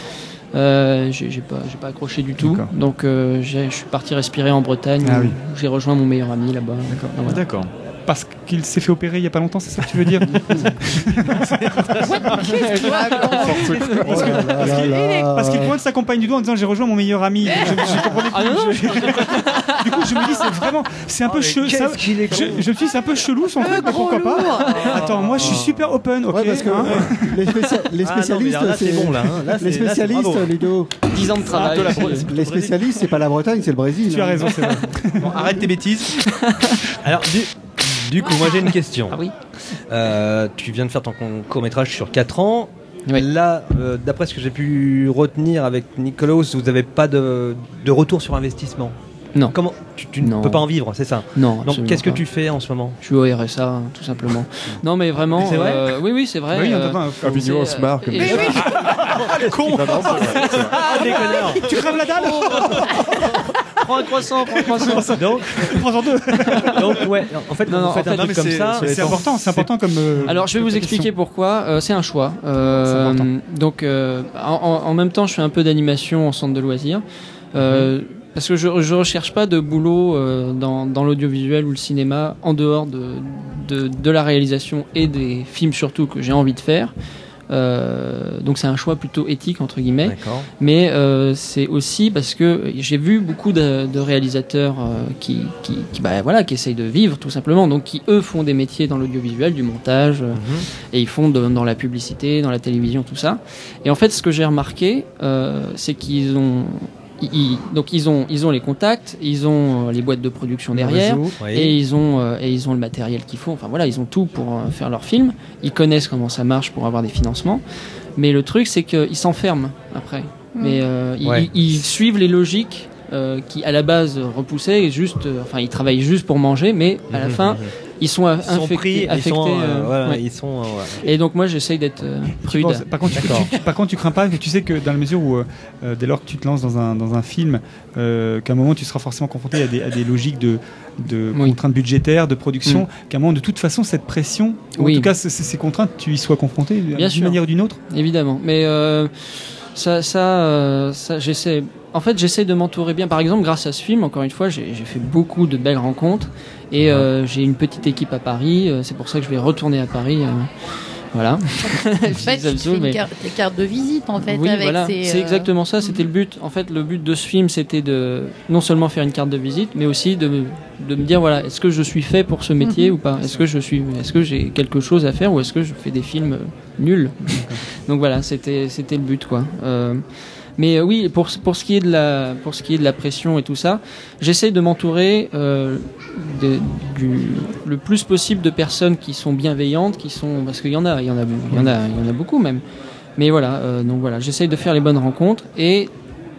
Euh, j'ai pas, j'ai pas accroché du tout. Donc euh, j'ai- je suis parti respirer en Bretagne Ah où oui. j'ai rejoint mon meilleur ami là-bas. D'accord. Ah, voilà. D'accord. parce qu'il s'est fait opérer il y a pas longtemps, c'est ça que tu veux dire? Parce qu'il- pointe sa compagne du doigt en disant j'ai rejoint mon meilleur ami. Je, je comprenais Ah plus. non, non, Je- du coup, je me dis c'est vraiment, c'est un peu chelou. qu'il est Je, je me suis un peu chelou son truc, mais pourquoi pas Attends, moi je suis super open, ok Ouais, parce que hein. les, spécia- les Ah spécialistes, là, c'est bon, là, hein. Là, les là, spécialistes, bravo. Ludo, 10 ans de travail. les spécialistes, c'est pas la Bretagne, c'est le Brésil. Tu as hein. raison, c'est vrai. Bon, arrête tes bêtises. Alors, du, du coup, moi j'ai une question. Ah oui. Euh, tu viens de faire ton court métrage sur 4 ans. Oui. Là, euh, d'après ce que j'ai pu retenir avec Nicolas, vous n'avez pas de, de retour sur investissement. Non. Comment Tu, tu ne peux pas en vivre, c'est ça Non. Donc qu'est-ce que tu fais en ce moment Je suis au RSA, hein, tout simplement. Non, mais vraiment. C'est vrai euh, Oui, oui, c'est vrai. Oui, euh, faut- Avignon, on se marre comme Con Non, non, c'est vrai, c'est vrai. Ah, déconneur Tu crèves la dalle Prends un croissant, prends un croissant. Donc, Prends-en deux donc, ouais, en fait, Non, quand non, vous faites en un fait, truc mais comme c'est- ça, C'est important, c'est important comme. euh, Alors, je vais vous comme expliquer question. pourquoi. Euh, c'est un choix. Euh, C'est important. donc, euh, en, en- en même temps, je fais un peu d'animation en centre de loisirs. Euh, Parce que je, je recherche pas de boulot euh, dans, dans l'audiovisuel ou le cinéma en dehors de, de, de la réalisation et des films surtout que j'ai envie de faire. Euh, donc c'est un choix plutôt éthique entre guillemets. Mais euh, c'est aussi parce que j'ai vu beaucoup de, de réalisateurs euh, qui, qui, qui, bah, voilà, qui essayent de vivre tout simplement, donc qui eux font des métiers dans l'audiovisuel, du montage, euh, et ils font de- dans la publicité, dans la télévision, tout ça. Et en fait, ce que j'ai remarqué, c'est qu'ils ont ils- donc ils ont ils ont les contacts, ils ont euh, les boîtes de production derrière, Oui. et ils ont euh, et ils ont le matériel qu'il faut. Enfin voilà, ils ont tout pour euh, faire leur film. Ils connaissent comment ça marche pour avoir des financements. Mais le truc, c'est qu'ils s'enferment après. Mais euh, ils, Ouais. ils- ils suivent les logiques euh, qui, à la base, repoussaient. Et juste, euh, enfin, ils travaillent juste pour manger, mais à la Mhm, fin, mhm. Ils sont, a- Ils sont infectés, pris, ils affectés. sont, euh, euh, voilà, ouais. ils sont, euh, ouais. Et donc moi, j'essaye d'être prude. penses- par, contre, tu, D'accord. tu- par contre, tu crains pas que tu sais que dans la mesure où, euh, dès lors que tu te lances dans un, dans un film, euh, qu'à un moment tu seras forcément confronté à des, à des logiques de, de Oui. contraintes budgétaires, de production, Mm. qu'à un moment, de toute façon, cette pression, ou Oui. en tout cas, c- c- ces contraintes, tu y sois confronté d'une manière ou d'une autre? Évidemment, mais ça, ça, euh, ça j'essaie. En fait, j'essaie de m'entourer bien. Par exemple, grâce à ce film, encore une fois, j'ai fait beaucoup de belles rencontres et euh, j'ai une petite équipe à Paris. euh, C'est pour ça que je vais retourner à Paris. euh, voilà. En fait, tu fais mais- cartes de visite en fait oui, avec voilà, ces, c'est euh, exactement ça. C'était le but. En fait, le but de ce film, c'était de non seulement faire une carte de visite, mais aussi de, me- de me dire voilà, est-ce que je suis fait pour ce métier Mhm. ou pas? Est-ce que je suis, est-ce que j'ai quelque chose à faire ou est-ce que je fais des films nuls Donc voilà, c'était c'était le but quoi. Euh, mais euh, oui, pour, pour ce qui est de la pour ce qui est de la pression et tout ça, j'essaie de m'entourer euh, le plus possible de personnes qui sont bienveillantes, qui sont parce qu'il y en a, il y en a, il y en a, il y en a beaucoup même. Mais voilà, euh, donc voilà, j'essaye de faire les bonnes rencontres et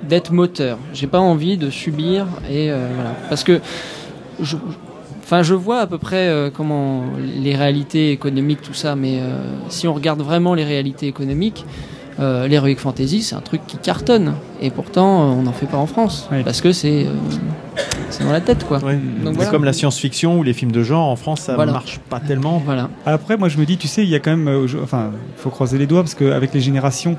d'être moteur. J'ai pas envie de subir et euh, voilà, parce que je, enfin, je vois à peu près euh, comment les réalités économiques, tout ça, mais euh, si on regarde vraiment les réalités économiques, euh, l'heroic fantasy, c'est un truc qui cartonne et pourtant euh, on n'en fait pas en France Oui. parce que c'est euh, c'est dans la tête quoi. Ouais. C'est voilà. comme la science-fiction ou les films de genre en France, ça Voilà. marche pas tellement. Voilà. Après, moi, je me dis, tu sais, il y a quand même, euh, je- enfin, il faut croiser les doigts parce qu'avec les générations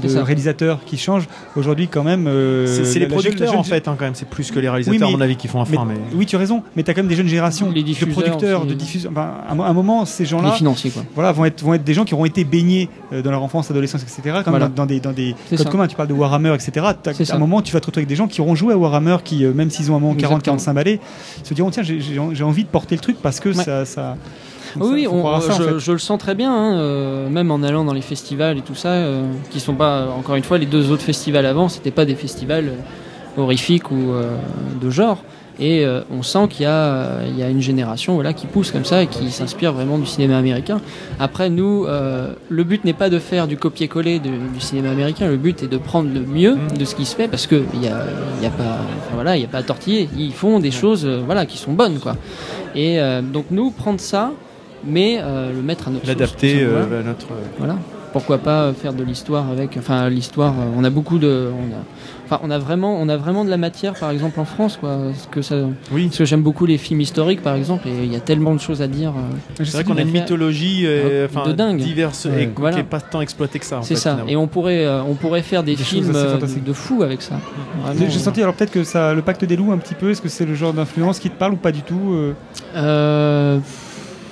de réalisateurs qui changent, aujourd'hui, quand même. euh, C'est les producteurs jeune- en fait, hein, quand même. C'est plus que les réalisateurs, Oui, à mais- mon avis, qui font un Mais-. Oui, tu as raison, mais tu as quand même des jeunes générations Les de producteurs, aussi. de diffuseurs. À un à moment, ces Les gens-là financiers quoi. voilà, vont, être, vont être des gens qui auront été baignés euh, dans leur enfance, adolescence, etc. Comme Voilà. dans, dans des, dans des codes ça. communs. Tu parles de Warhammer, etc. À un moment, tu vas te retrouver avec des gens qui auront joué à Warhammer, qui, euh, même s'ils ont un moment 40, Exactement. 45 balais, se diront tiens, j'ai- envie de porter le truc parce que Ouais. ça. Oui, on- en je, fait. je le sens très bien, hein, euh, même en allant dans les festivals et tout ça, euh, qui sont pas, encore une fois, les deux autres festivals avant, c'était pas des festivals euh, horrifiques ou euh, de genre. Et euh, on sent qu'il y, a, euh, y a une génération voilà, qui pousse comme ça et qui s'inspire vraiment du cinéma américain. Après, nous, euh, le but n'est pas de faire du copier-coller du cinéma américain, le but est de prendre le mieux de ce qui se fait parce qu'il n'y a, y a, pas- voilà, y a pas à tortiller. Ils font des choses euh, voilà, qui sont bonnes. Quoi. Et euh, donc, nous, prendre ça, mais euh, le mettre à notre L'adapter euh, à notre. Voilà. pourquoi pas euh, faire de l'histoire avec. Enfin, l'histoire, euh, on a beaucoup de. On a, enfin, on a vraiment, on a vraiment de la matière, par exemple en France, quoi. Parce que ça, Oui. parce que j'aime beaucoup les films historiques, par exemple, et il y a tellement de choses à dire. euh, C'est vrai qu'on a une mythologie euh, enfin, de dingue. diverse Ouais. et Voilà. qui n'est pas tant exploitée que ça. C'est ça. finalement. Et on pourrait, euh, on pourrait faire des, Des films euh, de fou avec ça. J'ai senti alors peut-être que ça, le pacte des loups un petit peu. Est-ce que c'est le genre d'influence qui te parle ou pas du tout euh, euh,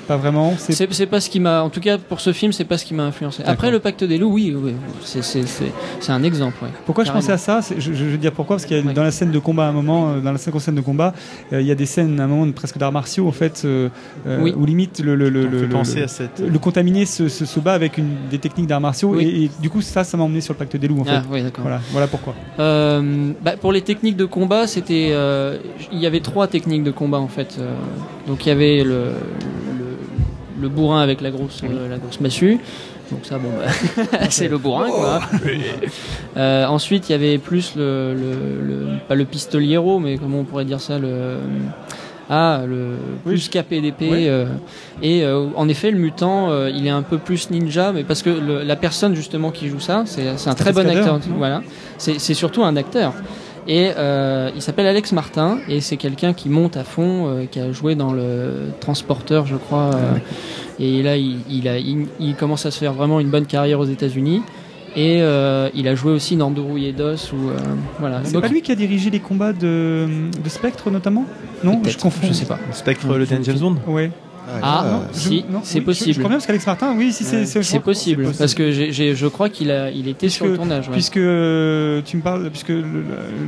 Pas vraiment. C'est pas ce qui m'a, en tout cas pour ce film, c'est pas ce qui m'a influencé. Après le Pacte des loups, oui, oui, c'est c'est- c'est- c'est un exemple. ouais. Pourquoi je pensais à ça? Je, je veux dire pourquoi? Parce qu'il y a Ouais. dans la scène de combat, à un moment, euh, dans la cinquième scène de combat, euh, il y a des scènes, à un moment, de presque d'arts martiaux, en fait, euh, euh, Oui. où limite le, le, le, le- le- à cette. le contaminé se, se, se bat avec une, des techniques d'arts martiaux. Oui. Et, et du coup, ça, ça m'a emmené sur le pacte des loups, en Ah, fait. oui, d'accord. Voilà, voilà pourquoi. Euh, bah, pour les techniques de combat, c'était, euh, il y avait trois techniques de combat en fait. Euh, donc il y avait le, le, bourrin avec la grosse, euh, la grosse massue. Donc ça, bon, bah, c'est le bourrin quoi. Euh, ensuite, il y avait plus le, le, le- pas le pistoliero, mais comment on pourrait dire ça, le ah, le plus KPDP. Oui. euh, et euh, en effet, le mutant, euh, il est un peu plus ninja, mais parce que le- la personne justement qui joue ça, c'est c'est un très bon acteur. Voilà, c'est c'est surtout un acteur. Et euh, il s'appelle Alex Martin et c'est quelqu'un qui monte à fond, euh, qui a joué dans le Transporteur, je crois. euh, et là, il, il a, il, il commence à se faire vraiment une bonne carrière aux États-Unis. Et euh, il a joué aussi dans Dourou et Dos. Ou, euh, voilà. C'est Donc, pas lui qui a dirigé les combats de, de Spectre, notamment? Non, je confonds. je sais pas. Spectre, le Danger Zone Ouais. Ah, euh, si, c'est oui, je- possible. Je, crois bien parce qu'Alex Martin, oui, si c'est possible, parce que je crois qu'il a, il était sur le Puisque- tournage. ouais. Puisque euh, tu me parles, puisque le-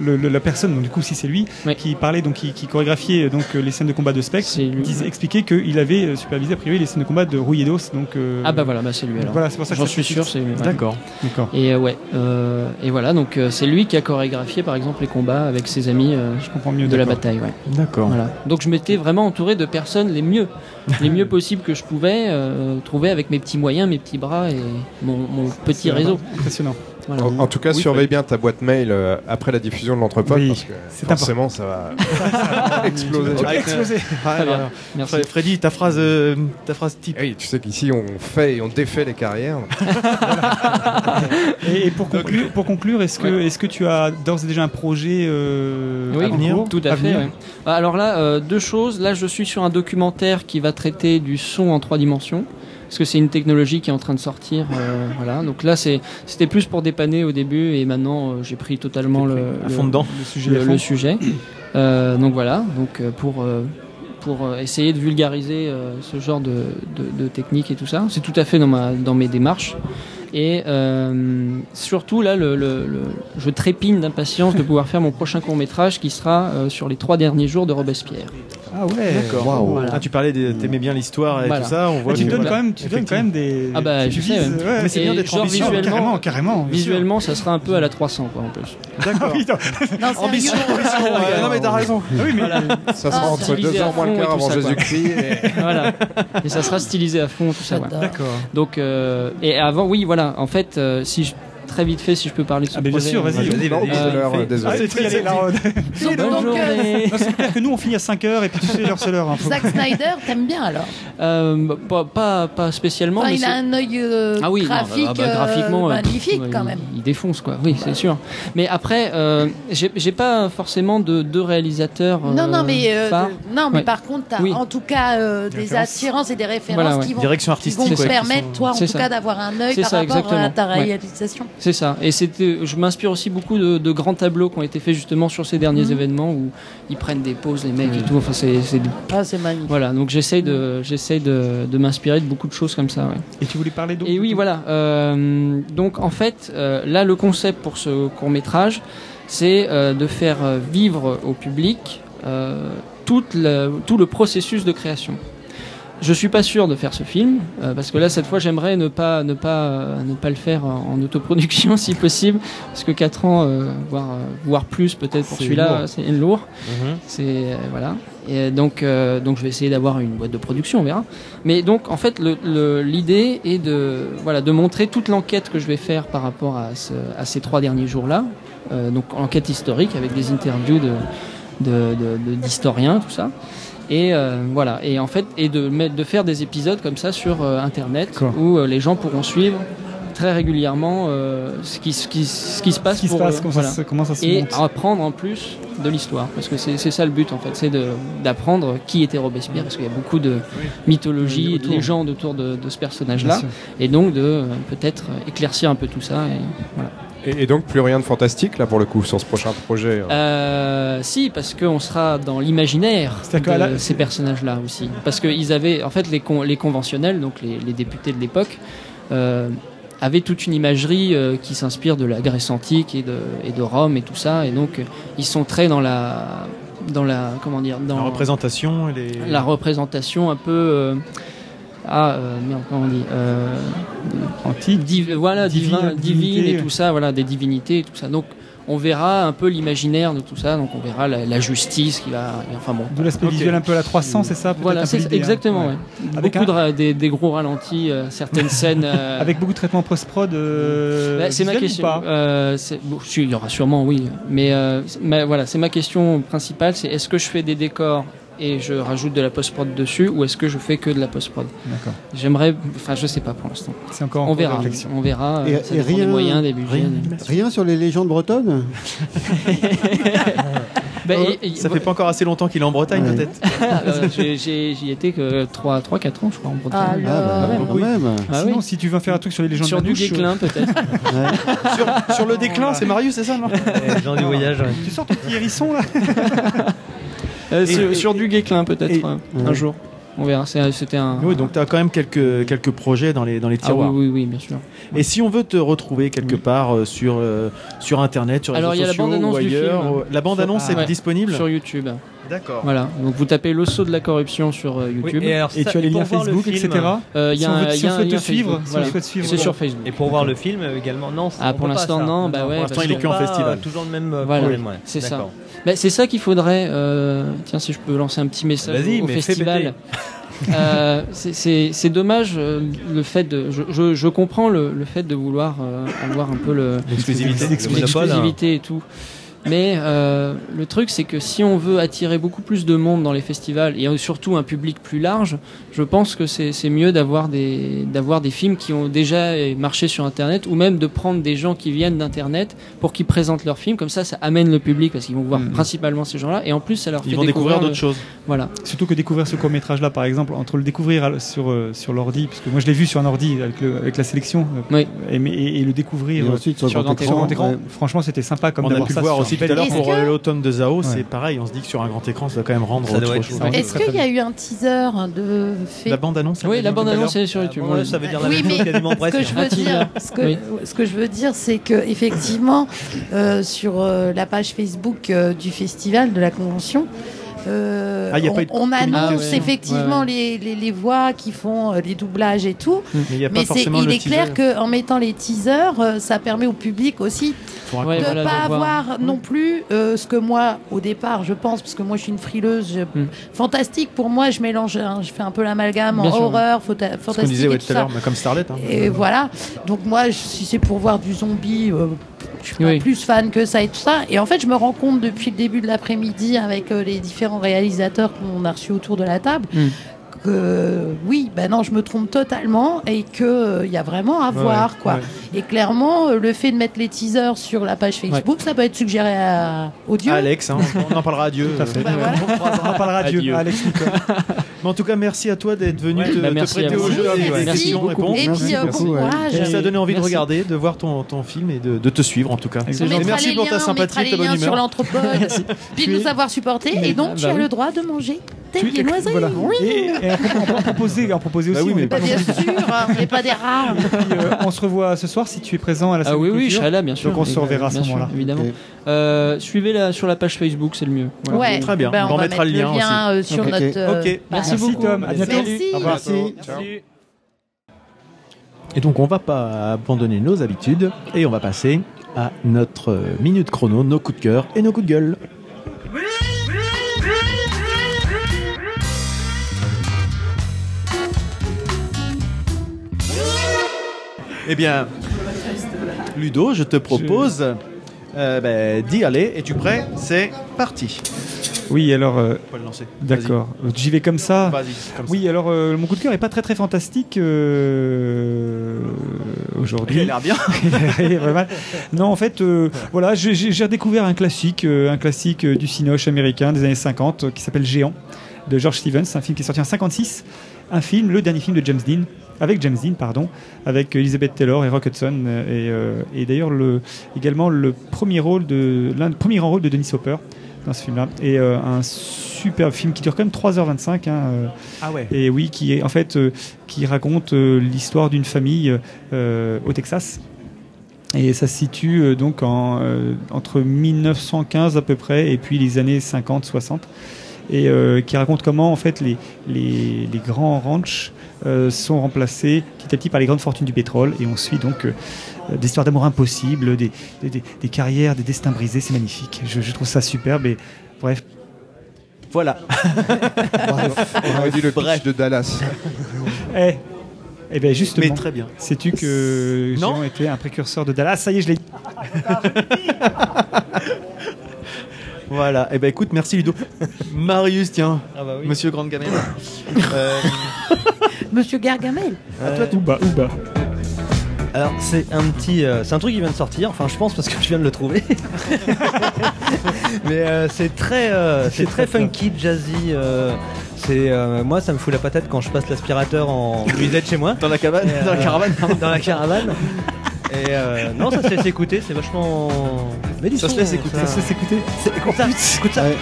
le- le- la personne, donc du coup si c'est lui, Ouais. qui parlait, donc qui, qui chorégraphiait euh, donc euh, les scènes de combat de Spectre, disait, expliquait qu'il avait supervisé a priori les scènes de combat de Rouille et d'os, donc. euh, Ah bah voilà, bah c'est lui alors. Voilà, c'est pour ça que J'en suis sûr, c'est lui. D'accord. D'accord. Et euh, ouais, euh, et voilà, donc euh, c'est lui qui a chorégraphié par exemple les combats avec ses amis euh, Je comprends mieux. de la bataille. Ouais. D'accord. Voilà. Donc je m'étais vraiment entouré de personnes les mieux, les mieux possibles que je pouvais euh, trouver avec mes petits moyens, mes petits bras et mon, mon petit réseau. Impressionnant. Voilà. En, en tout cas, Oui, surveille bien ta boîte mail euh, après la diffusion de l'entrepôt Oui, parce que forcément ça va exploser. Ah. Merci. Freddy, ta phrase, euh, ta phrase type. Oui, tu sais qu'ici on fait et on défait les carrières. Et, et pour conclure, pour conclure, est-ce que, est-ce que tu as d'ores et déjà un projet euh, Oui, à venir tout à, fait. ouais. Alors là, euh, deux choses. Là, je suis sur un documentaire qui va traiter du son en trois dimensions. Parce que c'est une technologie qui est en train de sortir. euh, voilà. Donc là, c'était plus pour dépanner au début et maintenant, euh, j'ai pris totalement le, à le- fond dedans. Le sujet. le, à le fond. sujet. Euh, donc voilà, donc euh, pour euh, pour essayer de vulgariser euh, ce genre de, de, de technique et tout ça, c'est tout à fait dans ma dans mes démarches. Et euh, surtout là, le, le- le- je trépigne d'impatience de pouvoir faire mon prochain court métrage qui sera euh, sur les trois derniers jours de Robespierre. Ah ouais. D'accord. Voilà. Ah, tu parlais, de- t'aimais bien l'histoire et Voilà. tout ça. On Ah, tu que- donnes voilà. quand même, tu donnes quand même des. Ah bah, tu je vises, ouais. Mais c'est bien d'être ambitieux. visuellement- Carrément, carrément. Visuellement, ça sera un peu à la 300 quoi en plus. D'accord. Ah. Ambition, ambition. non mais t'as raison. Ah oui, mais Ça sera Ah, entre stylisé 2 à ans moins le quart avant. Jésus-Christ. et- voilà. Et ça sera stylisé à fond tout ça. D'accord. Donc euh, et avant, oui, voilà. En fait, euh, si je, très vite fait, si je peux parler de ce Ah, mais bien projet. sûr, vas-y. Vas-y, vas-y. c'est l'heure, Euh, désolé. Ah, c'est. Donc, Bonne euh, journée. Non, c'est clair que nous on finit à 5h et puis tu sais l'heure c'est l'heure. hein, Zack Snyder, t'aimes bien alors Euh, pas, pas, pas spécialement. Enfin, mais il a un œil euh, Ah oui, non, graphique, bah, bah, graphiquement, magnifique quand même. Il, défonce quoi, oui, c'est sûr. Mais après, euh, j'ai j'ai pas forcément de deux réalisateurs. euh, Non, non, mais, euh, phares. de- non, mais Ouais. par contre, t'as Oui. en tout cas euh, des attirances et des références Voilà, ouais. qui vont, Direction qui vont artistique. permettre, toi, en tout cas, d'avoir un œil par rapport à ta réalisation. C'est ça. Et c'était, je m'inspire aussi beaucoup de, de grands tableaux qui ont été faits justement sur ces derniers Mhm. événements où ils prennent des pauses, les mecs et tout. Enfin, c'est, c'est- Ah, c'est magnifique. voilà. Donc j'essaye de, j'essaye de, de m'inspirer de beaucoup de choses comme ça. Ouais. Et tu voulais parler d'autre Et oui, voilà. euh, donc en fait, euh, là, le concept pour ce court métrage, c'est euh, de faire euh, vivre au public euh, toute la- tout le processus de création. Je suis pas sûr de faire ce film euh, parce que là cette fois j'aimerais ne pas ne pas euh, ne pas le faire en, autoproduction si possible parce que 4 ans euh, voire euh, voire plus peut-être pour C'est celui-là lourd. c'est lourd. C'est euh, voilà. Et donc euh, donc je vais essayer d'avoir une boîte de production on verra. Mais donc en fait le- le- l'idée est de voilà de montrer toute l'enquête que je vais faire par rapport à, ce- à ces trois derniers jours là donc enquête historique avec des interviews de de- de- de- d'historiens tout ça et euh, voilà. Et en fait et de mettre de faire des épisodes comme ça sur euh, internet où euh, les gens pourront suivre très régulièrement euh, ce, qui, ce, qui, ce qui se passe Ce qui se passe, comment ça comment ça se et monte. apprendre en plus de l'histoire. Parce que c'est c'est ça le but en fait. C'est de- d'apprendre qui était Robespierre. Parce qu'il y a beaucoup de mythologie et de légendes autour de, de ce personnage Bien là sûr. et donc de euh, peut-être éclaircir un peu tout ça et voilà. Et, et donc plus rien de fantastique là pour le coup sur ce prochain projet. hein. Euh, si, parce qu'on sera dans l'imaginaire C'est-à-dire que de là- ces personnages-là aussi. Parce qu'ils avaient, en fait, les, con- les conventionnels, donc les, les députés de l'époque, euh, avaient toute une imagerie euh, qui s'inspire de la Grèce antique et de, et de Rome et tout ça. Et donc, euh, ils sont très dans la, dans la, comment dire, dans La représentation et les... la représentation un peu. Euh, ah, euh, merde, comment on dit euh, Antique. div- Voilà, Divine, divin, divine et tout ça, voilà, des divinités et tout ça. Donc, on verra un peu l'imaginaire de tout ça. Donc, on verra la, la justice qui va. Enfin bon. D'où l'aspect visuel un peu à la 300, c'est ça Voilà, peu c'est hein. exactement. Ouais. ouais. Avec Beaucoup un- de des, des gros ralentis, euh, certaines scènes. euh, Avec beaucoup de traitements post-prod. euh, bah, c'est ma question. pas Euh, c'est- bon, si, il y aura sûrement, oui. Mais euh, c'est- ma- voilà, c'est ma question principale. C'est est-ce que je fais des décors et je rajoute de la post-prod dessus, ou est-ce que je fais que de la post-prod D'accord. J'aimerais, enfin, je sais pas pour l'instant. C'est encore en On verra. réflexion. On verra. Et- euh, ça et dépend des rien- moyens, des budgets. rien- des- Rien sur les légendes bretonnes Bah, et- et- Ça fait pas encore assez longtemps qu'il est en Bretagne, Ouais. peut-être Euh, j'ai- j'ai- J'y étais que 3-4 ans, je crois, en Bretagne. Ah, Ah, bah, quand même. Ah Sinon, oui. si tu veux faire un truc sur les légendes Sur du manouches, déclin, peut-être. Ouais. sur, sur le déclin, c'est Marius, c'est ça, non? Les gens du voyage. ouais. Tu sors ton petit hérisson là Euh, sur, sur du Guéclin, peut-être, euh, un jour. On verra. C'est- C'était un. Oui, donc tu as quand même quelques, quelques projets dans les, dans les Ah tiroirs. oui, oui, oui, bien sûr. Et si on veut te retrouver quelque Oui. part euh, sur, euh, sur Internet, sur les Alors, réseaux il y a la sociaux bande-annonce ou du ailleurs, film. euh, La bande-annonce Ah, est ouais. disponible Sur YouTube. D'accord. Voilà. Donc vous tapez le saut de la corruption sur euh, Oui, YouTube. et alors, Et tu as les liens le Facebook, film, etc. Euh, il y Si a on veut- si y a on un souhaite te suivre, si voilà. C'est euh, sur Facebook. Et pour voir le film euh, également, non. Ah, pour l'instant, non, bah ouais, Pour l'instant, il est on que en peut pas, festival. euh, Toujours le même euh, Voilà, problème, ouais. c'est ça. Bah, c'est ça qu'il faudrait. euh, Tiens, si je peux lancer un petit message au, mais festival. Euh, c'est- dommage euh, le fait de. Je, je, je comprends le, le fait de vouloir avoir un peu le L'exclusivité. l'exclusivité et tout. Mais euh, le truc, c'est que si on veut attirer beaucoup plus de monde dans les festivals et surtout un public plus large, je pense que c'est mieux d'avoir des, d'avoir des films qui ont déjà marché sur Internet ou même de prendre des gens qui viennent d'Internet pour qu'ils présentent leurs films. Comme ça, ça amène le public parce qu'ils vont voir Mhm. principalement ces gens-là et en plus, ça leur fait Ils vont découvrir le- d'autres choses. Voilà. Surtout que découvrir ce court métrage là, par exemple, entre le découvrir sur, euh, sur l'ordi, parce que moi je l'ai vu sur un ordi avec, le- avec la sélection, euh, Oui. et, mais- et- et le découvrir euh, ensuite, sur, sur grand écran, écran, ouais. franchement c'était sympa comme On a d'avoir pu ça voir sur tout à l'heure pour que- euh, l'automne de Zao, Ouais. c'est pareil, on se dit que sur un grand écran, ça doit quand même rendre Ça autre chose. Est-ce qu'il y a eu un teaser de fait La bande-annonce elle Oui, la bande-annonce l'heure est sur YouTube. Bon, oui. ça veut dire la Oui, même chose mais quasiment ce que je veux dire, ce que, Oui. ce que je veux dire, c'est que effectivement, euh, sur euh, la page Facebook euh, du festival de la convention. euh, Ah, y a on, pas eu de on annonce Ah, ouais. effectivement Ouais, Les, les, les voix qui font les doublages et tout, Mais il y a pas mais il est clair teaser. qu'en mettant les teasers, euh, ça permet au public aussi Ouais, de voilà, pas avoir non plus euh, ce que moi au départ je pense parce que moi je suis une frileuse je- Hmm. fantastique pour moi je mélange hein, je fais un peu l'amalgame en sûr. horreur fota- Ce qu'on fantastique disait ouais, et tout tout à l'heure, comme Starlet. hein. et voilà donc moi si c'est pour voir du zombie euh, je suis pas Oui. plus fan que ça et tout ça et en fait je me rends compte depuis le début de l'après-midi avec euh, les différents réalisateurs qu'on a reçus autour de la table Hmm. Que oui ben non je me trompe totalement et que il y a vraiment à voir quoi ouais. et clairement, euh, le fait de mettre les teasers sur la page Facebook, ça peut être suggéré à Audio. Alex, hein, on en parlera à Dieu. Tout à fait. Bah voilà. On en parlera à Dieu, Adieu. à Alex Nicole. Mais en tout cas, merci à toi d'être venu Ouais, te, bah, te prêter au jeu et Merci. des Merci questions-réponses. Et Merci puis, euh, courage. Et ça a donné envie de regarder, de voir ton, ton film et de, de te suivre en tout cas. Et merci pour liens, ta sympathie ta bonne sur humeur. l'anthropode, puis de nous avoir supportés. Et donc, Ah, tu bah as oui. le droit de manger des voilà. Oui. Et, et on peut en proposer, en proposer aussi. Bah oui, on mais pas bien sûr, hein, on n'est pas des. Puis, euh, on se revoit ce soir si tu es présent à la Ah salle oui, de oui, je serai là, bien sûr. Donc on se reverra à ce moment-là. Évidemment. Euh, Suivez-la sur la page Facebook, c'est le mieux. Voilà. Ouais. Très bien. Ben, On on va mettre le lien euh, sur notre. euh, Ok. Merci Merci beaucoup. Tom, à bientôt. Merci. Au revoir. Merci. Et donc on va pas abandonner nos habitudes et on va passer à notre minute chrono, nos coups de cœur et nos coups de gueule. Eh bien, Ludo, je te propose euh, ben, d'y aller. Es-tu prêt? C'est parti. Oui, alors, euh, peut le lancer. d'accord. J'y vais comme ça. Oui, alors euh, mon coup de cœur est pas très très fantastique. aujourd'hui. Il a l'air bien. Il Non, en fait, voilà, j'ai- redécouvert un classique, un classique du cinoche américain des années 50 euh, qui s'appelle Géant de George Stevens, un film qui est sorti en 56, un film, le dernier film de James Dean, avec James Dean, pardon, avec Elizabeth Taylor et Rock Hudson, euh, et, euh, et d'ailleurs le, également le premier rôle de l'un des premiers grands rôles de Dennis Hopper dans ce film-là, et euh, un super film qui dure quand même 3h25. Hein, euh, Ah ouais. et oui, qui est en fait qui raconte l'histoire d'une famille au Texas. Et ça se situe donc en, entre 1915 à peu près et puis les années 50-60 et euh, qui raconte comment en fait les, les, les grands ranchs euh, sont remplacés petit à petit par les grandes fortunes du pétrole et on suit donc euh, des histoires d'amour impossibles, des, des, des- des carrières, des destins brisés, c'est magnifique. Je, je trouve ça superbe et bref. Voilà. On aurait dit le pitch de Dallas. Eh, eh ben justement. Mais très bien. Sais-tu que Non. Géant était un précurseur de Dallas? Ça y est, je l'ai dit. Voilà. Eh ben écoute, merci Ludo. Marius, tiens. Ah bah oui. Monsieur Grande Gamelle. Euh, Monsieur Gargamel. à toi, tu- Ouba, ouba. Alors c'est un petit, euh, c'est un truc qui vient de sortir. Enfin, je pense parce que je viens de le trouver. Mais euh, c'est très, euh, c'est très funky, jazzy. euh, c'est euh, moi, ça me fout la patate quand je passe l'aspirateur en nuisette chez moi. Dans la cabane, Et, dans la euh, caravane. dans la caravane. Et euh, non, ça laisse écouter. C'est vachement. Mais du Ça son, se laisse écouter. Ça se s'écouter. C'est- Écoute ça, écoute ça. Ouais.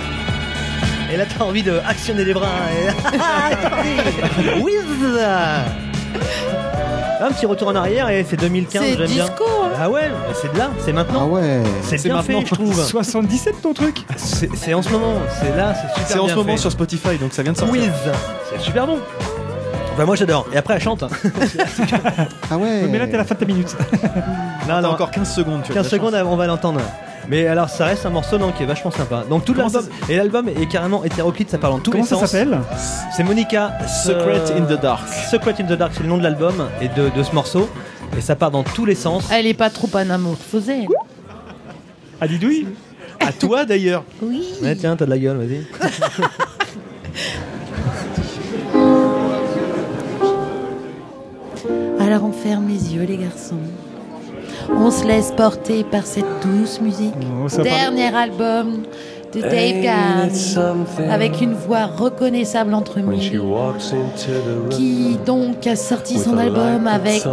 Et là, t'as envie de actionner les bras. Et... Attendez Whiz Un petit retour en arrière et c'est 2015, C'est j'aime bien. disco, hein. Ah ouais, mais c'est de là, c'est Ah maintenant. ouais. c'est bien maintenant. fait, je trouve. 77 ton truc C'est c'est en ce moment, c'est là, c'est super C'est en bien ce moment fait. sur Spotify, donc ça vient de sortir. Whiz C'est super bon. Enfin, moi j'adore. Et après, elle chante. hein. Ah ouais. Mais là, t'es à la fin de ta minute. Non, T'as non, encore 15 secondes. tu as 15 de la secondes, on va l'entendre. Mais alors, ça reste un morceau non, qui est vachement sympa. Donc, tout Comment l'album. Et l'album est carrément hétéroclite, ça parle en tous Comment les ça sens. s'appelle C'est Monica. Secret euh, in the Dark. Secret in the Dark, c'est le nom de l'album et de, de ce morceau. Et ça part dans tous les sens. Elle est pas trop anamorphosée. Adidouille À toi d'ailleurs. Oui. Ouais, tiens, t'as de la gueule, vas-y. Alors on ferme les yeux, les garçons. On se laisse porter par cette douce musique. Oh, parle- Dernier album de Dave Gahan, avec une voix reconnaissable entre mille, qui donc a sorti son album avec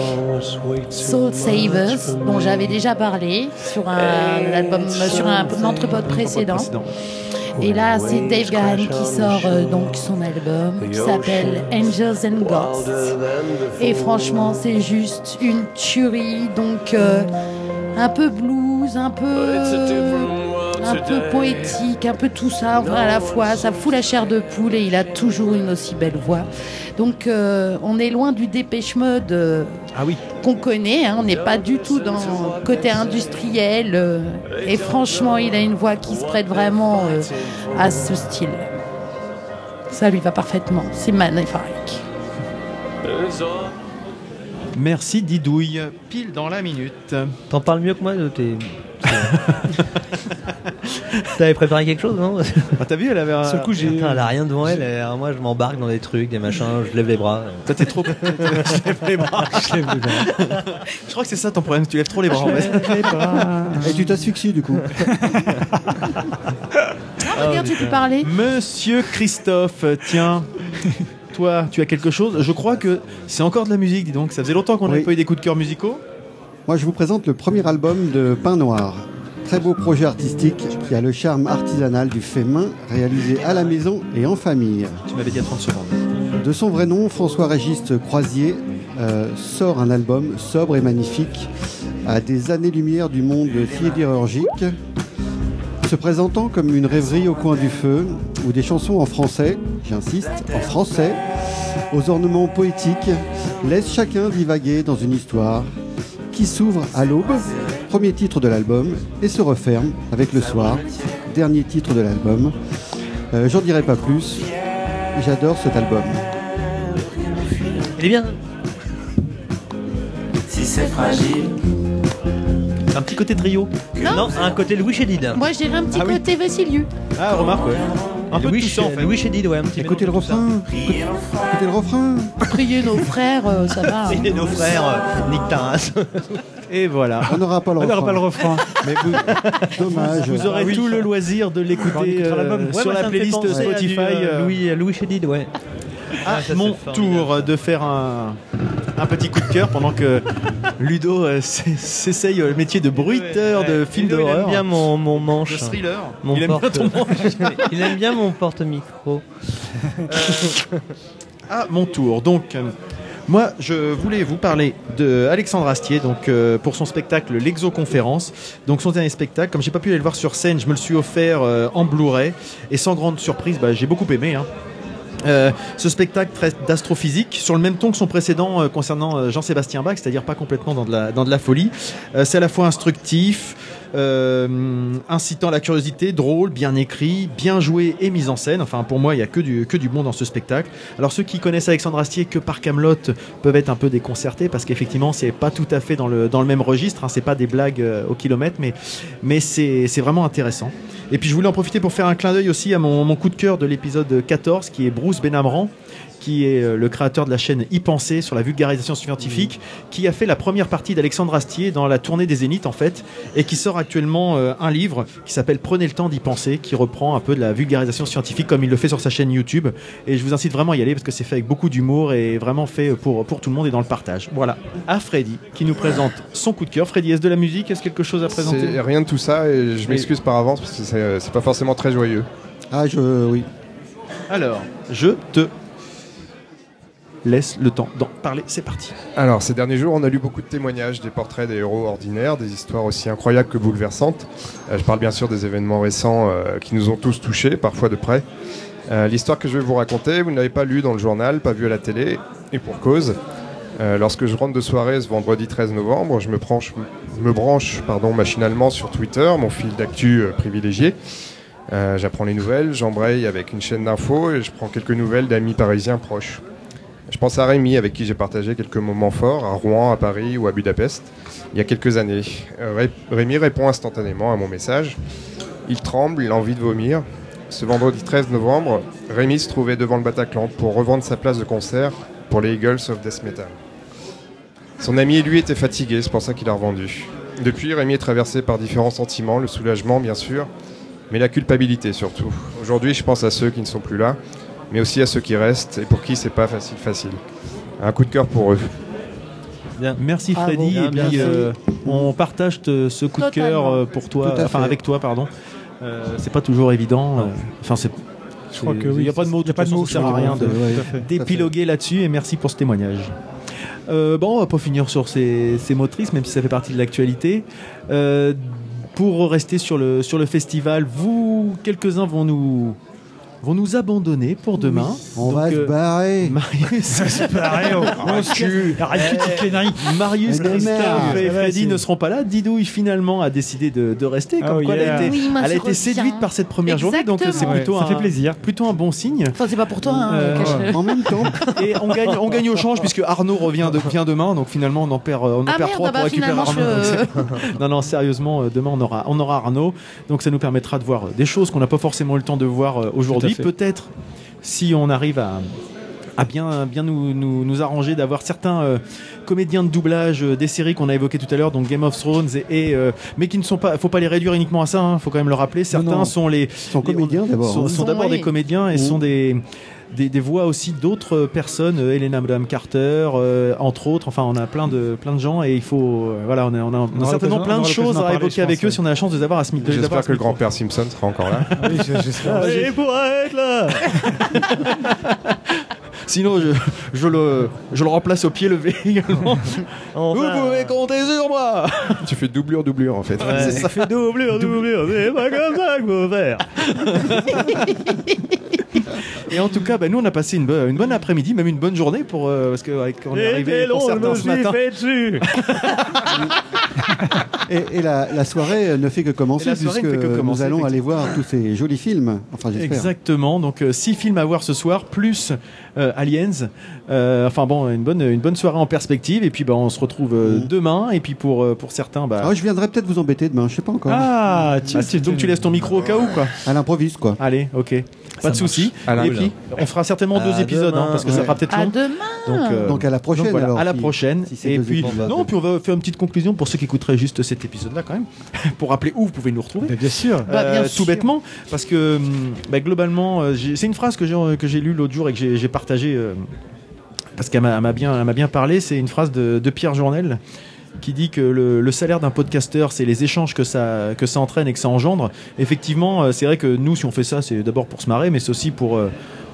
Soul Savers, dont j'avais déjà parlé sur un album, sur un, entrepôt précédent. Et là, c'est Dave Gahan qui sort euh, donc son album qui s'appelle Angels and Ghosts. Et franchement, c'est juste une tuerie. Donc, euh, un peu blues, un peu, un peu poétique, un peu tout ça enfin, à la fois. Ça fout la chair de poule et il a toujours une aussi belle voix. Donc, euh, on est loin du dépêche mode. euh, Ah oui. qu'on connaît, hein. on n'est pas du tout dans le côté industriel. euh, et franchement, il a une voix qui se prête vraiment euh, à ce style. Ça lui va parfaitement, c'est magnifique. Merci Didouille. Pile dans la minute. T'en parles mieux que moi de tes. T'avais préparé quelque chose, non Ah, T'as vu, elle avait un. Le coup, j'ai. Putain, Elle a rien devant elle, et alors moi je m'embarque dans des trucs, des machins, je lève les bras. Toi, t'es trop. je lève les bras. Je lève le bras. Je crois que c'est ça ton problème, tu lèves trop les bras en fait. Je lève les bras. Et tu t'asphyxies du coup. Ah, regarde, tu peux parler. Monsieur Christophe, tiens. Toi, tu as quelque chose Je crois que c'est encore de la musique, dis donc. Ça faisait longtemps qu'on n'avait Oui. pas eu des coups de cœur musicaux. Moi, je vous présente le premier album de Pain Noir. Très beau projet artistique qui a le charme artisanal du fait main réalisé à la maison et en famille. Tu m'avais dit à 30 secondes. De son vrai nom, François-Régis Croisier euh, sort un album sobre et magnifique à des années-lumière du monde sidérurgique, se présentant comme une rêverie au coin du feu, où des chansons en français, j'insiste, en français, aux ornements poétiques, laissent chacun divaguer dans une histoire qui s'ouvre à l'aube, premier titre de l'album, et se referme avec le soir, dernier titre de l'album. Euh, J'en dirai pas plus, j'adore cet album. Il est bien Si c'est fragile, Un petit côté trio. Non, un côté Louis Chédid. Moi, dirais un petit Ah oui. côté Vassilieu. Ah, remarque, ouais. Un peu de Louis, tout ça, en fait. Louis Chédid, ouais, un petit Écoutez le refrain. Écoutez le refrain. Prier nos frères, euh, ça va. hein. Nos frères, euh, Nick Taras. Et voilà. On n'aura pas le On n'aura refrain. pas le refrain. Mais vous, Dommage. vous aurez oui. tout le loisir de l'écouter euh, sur la playlist Spotify. euh, Louis, Louis Chédid, ouais. à Ah, mon tour de faire un, un petit coup de cœur pendant que Ludo euh, s'essaye le métier de bruiteur de Ouais. films Ludo, Il d'horreur. aime bien mon, mon manche. de thriller. Mon Il aime bien ton manche. Il aime bien mon porte-micro. À mon tour. Donc, euh, moi, je voulais vous parler de Alexandre Astier, donc euh, pour son spectacle L'Exoconférence. Donc, son dernier spectacle, comme j'ai pas pu aller le voir sur scène, je me le suis offert euh, en Blu-ray. Et sans grande surprise, bah, j'ai beaucoup aimé. hein. Euh, ce spectacle d'astrophysique sur le même ton que son précédent euh, concernant euh, Jean-Sébastien Bach, c'est-à-dire pas complètement dans de la, dans de la folie. C'est à la fois instructif, incitant la curiosité, drôle, bien écrit, bien joué et mis en scène. Enfin, pour moi, il y a que du, que du bon dans ce spectacle. Alors, ceux qui connaissent Alexandre Astier que par Camelot peuvent être un peu déconcertés parce qu'effectivement, c'est pas tout à fait dans le, dans le même registre. Hein, c'est pas des blagues au kilomètre, mais, mais c'est vraiment intéressant. Et puis je voulais en profiter pour faire un clin d'œil aussi à mon, coup de cœur de l'épisode 14 qui est Bruce Benamran qui est euh, le créateur de la chaîne y penser sur la vulgarisation scientifique, qui a fait la première partie d'Alexandre Astier dans la tournée des Zéniths en fait, et qui sort actuellement euh, un livre qui s'appelle Prenez le temps d'y penser, qui reprend un peu de la vulgarisation scientifique comme il le fait sur sa chaîne YouTube. Et je vous incite vraiment à y aller parce que c'est fait avec beaucoup d'humour et vraiment fait pour, pour tout le monde et dans le partage. Voilà. À Freddy qui nous présente son coup de cœur. Freddy, est-ce de la musique? Est-ce quelque chose à présenter? rien de tout ça et je m'excuse par avance parce que c'est c'est pas forcément très joyeux. Ah, je. Oui. Alors, je te laisse le temps d'en parler. C'est parti. Alors, ces derniers jours, on a lu beaucoup de témoignages, des portraits des héros ordinaires, des histoires aussi incroyables que bouleversantes. Euh, je parle bien sûr des événements récents euh, qui nous ont tous touchés, parfois de près. Euh, L'histoire que je vais vous raconter, vous ne l'avez pas lue dans le journal, pas vue à la télé, et pour cause. Lorsque je rentre de soirée ce vendredi 13 novembre, je me, branche, me branche pardon, machinalement sur Twitter, mon fil d'actu privilégié. J'apprends les nouvelles, j'embraye avec une chaîne d'infos et je prends quelques nouvelles d'amis parisiens proches. Je pense à Rémi, avec qui j'ai partagé quelques moments forts, à Rouen, à Paris ou à Budapest, il y a quelques années. Euh, Ré- Rémi répond instantanément à mon message. Il tremble, il a envie de vomir. Ce vendredi 13 novembre, Rémi se trouvait devant le Bataclan pour revendre sa place de concert pour les Eagles of Death Metal. Son ami et lui étaient fatigués, c'est pour ça qu'il a revendu. Depuis, Rémi est traversé par différents sentiments, le soulagement bien sûr, mais la culpabilité surtout. Aujourd'hui, je pense à ceux qui ne sont plus là, mais aussi à ceux qui restent et pour qui c'est pas facile facile. Un coup de cœur pour eux. Merci. Freddy. Bien, et puis merci. euh, on partage te- ce coup de cœur euh, pour toi, enfin fait. avec toi, pardon. Euh, c'est pas toujours évident. euh, Enfin, c'est. Je crois que Il oui. n'y a pas de mots. Il y a pas de mots. Ça sert à rien de Ouais. D'épiloguer là-dessus. Et merci pour ce témoignage. Euh, bon, on va pas finir sur ces, ces motrices, même si ça fait partie de l'actualité. Euh, pour rester sur le sur le festival, vous quelques-uns vont nous vont nous abandonner pour demain. On Donc, va se euh, barrer. Marius, C'est pareil, on- on se casse. Arrête toutes tes conneries. Marius, Mais Christophe et va, Freddy c'est- ne seront pas là. Didouille finalement a décidé de, de rester. Comme Oh, quoi, elle a été, Oui, moi, elle a je été reviens. séduite par cette première journée, donc c'est Exactement. plutôt ça un, fait plaisir. plutôt un bon signe. Enfin, c'est pas pour toi, hein, Euh. En même temps, Et on gagne, on gagne au change puisque Arnaud revient, de- vient demain, donc finalement on en perd, euh, on en Ah perd merde, trois ah bah pour récupérer Arnaud. je- c'est- non, non, sérieusement, euh, demain on aura, on aura Arnaud, donc ça nous permettra de voir euh, des choses qu'on n'a pas forcément eu le temps de voir euh, aujourd'hui. Peut-être si on arrive à à bien, bien nous, nous, nous arranger d'avoir certains euh, comédiens de doublage euh, des séries qu'on a évoquées tout à l'heure, donc Game of Thrones, et, et, euh, mais qui ne sont pas, faut pas les réduire uniquement à ça, il faut quand même le rappeler. Certains non. sont les, ils sont les- comédiens d'abord. sont, hein. sont d'abord oui. des comédiens et sont des, des, des voix aussi d'autres personnes, euh, Helena Madame Carter, euh, entre autres. Enfin, on a plein de, plein de gens et il faut. euh, voilà, on a, on a, on a aura certainement plein de choses à évoquer avec eux si on a la chance de les avoir à ce mi- de les avoir J'espère que le grand-père Simpson sera encore là. Oui, je- j'espère. Ouais, il pourra être là Sinon, je, je, le, je le remplace au pied levé également. Vous pouvez compter sur moi tu fais doublure, doublure en fait. Ouais. Ça fait doublure, doublure, c'est pas comme ça qu'il faut faire. Et en tout cas, bah, nous on a passé une, bo- une bonne après-midi, même une bonne journée pour euh, parce que avec- on est arrivé pour certains ce matin. Et, et la, la soirée euh, ne fait que commencer, la soirée puisque ne fait que commencer, nous allons aller voir tous ces jolis films. Enfin. Exactement, donc euh, six films à voir ce soir, plus euh, Aliens. Euh, enfin bon, une bonne, une bonne soirée en perspective, et puis bah, on se retrouve euh, Mhm. demain, et puis pour, euh, pour certains, bah, Ah, je viendrai peut-être vous embêter demain, je sais pas encore. Ah, tu, bah, donc tu laisses ton micro au cas où, quoi. À l'improviste, quoi. Allez, ok, pas de souci. À Et puis, on fera certainement À deux épisodes, hein, demain. parce que ça sera peut-être À long. demain. Donc, euh, Donc à la prochaine, donc voilà, alors, à la prochaine. si et puis, épisodes. non, puis on va faire une petite conclusion pour ceux qui écouteraient juste cet épisode-là, quand même, pour rappeler où vous pouvez nous retrouver. Mais bien sûr. Bah, bien Euh, sûr. tout bêtement, parce que hum, bah, globalement, euh, j'ai- c'est une phrase que j'ai que j'ai lue l'autre jour et que j'ai j'ai partagée euh, parce qu'elle m'a bien, elle m'a bien parlé. C'est une phrase de, de Pierre Journel qui dit que le, salaire d'un podcasteur, c'est les échanges que ça, que entraîne et que ça engendre. Effectivement, euh, c'est vrai que nous, si on fait ça, c'est d'abord pour se marrer, mais c'est aussi pour euh,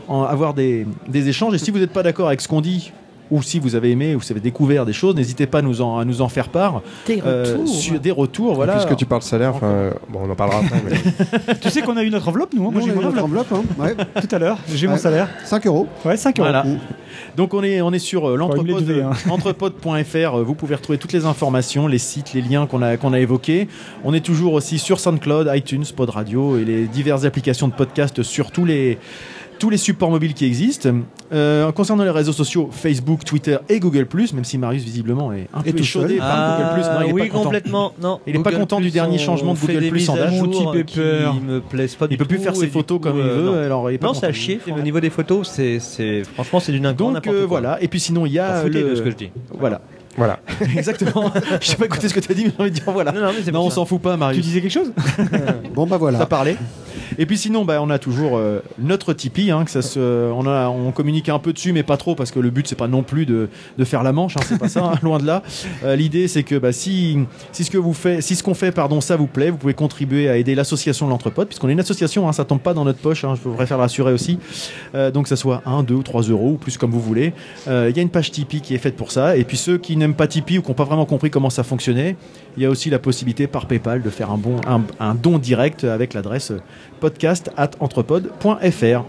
avoir des échanges. Et si vous n'êtes pas d'accord avec ce qu'on dit, ou si vous avez aimé ou si vous avez découvert des choses, n'hésitez pas à nous en, à nous en faire part. Des Euh, retours. sur des retours, voilà. Puisque tu parles salaire, enfin, euh, bon, on en parlera après. Mais... Tu sais qu'on a eu notre enveloppe, nous. hein. Nous, Moi, j'ai mon eu notre enveloppe. enveloppe, hein. ouais. Tout à l'heure, j'ai mon salaire. 5 euros. Ouais, 5 euros. Voilà. Donc on est, on est sur euh, Ouais, il me les l'entrepode devait, hein. Euh, Vous pouvez retrouver toutes les informations, les sites, les liens qu'on a, qu'on a évoqués. On est toujours aussi sur SoundCloud, iTunes, Pod Radio et les diverses applications de podcast sur tous les, tous les supports mobiles qui existent. Euh, concernant les réseaux sociaux, Facebook, Twitter et Google+, même si Marius visiblement est un Et peu échaudé seul. par Google+. Non, il est oui, pas content. complètement. Non, Il est pas content du Plus, dernier changement de Google Plus en date. qui me plaisent pas du Il peut plus faire ses photos coup, comme il euh, veut. non. Alors il est pas Non, content. c'est à chier. Au niveau des photos, c'est, franchement, c'est du n'importe Donc euh, quoi. voilà. Et puis sinon il y a le... de ce que je dis. Voilà. Voilà. Exactement. Je sais pas écouter ce que tu as dit, mais j'ai envie de dire voilà. Non, non, mais Non, on ça. s'en fout pas, Tu Marius. disais quelque chose Bon, bah T'as voilà. parlé. Et puis sinon, bah, on a toujours euh, notre Tipeee. Hein, que ça se, on, a, on communique un peu dessus, mais pas trop, parce que le but c'est pas non plus de, de faire la manche. Hein, c'est pas ça, hein, loin de là. Euh, L'idée c'est que bah, si, si ce vous si ce qu'on fait, pardon, ça vous plaît, vous pouvez contribuer à aider l'association de l'entrepode, puisqu'on est une association. Hein, ça tombe pas dans notre poche. Je voudrais faire rassurer aussi. Euh, donc ça soit 1, 2 ou 3 euros ou plus comme vous voulez. Il y a une page Tipeee qui est faite pour ça. Et puis ceux qui n'aiment pas Tipeee ou qui n'ont pas vraiment compris comment ça fonctionnait, il y a aussi la possibilité par PayPal de faire un, bon, un don direct avec l'adresse podcast at entrepod.fr.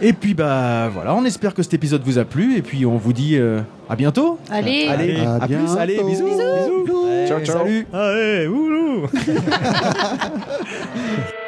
Et puis bah voilà, on espère que cet épisode vous a plu et puis on vous dit euh, à bientôt. Allez. Allez, À à, plus, bientôt. allez, bisous. bisous. Ouais. Ciao, ciao. Salut. Allez, oulou